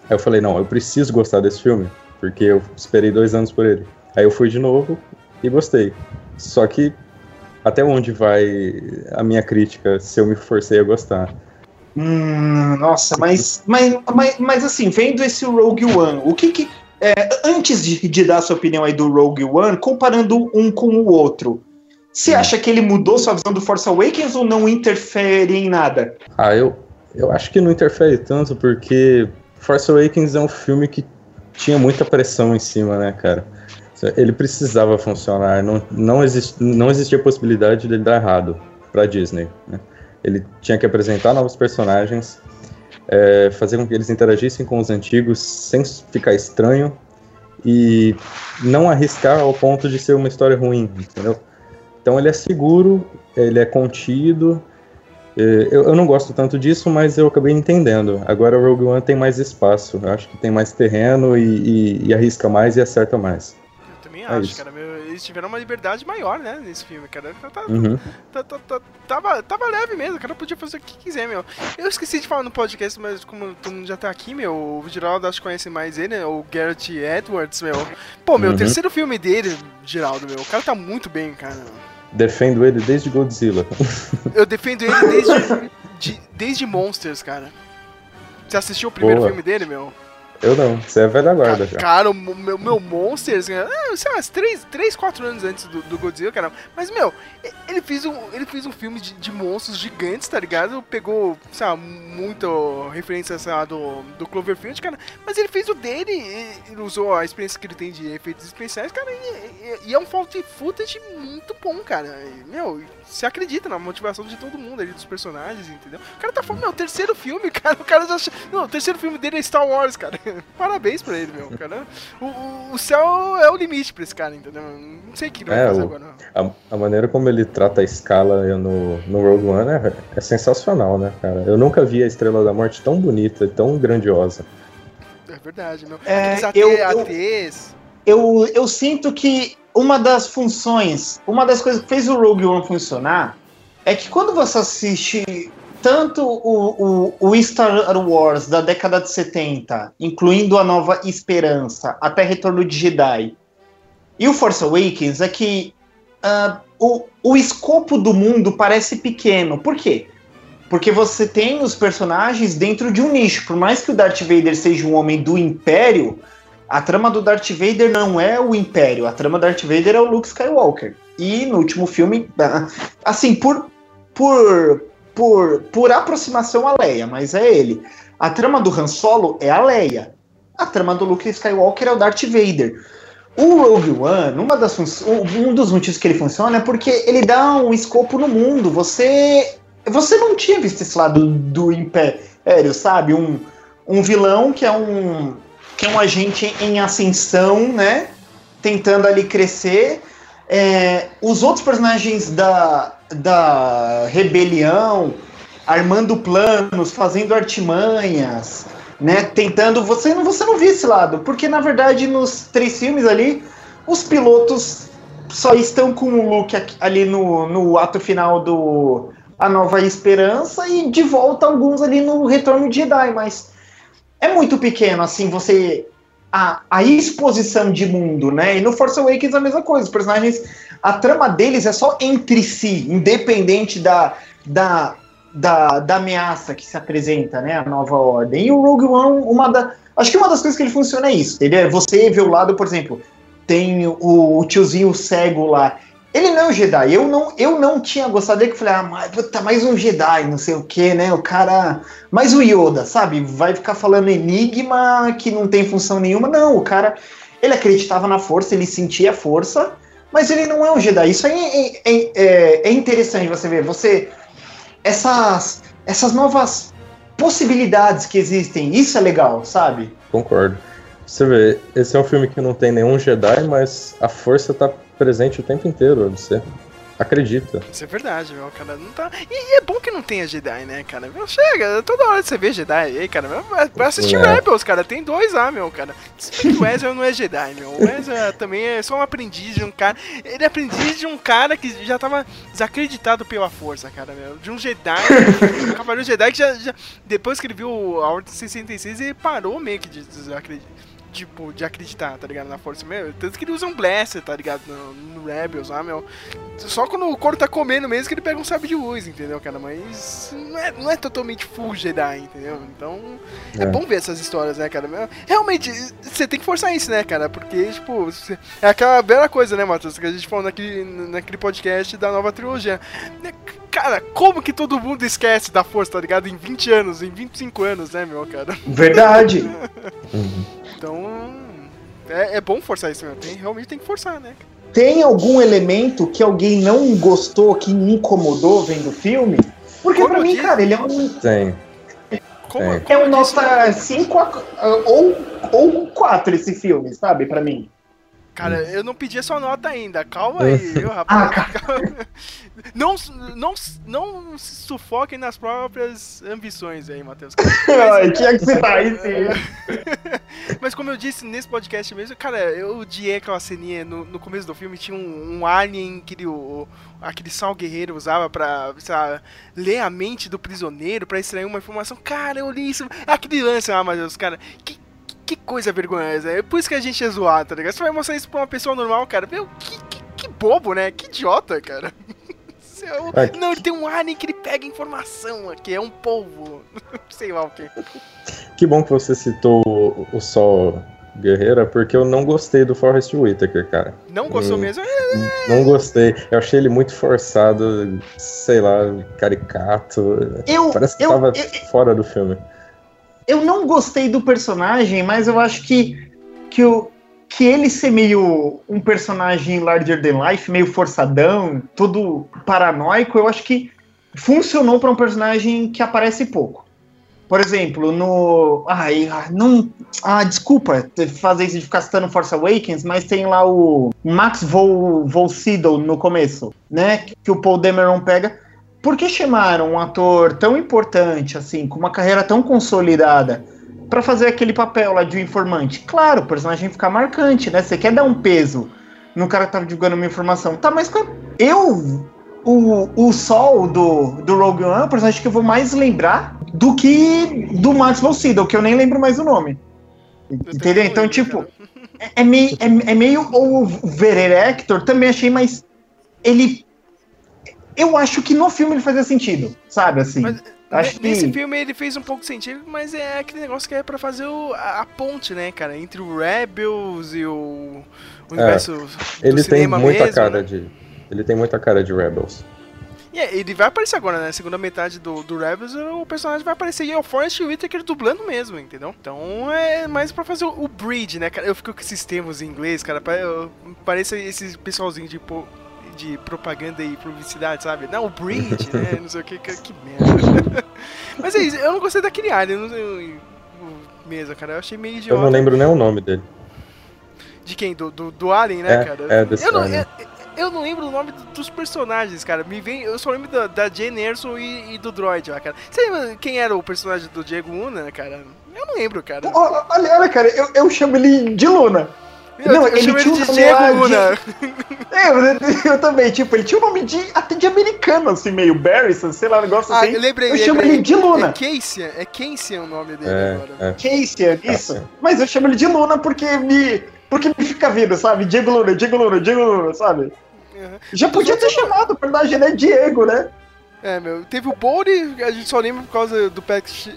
Aí eu falei, não, eu preciso gostar desse filme, porque eu esperei dois anos por ele. Aí eu fui de novo e gostei. Só que até onde vai a minha crítica se eu me forcei a gostar? Hum, nossa, mas, mas, mas, mas assim, vendo esse Rogue One, o que que. É, antes de, de dar sua opinião aí do Rogue One, comparando um com o outro, você Hum. acha que ele mudou sua visão do Force Awakens ou não interfere em nada? Ah, eu, eu acho que não interfere tanto porque Force Awakens é um filme que tinha muita pressão em cima, né, cara? Ele precisava funcionar, não, não, exist, não existia possibilidade dele dar errado pra Disney. Né? Ele tinha que apresentar novos personagens, é, fazer com que eles interagissem com os antigos sem ficar estranho e não arriscar ao ponto de ser uma história ruim, entendeu? Então ele é seguro, ele é contido, é, Eu, eu não gosto tanto disso, mas eu acabei entendendo. Agora o Rogue One tem mais espaço. Eu acho que tem mais terreno e, e- e arrisca mais e acerta mais. Eu também É acho, isso. cara. Eles tiveram uma liberdade maior, né, nesse filme, cara. Tá- tá- Uhum. tá- tava, tava leve mesmo, o cara podia fazer o que quiser, meu. Eu esqueci de falar no podcast, mas como todo mundo já tá aqui, meu, o Geraldo acho que conhece mais ele, né? O Garrett Edwards, meu. Pô, meu, Uhum. terceiro filme dele, Geraldo, meu, o cara tá muito bem, cara. Defendo ele desde Godzilla. Eu defendo ele desde, de- desde Monsters, cara. Você assistiu o primeiro Boa. filme dele, meu? Eu não, você é velha guarda Ca- já. Cara, o meu, meu Monsters, cara, é, sei lá, 3, 3, 4 anos antes do, do Godzilla, cara. Mas, meu, ele fez um, ele fez um filme de, de monstros gigantes, tá ligado? Pegou, sei lá, muito referência, sei lá, do, do Cloverfield, cara. Mas ele fez o dele, e, ele usou a experiência que ele tem de efeitos especiais, cara. E, e- e é um found footage muito bom, cara. Meu, você acredita na motivação de todo mundo ali, dos personagens, entendeu? O cara tá falando, meu, terceiro filme, cara. O cara já. Não, o terceiro filme dele é Star Wars, cara. Parabéns pra ele, meu, cara. O, o, céu é o limite pra esse cara, entendeu? Não sei o que ele vai É, fazer o- agora. A, a maneira como ele trata a escala no, no Rogue One é, é sensacional, né, cara? Eu nunca vi a Estrela da Morte tão bonita e tão grandiosa. É verdade, meu. É, Aqueles AT, eu- eu- ATs. Eu, eu sinto que uma das funções, uma das coisas que fez o Rogue One funcionar é que quando você assiste tanto o, o, o Star Wars da década de 70, incluindo a Nova Esperança, até Retorno de Jedi, e o Force Awakens, é que ah, o, o escopo do mundo parece pequeno. Por quê? Porque você tem os personagens dentro de um nicho. Por mais que o Darth Vader seja um homem do Império, a trama do Darth Vader não é o Império, a trama do Darth Vader é o Luke Skywalker. E no último filme, assim, por por por, por aproximação a Leia, mas é ele. A trama do Han Solo é a Leia. A trama do Luke Skywalker é o Darth Vader. O Rogue One, uma das um dos motivos que ele funciona é porque ele dá um escopo no mundo. Você você não tinha visto esse lado do Império, sabe? Um, um vilão que é um que é um agente em ascensão, né? Tentando ali crescer. É, os outros personagens da, da rebelião armando planos, fazendo artimanhas, né? Tentando. Você não, você não viu esse lado, porque na verdade nos três filmes ali, os pilotos só estão com o Luke ali no, no ato final do A Nova Esperança e de volta alguns ali no Retorno de Jedi, mas é muito pequeno, assim, você. A, a exposição de mundo, né? E no Force Awakens a mesma coisa. Os personagens. A trama deles é só entre si, independente da, da, da, da ameaça que se apresenta, né? A nova ordem. E o Rogue One, uma da. Acho que uma das coisas que ele funciona é isso. Ele é, você vê o lado, por exemplo, tem o, o tiozinho cego lá. Ele não é um Jedi. Eu não, eu não tinha gostado dele, que falei, ah, mas, puta, mais um Jedi, não sei o que, né? O cara. Mais o Yoda, sabe? Vai ficar falando enigma que não tem função nenhuma. Não, o cara. Ele acreditava na força, ele sentia a força, mas ele não é um Jedi. Isso aí é, é, é, é interessante você ver. Você. Essas, essas novas possibilidades que existem, isso é legal, sabe? Concordo. Você vê, esse é um filme que não tem nenhum Jedi, mas a força tá presente o tempo inteiro, você. acredita. Isso é verdade, meu, cara. Não tá... E, e é bom que não tenha Jedi, né, cara? Meu, chega, toda hora você vê Jedi aí, cara. Meu, vai- assistir É. Rebels, cara. Tem dois lá, meu, cara. O Ezra não é Jedi, meu. O Ezra também é só um aprendiz de um cara. Ele é aprendiz de um cara que já tava desacreditado pela força, cara, meu. De um Jedi. um cavaleiro Jedi que já, já- Depois que ele viu a Ordem 66, ele parou meio que de desacreditar. Tipo, de acreditar, tá ligado? Na força mesmo. Tanto que ele usa um blaster, tá ligado? No, no Rebels lá, meu. Só quando o couro tá comendo mesmo que ele pega um sabre de luz, entendeu, cara? Mas não é, não é totalmente full Jedi, entendeu? Então é, É. bom ver essas histórias, né, cara? Meu, Realmente, você tem que forçar isso, né, cara? Porque, tipo, é aquela bela coisa, né, Matheus? Que a gente falou naquele, naquele podcast da nova trilogia. Né, Cara, como que todo mundo esquece da força, tá ligado? Em 20 anos, em 25 anos, né, meu, cara? Verdade. Então. É, é bom forçar isso. Tem, realmente tem que forçar, né? Tem algum elemento que alguém não gostou, que me incomodou vendo o filme? Porque Como pra mim, que- cara, ele é um, Tem. Como, É. é um nota 5 ou, ou 4 esse filme, sabe? Pra mim. Cara, eu não pedi a sua nota ainda. Calma aí, viu, Ah, rapaz? cara. Não, não, não se sufoquem nas próprias ambições aí, Matheus. Ai, Tinha que citar isso. Mas como eu disse nesse podcast mesmo, cara, eu odiei aquela ceninha no, no começo do filme, tinha um, um alien que ele, o, aquele sal guerreiro usava pra, lá, ler a mente do prisioneiro, pra extrair uma informação. Cara, eu li isso, aquele lance lá, Matheus, cara, que, que coisa vergonhosa. É por isso que a gente é zoado, tá ligado? Você vai mostrar isso pra uma pessoa normal, cara, meu, que, que, que bobo, né? Que idiota, cara. Isso é Não, ele tem um alien que ele pega informação aqui, é um polvo. Sei lá o que. Que bom que você citou o, o Sol Guerreira, porque eu não gostei do Forrest Whitaker, cara. Não gostou Hum. mesmo? Não gostei. Eu achei ele muito forçado, sei lá, caricato. Eu, Parece que eu, tava eu, fora do filme. Eu não gostei do personagem, mas eu acho que, que, o, que ele ser meio um personagem larger than life, meio forçadão, todo paranoico, eu acho que funcionou pra um personagem que aparece pouco. Por exemplo, no. Ai, ah, não. Ah, desculpa fazer isso de ficar citando Force Awakens, mas tem lá o Max Vol, Vol no começo, né? Que o Paul Dameron pega. Por que chamaram um ator tão importante, assim, com uma carreira tão consolidada, pra fazer aquele papel lá de um informante? Claro, o personagem fica marcante, né? Você quer dar um peso no cara que tá divulgando uma informação. Tá, mas eu. O, o Sol do, do Rogue One é o personagem que eu vou mais lembrar do que do Max von Sydow, que eu nem lembro mais o nome. Entendeu? Então, tipo, é, é meio, é, é meio. O Verer Hector também achei, mas ele. Eu acho que no filme ele fazia sentido, sabe? Assim. Mas acho ne- nesse que- filme ele fez um pouco de sentido, mas é aquele negócio que é pra fazer o- a, a ponte, né, cara, entre o Rebels e o, o universo do Ele tem cinema muita mesmo, cara né? de. Ele tem muita cara de Rebels. E é, ele vai aparecer agora, né? Na segunda metade do, do Rebels, o personagem vai aparecer e é o Forrest Whitaker dublando mesmo, entendeu? Então é mais pra fazer o, o bridge, né, cara? Eu fico com esses termos em inglês, cara. eu- Parece esse pessoalzinho de, po- de propaganda e publicidade, sabe? Não, o bridge, né? Não sei o que, que, que merda. Mas é isso, eu não gostei daquele alien, eu não sei. o- Mesmo, cara. Eu achei meio Eu idiota. não lembro nem o nome dele. De quem? Do, do, do Alien, né, É, cara? é, desse eu, não, Alien. eu, eu não lembro o nome do- dos personagens, cara. Me vem, eu só lembro da, da Jane Erso e, e do Droid lá, cara. Você lembra quem era o personagem do Diego Luna, cara? Eu não lembro, cara. Olha, olha, cara, eu, eu chamo ele de Luna. Eu, não, eu ele chamo ele tinha um de nome Diego lá de- Luna. É, eu, eu também, tipo, ele tinha um nome de, até de americano, assim, meio Barrison, sei lá, um negócio Ah, assim. eu lembrei, eu chamo lembrei. ele de Luna. É Cassian, é Cassian o nome dele É, agora. é. Casey, isso. Tá. Mas eu chamo ele de Luna porque me. Porque me fica vindo, sabe? Diego Luna, Diego Luna, Diego Luna, sabe? Uhum. Já podia ter chamado, o personagem é Diego, né? É, meu, teve o Bode, a gente só lembra por causa do Patrick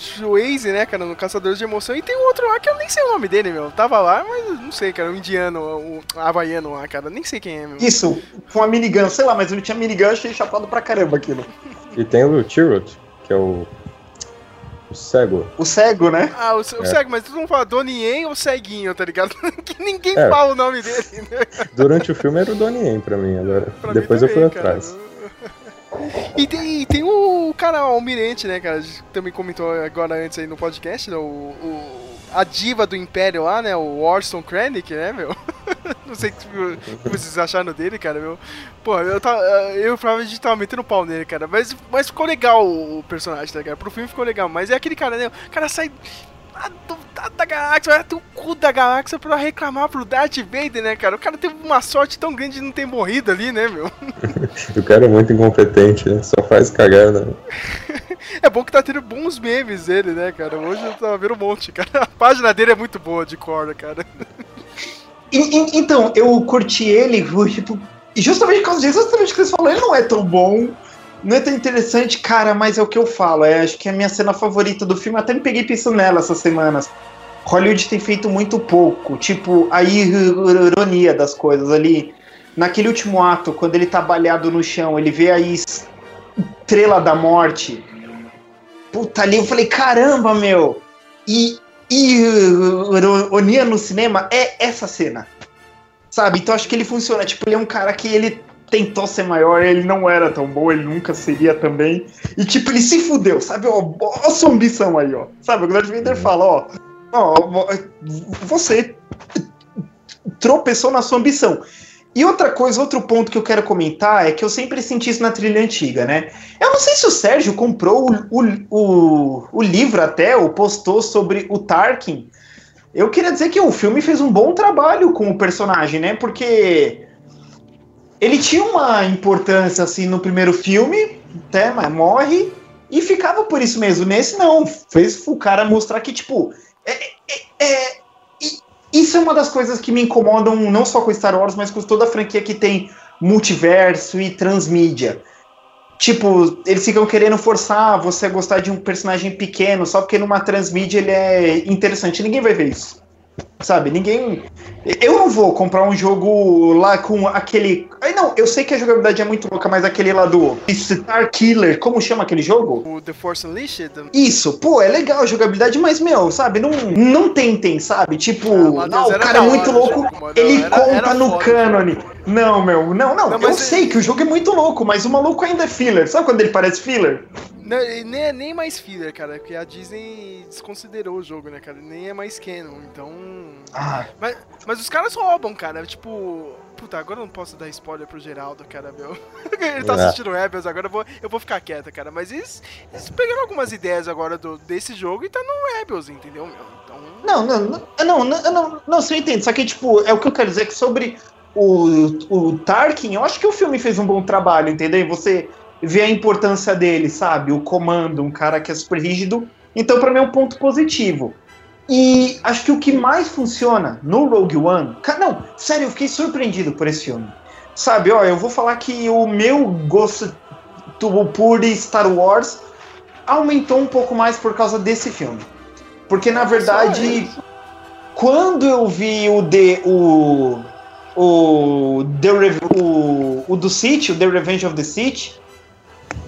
Swayze, né, cara, no Caçadores de Emoção, e tem um outro lá que eu nem sei o nome dele, meu, tava lá, mas não sei, cara, o indiano, o havaiano lá, cara, nem sei quem é, meu. Isso, com a minigun, sei lá, mas ele tinha minigun, achei chapado pra caramba aquilo. E tem o Chirrut, que é o. O cego. O cego, né? Ah, o, o É. cego, mas tu não fala Donnie ou Ceguinho, tá ligado? que ninguém É. fala o nome dele, né? Durante o filme era o Donnie Yen pra mim, agora. Pra mim Depois eu fui também, cara. E tem, tem o cara o Almirante, né, cara? A gente também comentou agora antes aí no podcast, né? O, o- a diva do Império lá, né? O Orson Krennic, né, meu? Não sei o que vocês acharam dele, cara, meu. Pô, eu, tava, eu provavelmente tava metendo pau nele, cara. Mas, mas ficou legal o personagem, tá, cara? Pro filme ficou legal. Mas é aquele cara, né? O cara sai da, da, da galáxia, vai até o cu da galáxia pra reclamar pro Darth Vader, né, cara? O cara teve uma sorte tão grande de não ter morrido ali, né, meu? O cara é muito incompetente, né? Só faz cagada. É bom que tá tendo bons memes dele, né, cara? Hoje eu tava vendo um monte, cara. A página dele é muito boa de corda, cara. Então, eu curti ele, tipo, justamente por causa disso, justamente o que você falou, ele não é tão bom, não é tão interessante, cara, mas é o que eu falo, é, acho que é a minha cena favorita do filme, até me peguei pensando nela essas semanas. Hollywood tem feito muito pouco, tipo, a ironia das coisas ali. Naquele último ato, quando ele tá balhado no chão, ele vê a estrela da morte. Puta, ali eu falei, caramba, meu! E ironia no cinema é essa cena. Sabe? Então acho que ele funciona. Tipo, ele é um cara que ele tentou ser maior, ele não era tão bom, ele nunca seria também. E tipo, ele se fudeu, sabe? Ó, ó a sua ambição aí, ó. Sabe? O Darth Vader fala, ó, ó, você tropeçou na sua ambição. E outra coisa, outro ponto que eu quero comentar é que eu sempre senti isso na trilha antiga, né? Eu não sei se o Sérgio comprou o, o, o, o livro até, ou postou sobre o Tarkin. Eu queria dizer que o filme fez um bom trabalho com o personagem, né? Porque ele tinha uma importância assim no primeiro filme, até, mas morre e ficava por isso mesmo. Nesse não, fez o cara mostrar que tipo é, é- é- isso é uma das coisas que me incomodam não só com Star Wars, mas com toda a franquia que tem multiverso e transmídia. Tipo, eles ficam querendo forçar você a gostar de um personagem pequeno só porque numa transmídia ele é interessante. Ninguém vai ver isso. Sabe? Ninguém. Eu não vou comprar um jogo lá com aquele. Ai, não, eu sei que a jogabilidade é muito louca, mas aquele lá do Star Killer, como chama aquele jogo? O The Force Unleashed. Isso, pô, é legal a jogabilidade, mas, meu, sabe, não, não tentem, sabe? Tipo, Ah, não, o cara é muito louco, jogo, ele Era- conta era no cânone. Não, meu, não, não, Não, eu mas sei que o jogo é muito louco, mas o maluco ainda é filler. Sabe quando ele parece filler? Não, nem, é nem mais filler, cara, porque a Disney desconsiderou o jogo, né, cara? Nem é mais canon, então. Ah, Mas, mas os caras roubam, cara. Tipo. Puta, agora eu não posso dar spoiler pro Geraldo, cara, meu. Ele tá É. assistindo Rebels, agora eu vou, eu vou ficar quieta, cara. Mas eles, eles pegaram algumas ideias agora do, desse jogo e tá no Rebels, entendeu, meu? Então. Não, não, não, não, não, não, não, você entende. Só que, tipo, é o que eu quero dizer que sobre o, o Tarkin, eu acho que o filme fez um bom trabalho, entendeu? E Você vê a importância dele, sabe? O comando, um cara que é super rígido. Então, pra mim, é um ponto positivo. E acho que o que mais funciona no Rogue One. Não, sério, eu fiquei surpreendido por esse filme. Sabe, ó, eu vou falar que o meu gosto por Star Wars aumentou um pouco mais por causa desse filme. Porque na verdade, quando eu vi o The, o, o, The Rev- o, o do City, o The Revenge of the City,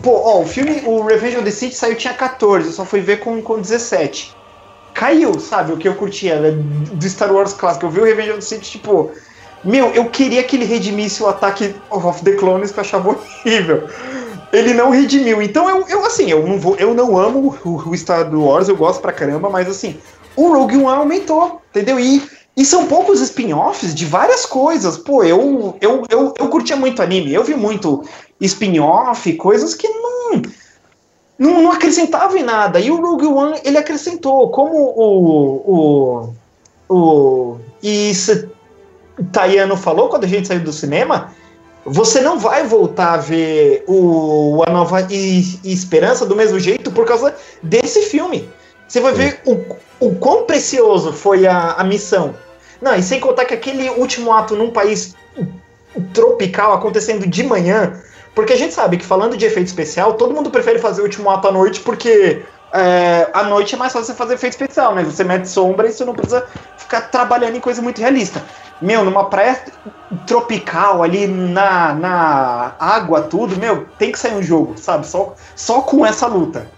pô, ó, o filme, o Revenge of the City saiu tinha 14, eu só fui ver com, com 17. Caiu, sabe, o que eu curtia né, do Star Wars clássico. Eu vi o Revenge of the City, tipo, meu, eu queria que ele redimisse o ataque of the Clones que eu achava horrível. Ele não redimiu. Então eu, eu assim, eu não vou, eu não amo o, o Star Wars, eu gosto pra caramba, mas assim, o Rogue One aumentou, entendeu? E, e são poucos spin-offs de várias coisas. Pô, eu, eu, eu, eu curtia muito anime, eu vi muito spin-off, coisas que não, não, não acrescentavam em nada. E o Rogue One, ele acrescentou, como o. o, o isso Tayano falou quando a gente saiu do cinema. Você não vai voltar a ver o A Nova e, e Esperança do mesmo jeito por causa desse filme. Você vai ver o, o quão precioso foi a, a missão. Não, e sem contar que aquele último ato num país tropical acontecendo de manhã. Porque a gente sabe que falando de efeito especial, todo mundo prefere fazer o último ato à noite porque é, à noite é mais fácil você fazer efeito especial, né? Você mete sombra e você não precisa ficar trabalhando em coisa muito realista. Meu, numa praia tropical ali na, na água, tudo, meu, tem que sair um jogo, sabe? Só, só com essa luta.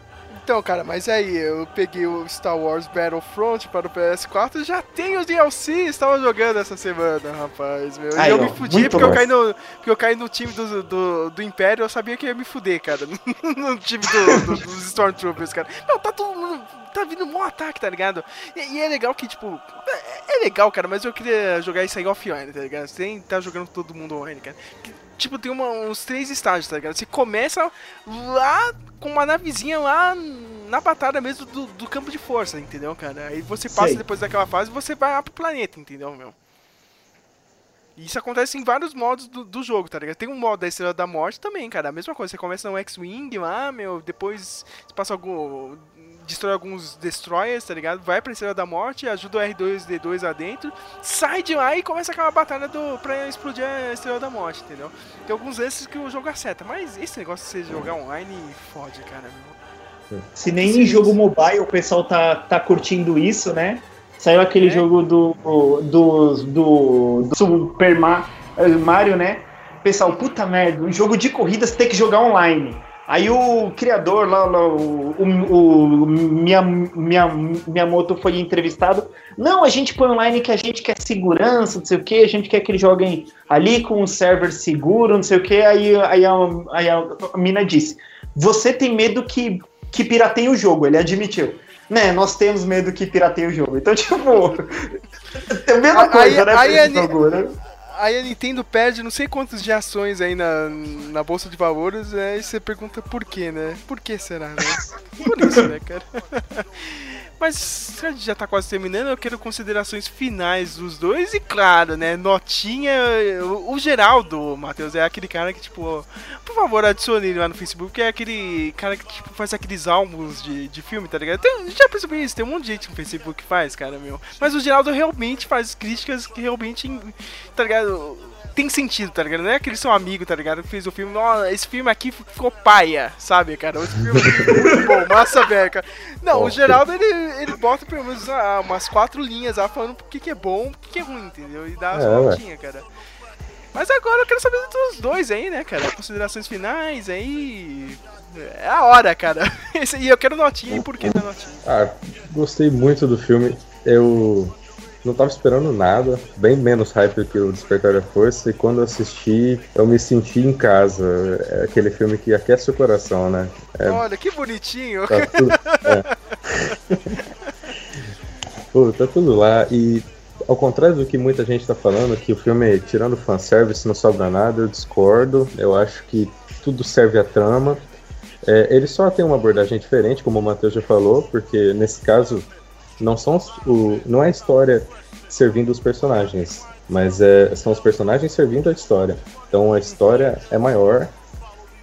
Então, cara, mas aí, eu peguei o Star Wars Battlefront para o PS4 já tenho os DLC, estava jogando essa semana, rapaz, meu. E eu me fudi porque eu, bom. caí no, porque eu caí no time do, do, do Império, eu sabia que ia me fuder, cara. no time do- do- dos Stormtroopers, cara. Não, tá todo mundo. tá vindo um ataque, tá ligado? E, e, é legal que, tipo, é, é, legal, cara, mas eu queria jogar isso aí offline, tá ligado? Sem tá jogando todo mundo online, cara. Que, tipo, tem uma, uns três estágios, tá ligado? Você começa lá com uma navezinha lá na batalha mesmo do, do campo de força, entendeu, cara? Aí você passa Sei. depois daquela fase e você vai lá pro planeta, entendeu, meu? Isso acontece em vários modos do, do jogo, tá ligado? Tem um modo da Estrela da Morte também, cara. A mesma coisa, você começa no X-Wing lá, meu, depois você passa algum destrói alguns destroyers, tá ligado? Vai pra Estrela da Morte, ajuda o R2D2 lá dentro, sai de lá e começa aquela batalha do, pra explodir a Estrela da Morte, entendeu? Tem alguns desses que o jogo acerta, mas esse negócio de você jogar online fode, cara. Se nem em jogo mobile o pessoal tá, tá curtindo isso, né? Saiu aquele é. jogo do, do, do, do Super Mario, né? Pessoal, puta merda, um jogo de corridas tem que jogar online. Aí o criador lá, lá o, o, o minha, minha, minha moto foi entrevistado. Não, a gente põe online que a gente quer segurança, não sei o que, a gente quer que eles joguem ali com um server seguro, não sei o que. Aí, aí, a, aí a mina disse: Você tem medo que, que pirateie o jogo? Ele admitiu. Né, nós temos medo que pirateie o jogo. Então, tipo, é a mesma coisa, aí, né? Aí, jogo, né? Aí a Nintendo perde não sei quantos de ações aí na, na Bolsa de Valores, aí você pergunta por quê, né? Por que será, né? Por isso, né, cara? Mas a gente já tá quase terminando, eu quero considerações finais dos dois e claro, né, notinha, o, o Geraldo, Matheus, é aquele cara que, tipo, por favor, adicione ele lá no Facebook, que é aquele cara que, tipo, faz aqueles álbuns de, de filme, tá ligado? Tem, já percebi isso, tem um monte de gente no Facebook que faz, cara, meu. Mas o Geraldo realmente faz críticas que realmente, tá ligado? Tem sentido, tá ligado? Não é aquele seu amigo, tá ligado? Que fez o filme, nossa, esse filme aqui ficou paia, sabe, cara? Esse filme ficou muito bom, massa beca. Não, o Geraldo, ele, ele bota pelo menos ah, umas quatro linhas lá falando o que, que é bom, o que, que é ruim, entendeu? E dá as é, notinhas, cara. Mas agora eu quero saber dos dois aí, né, cara? Considerações finais aí. É a hora, cara. e eu quero notinha, e por que da notinha? Ah, gostei muito do filme. Eu não tava esperando nada, bem menos hype que o Despertar da Força, e quando assisti, eu me senti em casa. É aquele filme que aquece o coração, né? É... Olha, que bonitinho! Tá tudo... é. Pô, tá tudo lá, e ao contrário do que muita gente tá falando, que o filme, tirando fanservice, não sobra nada, eu discordo. Eu acho que tudo serve à trama. É, ele só tem uma abordagem diferente, como o Matheus já falou, porque nesse caso não são o, não é a história servindo os personagens, mas é, são os personagens servindo a história. Então a história é maior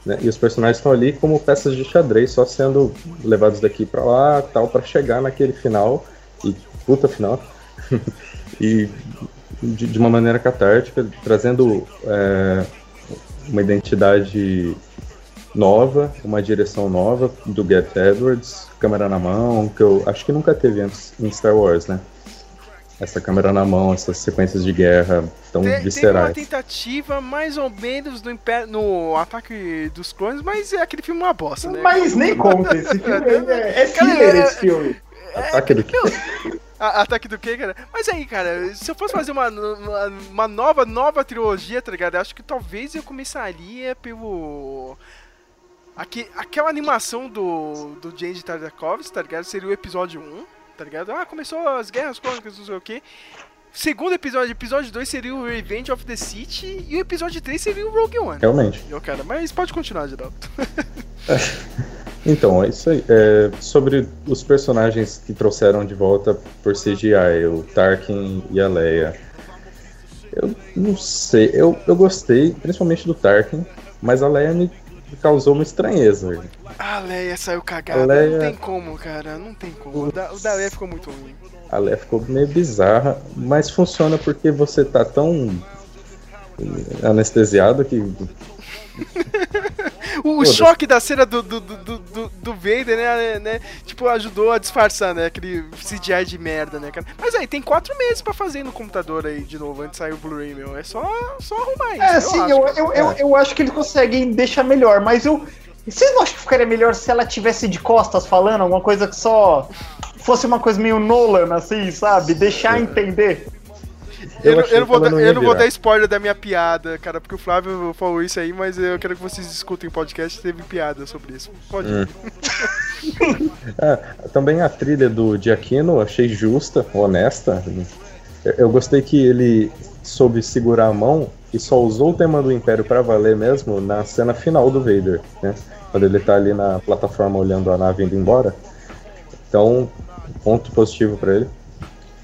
né, e os personagens estão ali como peças de xadrez, só sendo levados daqui para lá, tal, para chegar naquele final e puta final e de, de, uma maneira catártica, trazendo é, uma identidade nova, uma direção nova do Gareth Edwards, câmera na mão, que eu acho que nunca teve antes em Star Wars, né? Essa câmera na mão, essas sequências de guerra tão tem, viscerais. Tem uma tentativa mais ou menos no, no Ataque dos Clones, mas é aquele filme uma bosta, né? Mas nem conta, esse filme é, é filler esse filme. Ataque do quê? Ataque do quê, cara? Mas aí, cara, se eu fosse fazer uma, uma, uma nova, nova trilogia, tá ligado? Eu acho que talvez eu começaria pelo Aqui, aquela animação do, do James Tartakovsky, tá ligado? Seria o episódio 1, tá ligado? Ah, começou as guerras crônicas, não sei o quê. Segundo episódio, episódio 2 seria o Revenge of the City e o episódio 3 seria o Rogue One. Realmente. Eu, cara, mas pode continuar, Geraldo. então, é isso aí. É, sobre os personagens que trouxeram de volta por CGI, o Tarkin e a Leia. Eu não sei, eu, eu gostei, principalmente do Tarkin, mas a Leia me causou uma estranheza. A Leia saiu cagada. Leia... Não tem como, cara. Não tem como. O da, o da Leia ficou muito ruim. A Leia ficou meio bizarra, mas funciona porque você tá tão anestesiado que o choque da cena do, do, do, do, do Vader, né, né, Tipo, ajudou a disfarçar, né? Aquele CGI de merda, né, cara? Mas aí, tem quatro meses pra fazer no computador aí de novo, antes de sair o Blu-ray, meu. É só, só arrumar isso. É, eu sim, acho, eu, eu, eu, eu, acho que eles conseguem deixar melhor, mas eu. Vocês não acham que ficaria melhor se ela tivesse de costas falando? Alguma coisa que só fosse uma coisa meio Nolan, assim, sabe? Deixar entender. Eu, não- achei eu não vou, dar, não eu não vou dar spoiler da minha piada, cara, porque o Flávio falou isso aí, mas eu quero que vocês escutem o podcast, teve piada sobre isso. Pode ir. É, também a trilha do Giacchino eu achei justa, honesta. Eu, eu gostei que ele soube segurar a mão e só usou o tema do Império pra valer mesmo na cena final do Vader, né? Quando ele tá ali na plataforma olhando a nave indo embora. Então, ponto positivo pra ele.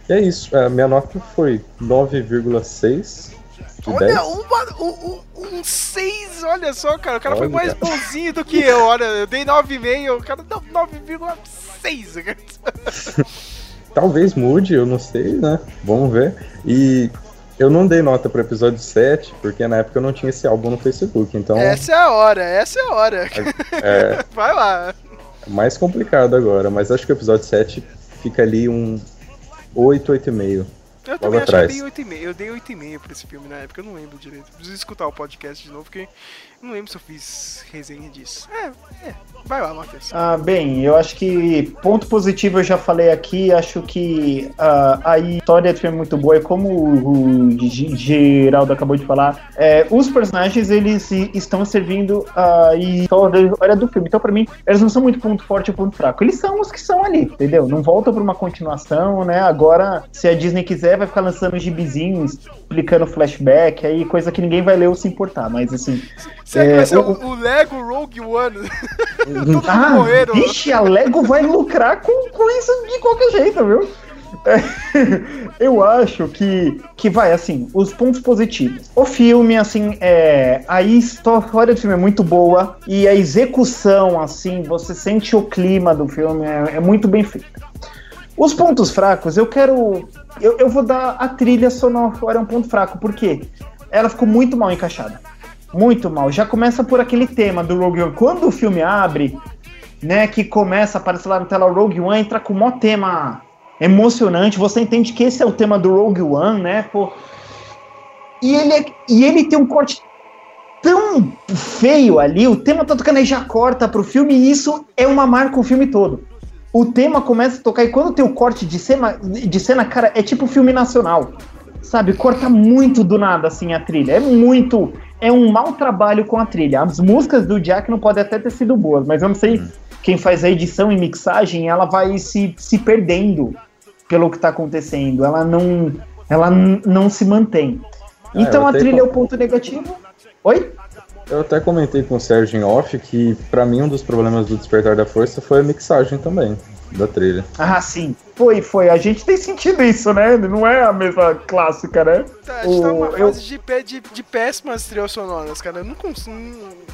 E é isso, a minha nota foi 9,6 de Olha, 10. uma, um, um, um 6, olha só, cara. O cara foi Olha. mais bonzinho do que eu. Olha, eu dei 9,5, o cara deu 9,6. cara. Talvez mude, eu não sei, né? Vamos ver. E eu não dei nota pro episódio 7, porque na época eu não tinha esse álbum no Facebook, então Essa é a hora, essa é a hora. é Vai lá. mais complicado agora, mas acho que o episódio 7 fica ali um 8, 8,5. Eu também acho atrás. que eu dei 8,5. Eu dei 8,5 pra esse filme na época, eu não lembro direito. Preciso escutar o podcast de novo, porque não lembro se eu fiz resenha disso. É, é. Vai lá, Matheus. Ah, bem, eu acho que ponto positivo eu já falei aqui, acho que ah, a história é muito boa, e como o, o Geraldo acabou de falar, é, os personagens eles estão servindo a história do filme, então pra mim eles não são muito ponto forte ou ponto fraco, eles são os que são ali, entendeu? Não voltam pra uma continuação, né? Agora, se a Disney quiser, vai ficar lançando gibizinhos, explicando flashback, aí coisa que ninguém vai ler ou se importar, mas assim... Será que É, vai ser o- o, Lego Rogue One? mundo Ah, morreram. vixe, a Lego vai lucrar com, com isso de qualquer jeito, viu? Eu acho que, que vai, assim, os pontos positivos. O filme, assim, é, a história do filme é muito boa e a execução, assim, você sente o clima do filme, é, é muito bem feita. Os pontos fracos, eu quero. Eu, eu vou dar a trilha sonora um ponto fraco, porque ela ficou muito mal encaixada. Muito mal. Já começa por aquele tema do Rogue One. Quando o filme abre, né, que começa a aparecer lá na tela o Rogue One, entra com o maior tema emocionante. Você entende que esse é o tema do Rogue One, né? Pô. E ele, é- e ele tem um corte tão feio ali, o tema tá tocando e já corta pro filme, e isso é uma marca o filme todo. O tema começa a tocar e quando tem o corte de cena, de cena, cara, é tipo filme nacional. Sabe, corta muito do nada assim a trilha. É muito, é um mau trabalho com a trilha. As músicas do Jack não podem até ter sido boas, mas eu não sei quem faz a edição e mixagem, ela vai se, se perdendo pelo que tá acontecendo. Ela não, ela não se mantém. É, Então a trilha é o ponto negativo. Oi? Eu até comentei com o Sérgio em off que pra mim um dos problemas do Despertar da Força foi a mixagem também da trilha. Ah, sim. Foi, foi. A gente tem sentido isso, né? Não é a mesma clássica, né? Tá, a gente tá numa O- eu- fase de, pé- de, de péssimas trilhas sonoras, cara. Eu não consigo.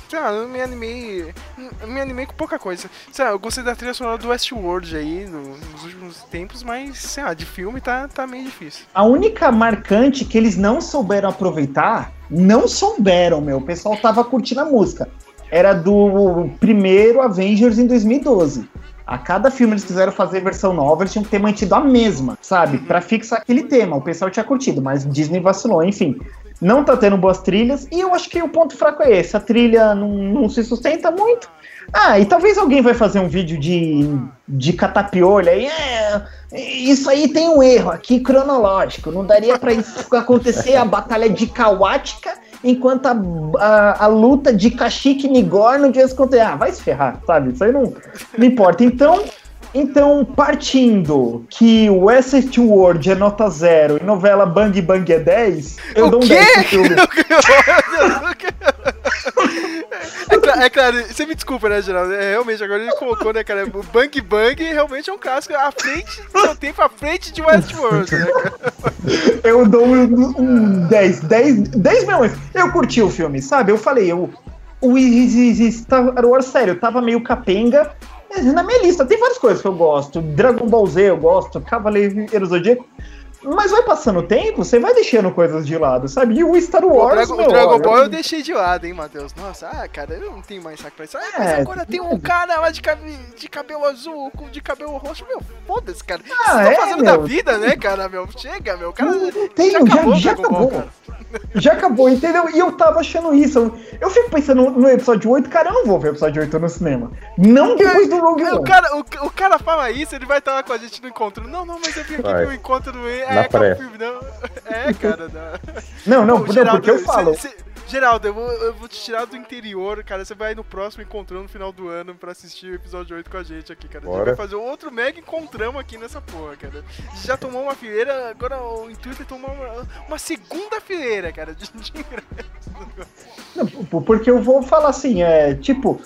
Sei lá, eu me animei. Eu me animei com pouca coisa. Sei lá, eu gostei da trilha sonora do Westworld aí no- nos últimos tempos, mas, sei lá, de filme tá, tá meio difícil. A única marcante que eles não souberam aproveitar, não souberam, meu. O pessoal tava curtindo a música. Era do primeiro Avengers em 2012. A cada filme eles quiseram fazer versão nova, eles tinham que ter mantido a mesma, sabe? Pra fixar aquele tema. O pessoal tinha curtido, mas Disney vacilou, enfim. Não tá tendo boas trilhas, e eu acho que o ponto fraco é esse. A trilha não, não se sustenta muito. Ah, e talvez alguém vai fazer um vídeo de, de catapiolho aí. É, isso aí tem um erro aqui cronológico. Não daria pra isso acontecer a batalha de Kawatka enquanto a, a, a luta de Kashyyyk e Nigor não tivesse acontecido. Ah, vai se ferrar, sabe? Isso aí não, não importa. Então, então, partindo que o Westworld é nota zero e novela Bang Bang é 10, eu O dou um quê? 10 pro filme. É, cla- é claro, você me desculpa, né, Geraldo? É, realmente, agora ele colocou, né, cara? O Bang Bang realmente é um clássico à frente seu tempo, à frente de Westworld, né, cara? Eu dou um, um 10, 10, 10 milhões. Eu curti o filme, sabe? Eu falei, eu, o Star Wars, sério, tava meio capenga. Na minha lista tem várias coisas que eu gosto. Dragon Ball Z eu gosto, Cavaleiro Zodíaco. Mas vai passando o tempo, você vai deixando coisas de lado, sabe? E o Star O Wars, Dragon, meu, o Dragon Ball eu deixei de lado, hein, Matheus? Nossa, ah, cara, eu não tenho mais saco pra isso. Ah, mas É, agora tem um cara lá de, cabe- de cabelo azul, com de cabelo roxo. Meu, foda-se, cara. O Ah, vocês é, estão fazendo da meu? vida, né, cara, meu? Chega, meu. O cara tem, já já, acabou o já Ball, acabou. cara. Já acabou, entendeu? E eu tava achando isso. Eu, eu fico pensando no episódio 8, cara, eu não vou ver o episódio 8 no cinema. Não depois do Rogue Aí O One. cara, o, o cara fala isso, ele vai estar lá com a gente no encontro. Não, não, mas eu vim aqui pro encontro do E. é, Na pré. o filme, não. É, cara. Não, Não, não, não, Geraldo, porque eu cê- falo. cê- Geraldo, eu vou, eu vou te tirar do interior, cara. Você vai no próximo encontrando no final do ano pra assistir o episódio 8 com a gente aqui, cara. A gente Bora. vai fazer outro mega encontramos aqui nessa porra, cara. A gente já tomou uma fileira, agora o intuito é tomar uma, uma segunda fileira, cara, de, de ingresso. Porque eu vou falar assim, é tipo.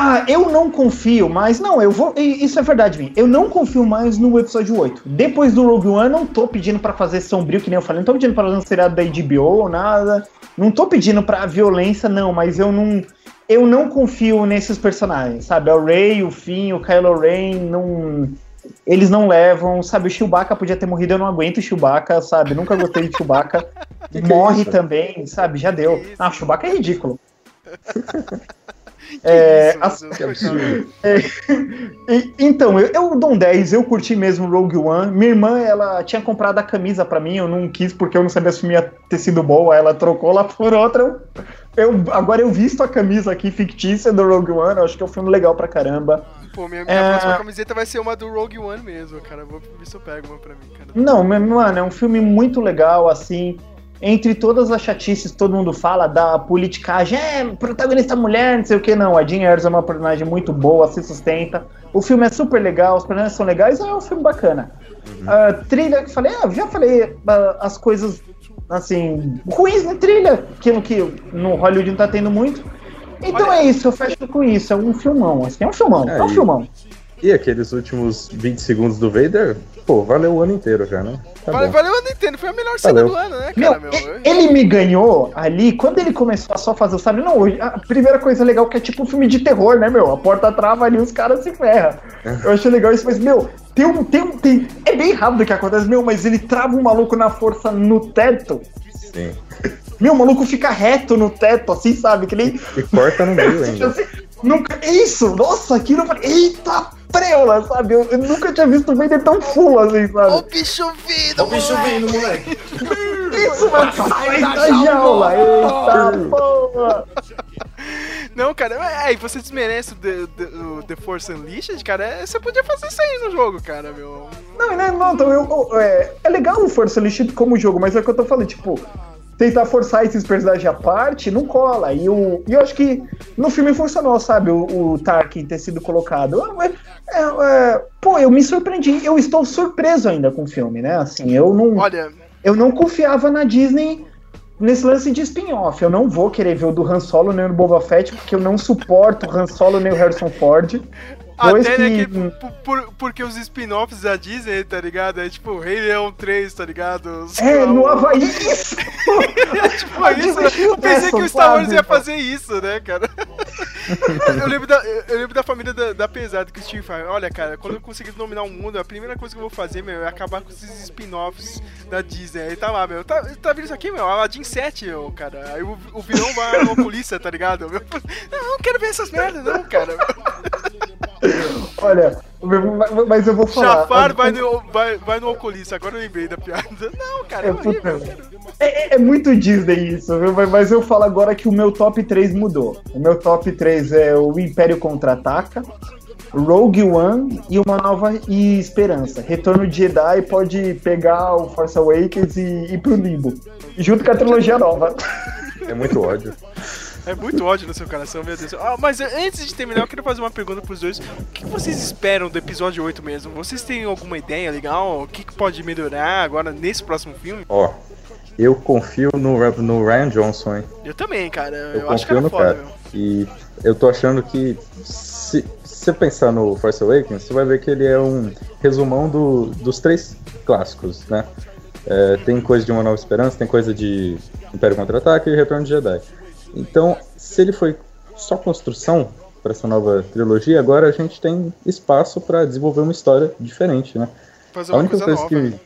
Ah, eu não confio mais. Não, eu vou. Isso é verdade, mim. Eu não confio mais no episódio 8. Depois do Rogue One, não tô pedindo pra fazer sombrio, que nem eu falei. Não tô pedindo pra fazer um seriado da HBO ou nada. Não tô pedindo pra violência, não, mas eu não. Eu não confio nesses personagens, sabe? O Rey, o Finn, o Kylo Ren, não. Eles não levam, sabe? O Chewbacca podia ter morrido, eu não aguento o Chewbacca, sabe? Nunca gostei de Chewbacca. Que que é Morre isso? também, sabe? Já deu. Isso? Ah, o Chewbacca é ridículo. É, isso, Que. E- então, eu, eu dou um 10, eu curti mesmo Rogue One. Minha irmã, ela tinha comprado a camisa pra mim, eu não quis porque eu não sabia se ia ter sido bom, aí ela trocou lá por outra. Eu, eu- agora eu visto a camisa aqui fictícia do Rogue One, eu acho que é um filme legal pra caramba. Pô, minha, minha É. próxima camiseta vai ser uma do Rogue One mesmo, cara. Vou ver se eu pego uma pra mim, cara. Não, mano, é um filme muito legal, assim. Entre todas as chatices todo mundo fala da politicagem, é, protagonista mulher, não sei o que, não. A Jean é uma personagem muito boa, se sustenta. O filme é super legal, os personagens são legais, é um filme bacana. Ah, trilha, que falei, ah, já falei ah, as coisas, assim, ruins na trilha, aquilo que no Hollywood não tá tendo muito. Então Olha- é isso, eu fecho com isso. É um filmão, assim, é um filmão, é, um É, e- filmão. E aqueles últimos 20 segundos do Vader, pô, valeu o ano inteiro já, né? Tá Valeu, valeu a Nintendo, foi a melhor cena Valeu. do ano, né, Meu, cara, meu? e- ele me ganhou ali quando ele começou a só fazer o sabre. Não, a primeira coisa legal que é tipo um filme de terror, né, meu? A porta trava ali os caras se ferram. Eu achei legal isso, mas, meu, tem um, tem um. Tem, é bem rápido que acontece, meu, mas ele trava um maluco na força no teto. Sim. Meu, o maluco fica reto no teto, assim, sabe? Que nem. E corta no meio ainda. Assim, nunca. Isso! Nossa, aquilo eu falei. Eita preula, sabe? Eu, eu nunca tinha visto o Vader tão full assim, sabe? bicho vindo, o bicho moleque. vindo, moleque. Isso, mano! Sai da jaula! Eita porra! Não, cara, é, e você desmerece o The, The, o The Force Unleashed, cara, é, você podia fazer isso aí no jogo, cara, meu. Não, né, não, então eu, eu- é, é legal o Força Unleashed como jogo, mas é o que eu tô falando, tipo, tentar forçar esses personagens à parte, não cola. E, o, e eu acho que no filme funcionou, sabe, o, o Tarkin ter sido colocado. É, é, é, pô, eu me surpreendi, eu estou surpreso ainda com o filme, né, assim, eu não, Olha, eu não confiava na Disney nesse lance de spin-off. Eu não vou querer ver o do Han Solo nem o do Boba Fett, porque eu não suporto o Han Solo nem o Harrison Ford. Até né, que, que- por- por- porque os spin-offs da Disney, tá ligado? É tipo Rei Leão 3, tá ligado? Sei É, no Havaí, isso! Tipo, A isso, Disney eu pensei que o Star Wars ia fazer isso, né, cara? eu, lembro da, eu lembro da família da, da pesada que o Steve fala, olha, cara, quando eu conseguir dominar o mundo, a primeira coisa que eu vou fazer, meu, é acabar com esses spin-offs da Disney. Aí tá lá, meu, tá, tá vendo isso aqui, meu? Aladdin 7, meu, cara. Aí o, o vilão vai na polícia, tá ligado? Meu, eu não quero ver essas merdas, não, cara. Olha, mas eu vou falar. Jafar vai no, vai, vai no oculista, agora eu lembrei da piada. Não, cara, é É, horrível. é, é- é muito Disney isso, viu? Mas- mas eu falo agora que o meu top 3 mudou. O meu top 3 é o Império Contra-Ataca, Rogue One e Uma Nova e Esperança. Retorno de Jedi pode pegar o Force Awakens e ir pro limbo. Junto com a trilogia nova. É muito ódio. É muito ódio no seu coração, meu Deus. Ah, mas antes de terminar, eu quero fazer uma pergunta pros dois. O que vocês esperam do episódio 8 mesmo? Vocês têm alguma ideia legal? O que, que pode melhorar agora nesse próximo filme? Ó, eu confio no, no Ryan Johnson, hein? Eu também, cara. Eu, Eu, acho que confio era no foda, cara. meu. E eu tô achando que se se você pensar no Force Awakens, você vai ver que ele é um resumão do- dos três clássicos, né? É, tem coisa de Uma Nova Esperança, tem coisa de Império Contra-Ataque e Retorno de Jedi. Então, se ele foi só construção para essa nova trilogia, agora a gente tem espaço para desenvolver uma história diferente, né? Fazer A única, coisa coisa nova. que, né?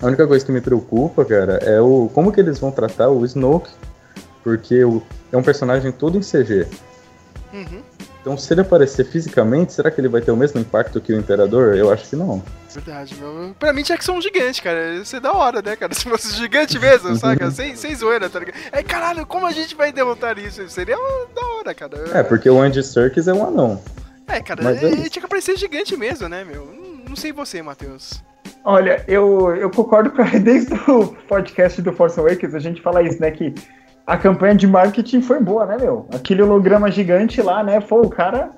a única coisa que me preocupa, cara, é o como que eles vão tratar o Snoke, porque o- é um personagem todo em CG. Uhum. Então, se ele aparecer fisicamente, será que ele vai ter o mesmo impacto que o Imperador? Eu acho que não. Verdade, meu. Pra mim tinha que ser um gigante, cara. Isso é da hora, né, cara? Se fosse gigante mesmo, saca? Sem, sem zoeira, tá ligado? Aí, caralho, como a gente vai derrotar isso? Seria da hora, cara. É, porque o Andy Serkis é um anão. É, cara, Mas é ele isso. tinha que aparecer gigante mesmo, né, meu? Não, não sei você, Matheus. Olha, eu, eu concordo com desde o podcast do Force Awakens, a gente fala isso, né? Que a campanha de marketing foi boa, né, meu? Aquele holograma gigante lá, né? Pô, o cara.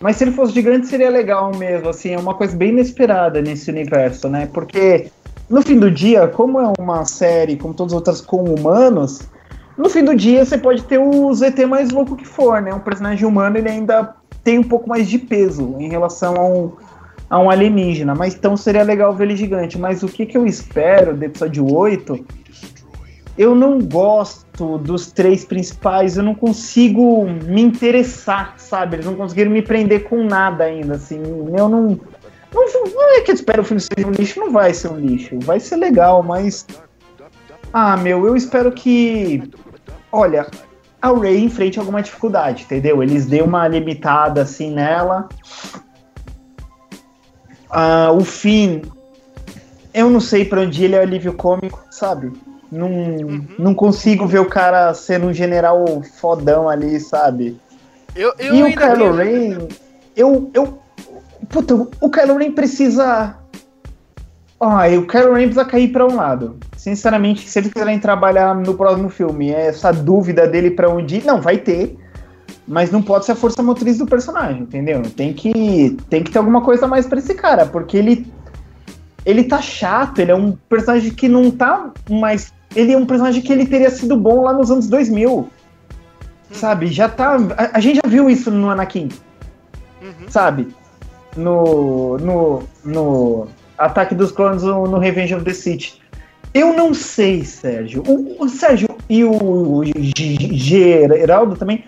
Mas se ele fosse gigante seria legal mesmo, assim, é uma coisa bem inesperada nesse universo, né? Porque no fim do dia, como é uma série, como todas as outras com humanos, no fim do dia você pode ter o ZT mais louco que for, né? Um personagem humano ele ainda tem um pouco mais de peso em relação a um, a um alienígena, mas então seria legal ver ele gigante. Mas o que, que eu espero do episódio 8? Eu não gosto dos três principais, eu não consigo me interessar, sabe? Eles não conseguiram me prender com nada ainda, assim. Eu não. Não, não é que eu espero o filme seja um lixo, não vai ser um lixo. Vai ser legal, mas. Ah, meu, eu espero que. Olha, a Ray enfrente alguma dificuldade, entendeu? Eles dêem uma limitada assim nela. Ah, o Finn, eu não sei pra onde ele é alívio cômico, sabe? Não, não consigo ver o cara sendo um general fodão ali, sabe? Eu, eu e o Kylo Ren, eu, eu. Puta, o Kylo Ren precisa. Ah, o Kylo Ren precisa cair pra um lado. Sinceramente, se eles quiserem trabalhar no próximo filme, essa dúvida dele pra onde ir, não, vai ter. Mas não pode ser a força motriz do personagem, entendeu? Tem que, tem que ter alguma coisa a mais pra esse cara, porque ele. Ele tá chato, ele é um personagem que não tá mais. Ele é um personagem que ele teria sido bom lá nos anos 2000. Sabe? Já tá. A, a gente já viu isso no Anakin Uhum. sabe? No, no, no Ataque dos Clones no, Revenge of the Sith. Eu não sei, Sérgio. O, o Sérgio e o, o G- Geraldo também.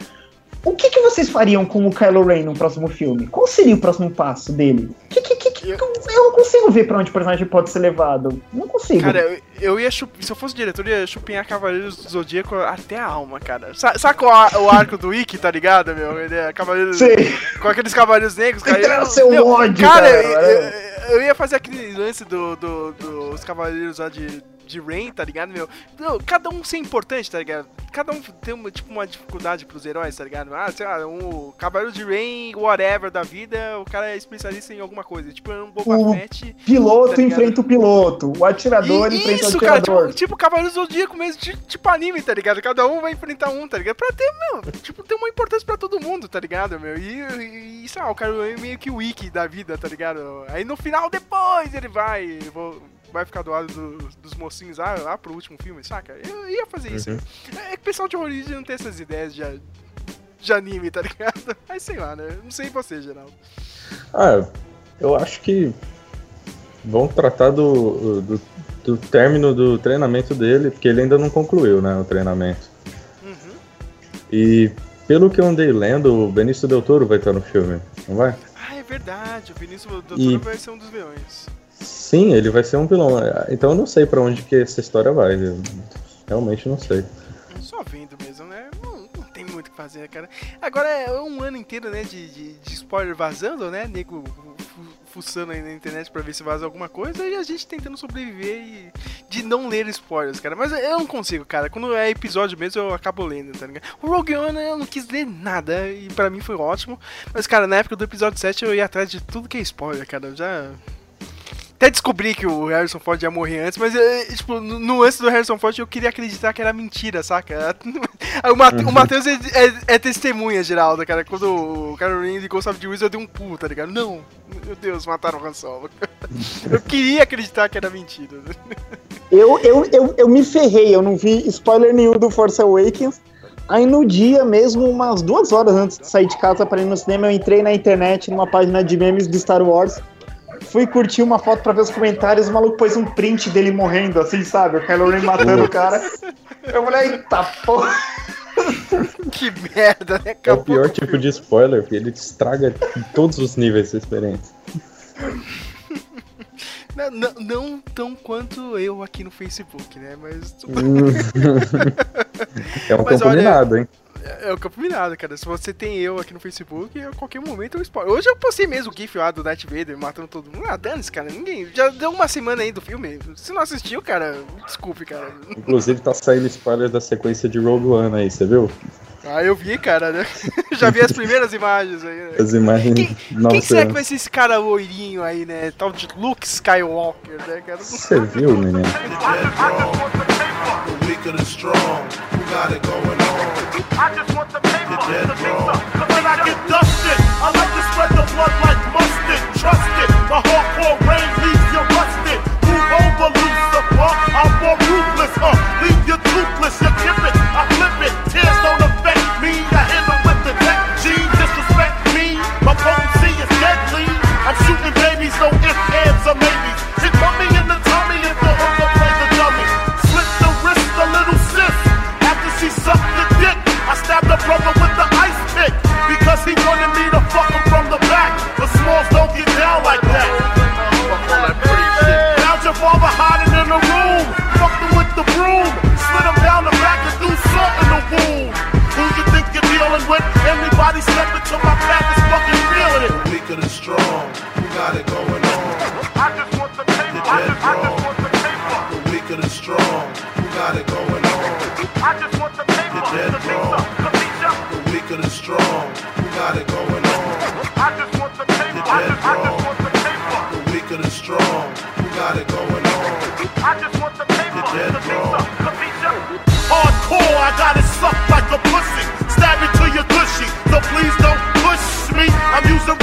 O que, que vocês fariam com o Kylo Ren no próximo filme? Qual seria o próximo passo dele? Que, que, que, que- Eu- eu não consigo ver pra onde o personagem pode ser levado. Não consigo. Cara, eu, eu ia chup... se eu fosse diretor, eu ia chupinhar Cavaleiros do Zodíaco até a alma, cara. Sa saca o, o arco do Ikki, tá ligado, meu? Ele é Cavaleiros. Sei. Com aqueles Cavaleiros Negros, cara. Entrar eu- seu meu, ódio, cara. cara, eu, eu- ia fazer aquele lance do, do- dos Cavaleiros lá de, de Rain, tá ligado, meu? Não, cada um ser importante, tá ligado? Cada um tem uma, tipo, uma dificuldade pros heróis, tá ligado? Ah, sei lá, um Cavaleiro de Rain, whatever da vida, o cara é especialista em alguma coisa. Tipo, é um Boba O Fett. Piloto tá enfrenta o piloto. O atirador E- enfrenta isso, o cara, atirador. tipo, tipo Cavaleiro Zodíaco mesmo, ti- tipo anime, tá ligado? Cada um vai enfrentar um, tá ligado? Pra ter, meu, tipo, ter uma importância pra todo mundo, tá ligado, meu? E, e sei lá, o cara é meio que o wiki da vida, tá ligado? Aí no final, depois, ele vai, vou- vai ficar do lado do- dos mocinhos lá, lá pro último filme, saca? Eu ia fazer isso. Uhum. É, é que o pessoal de origem não tem essas ideias de, de anime, tá ligado? Aí sei lá, né? Não sei você, Geraldo. Ah, eu acho que vão tratar do, do, do término do treinamento dele, porque ele ainda não concluiu, né, o treinamento. Uhum. E pelo que eu andei lendo, o Benício Del Toro vai estar no filme, não vai? Ah, é verdade, o Vinícius Doutor E- vai ser um dos vilões. Sim, ele vai ser um vilão. Então eu não sei pra onde que essa história vai. eu realmente não sei. Só vendo mesmo, né? Não, não tem muito o que fazer, cara. Agora é um ano inteiro, né, de, de, de spoiler vazando, né? Nego fu- fuçando aí na internet pra ver se vaza alguma coisa e a gente tentando sobreviver e de não ler spoilers, cara. Mas eu não consigo, cara. Quando é episódio mesmo, eu acabo lendo, tá ligado? O Rogue One eu não quis ler nada e pra mim foi ótimo. Mas, cara, na época do episódio 7 eu ia atrás de tudo que é spoiler, cara. Eu já. Até descobri que o Harrison Ford ia morrer antes, mas, eh, tipo, no, antes do Harrison Ford eu queria acreditar que era mentira, saca? O, Mate- o Matheus é, é- é testemunha, Geraldo, cara. Quando o Caroline ligou Sabe de Wiz, eu dei um pulo, tá ligado? Não, meu Deus, mataram o Han Solo. Eu queria acreditar que era mentira. Eu, eu, eu, eu me ferrei, eu não vi spoiler nenhum do Force Awakens. Aí no dia mesmo, umas duas horas antes de sair de casa para ir no cinema, eu entrei na internet, numa página de memes do Star Wars. Fui curtir uma foto pra ver os comentários, o maluco pôs um print dele morrendo, assim, sabe? O Kylo Ren matando o cara. Eu falei, eita porra. Que merda, né? É o Acabou pior tipo filme. de spoiler, porque ele estraga em todos os níveis da experiência. Não, não, não tão quanto eu aqui no Facebook, né? Mas É um Mas campo olha- minado, hein? É, é o campo minado, cara. Se você tem eu aqui no Facebook, a qualquer momento eu spoiler. Hoje eu postei mesmo o GIF lá do Darth Vader matando todo mundo. Ah, dane-se, cara. Ninguém. Já deu uma semana aí do filme. Se não assistiu, cara, desculpe, cara. Inclusive tá saindo spoiler da sequência de Rogue One aí, você viu? Ah, eu vi, cara, né? Já vi as primeiras imagens aí, né? As imagens Quem, quem será que vai ser esse cara loirinho aí, né? Tal de Luke Skywalker, né, cara? Você viu, menino? The weak of the strong, who got it going on? I just want the paper, You're dead the pizza. wrong. But when I get dusted, I like to spread the blood like mustard. Trust it, the hardcore rain leaves you rusted. Move over, Lucifer. I'm more ruthless, huh? Leave you toothless, you kip it, I flip it. Tears don't affect me. I hit 'em with the tech G. Disrespect me, my potency is deadly. I'm shooting babies, no ifs, ands, or maybes. The brother with the ice pick because he wanted me to fuck him from the back. The smalls don't get down like that. Found your father hiding in the room. Fucked him with the broom. Slid him down the back and threw salt in the wound. Who you think you're dealing with? Anybody step into my path is fucking feeling it. The weak of the strong, who got it going got it going on? I just want the paper. I just, I just want the paper. The weak of the strong, who got it going on? I just want the paper. You're dead The pizza. wrong. The pizza. Hardcore, I got it sucked like a pussy. Stab it to your gushy. So please don't push me. I'm using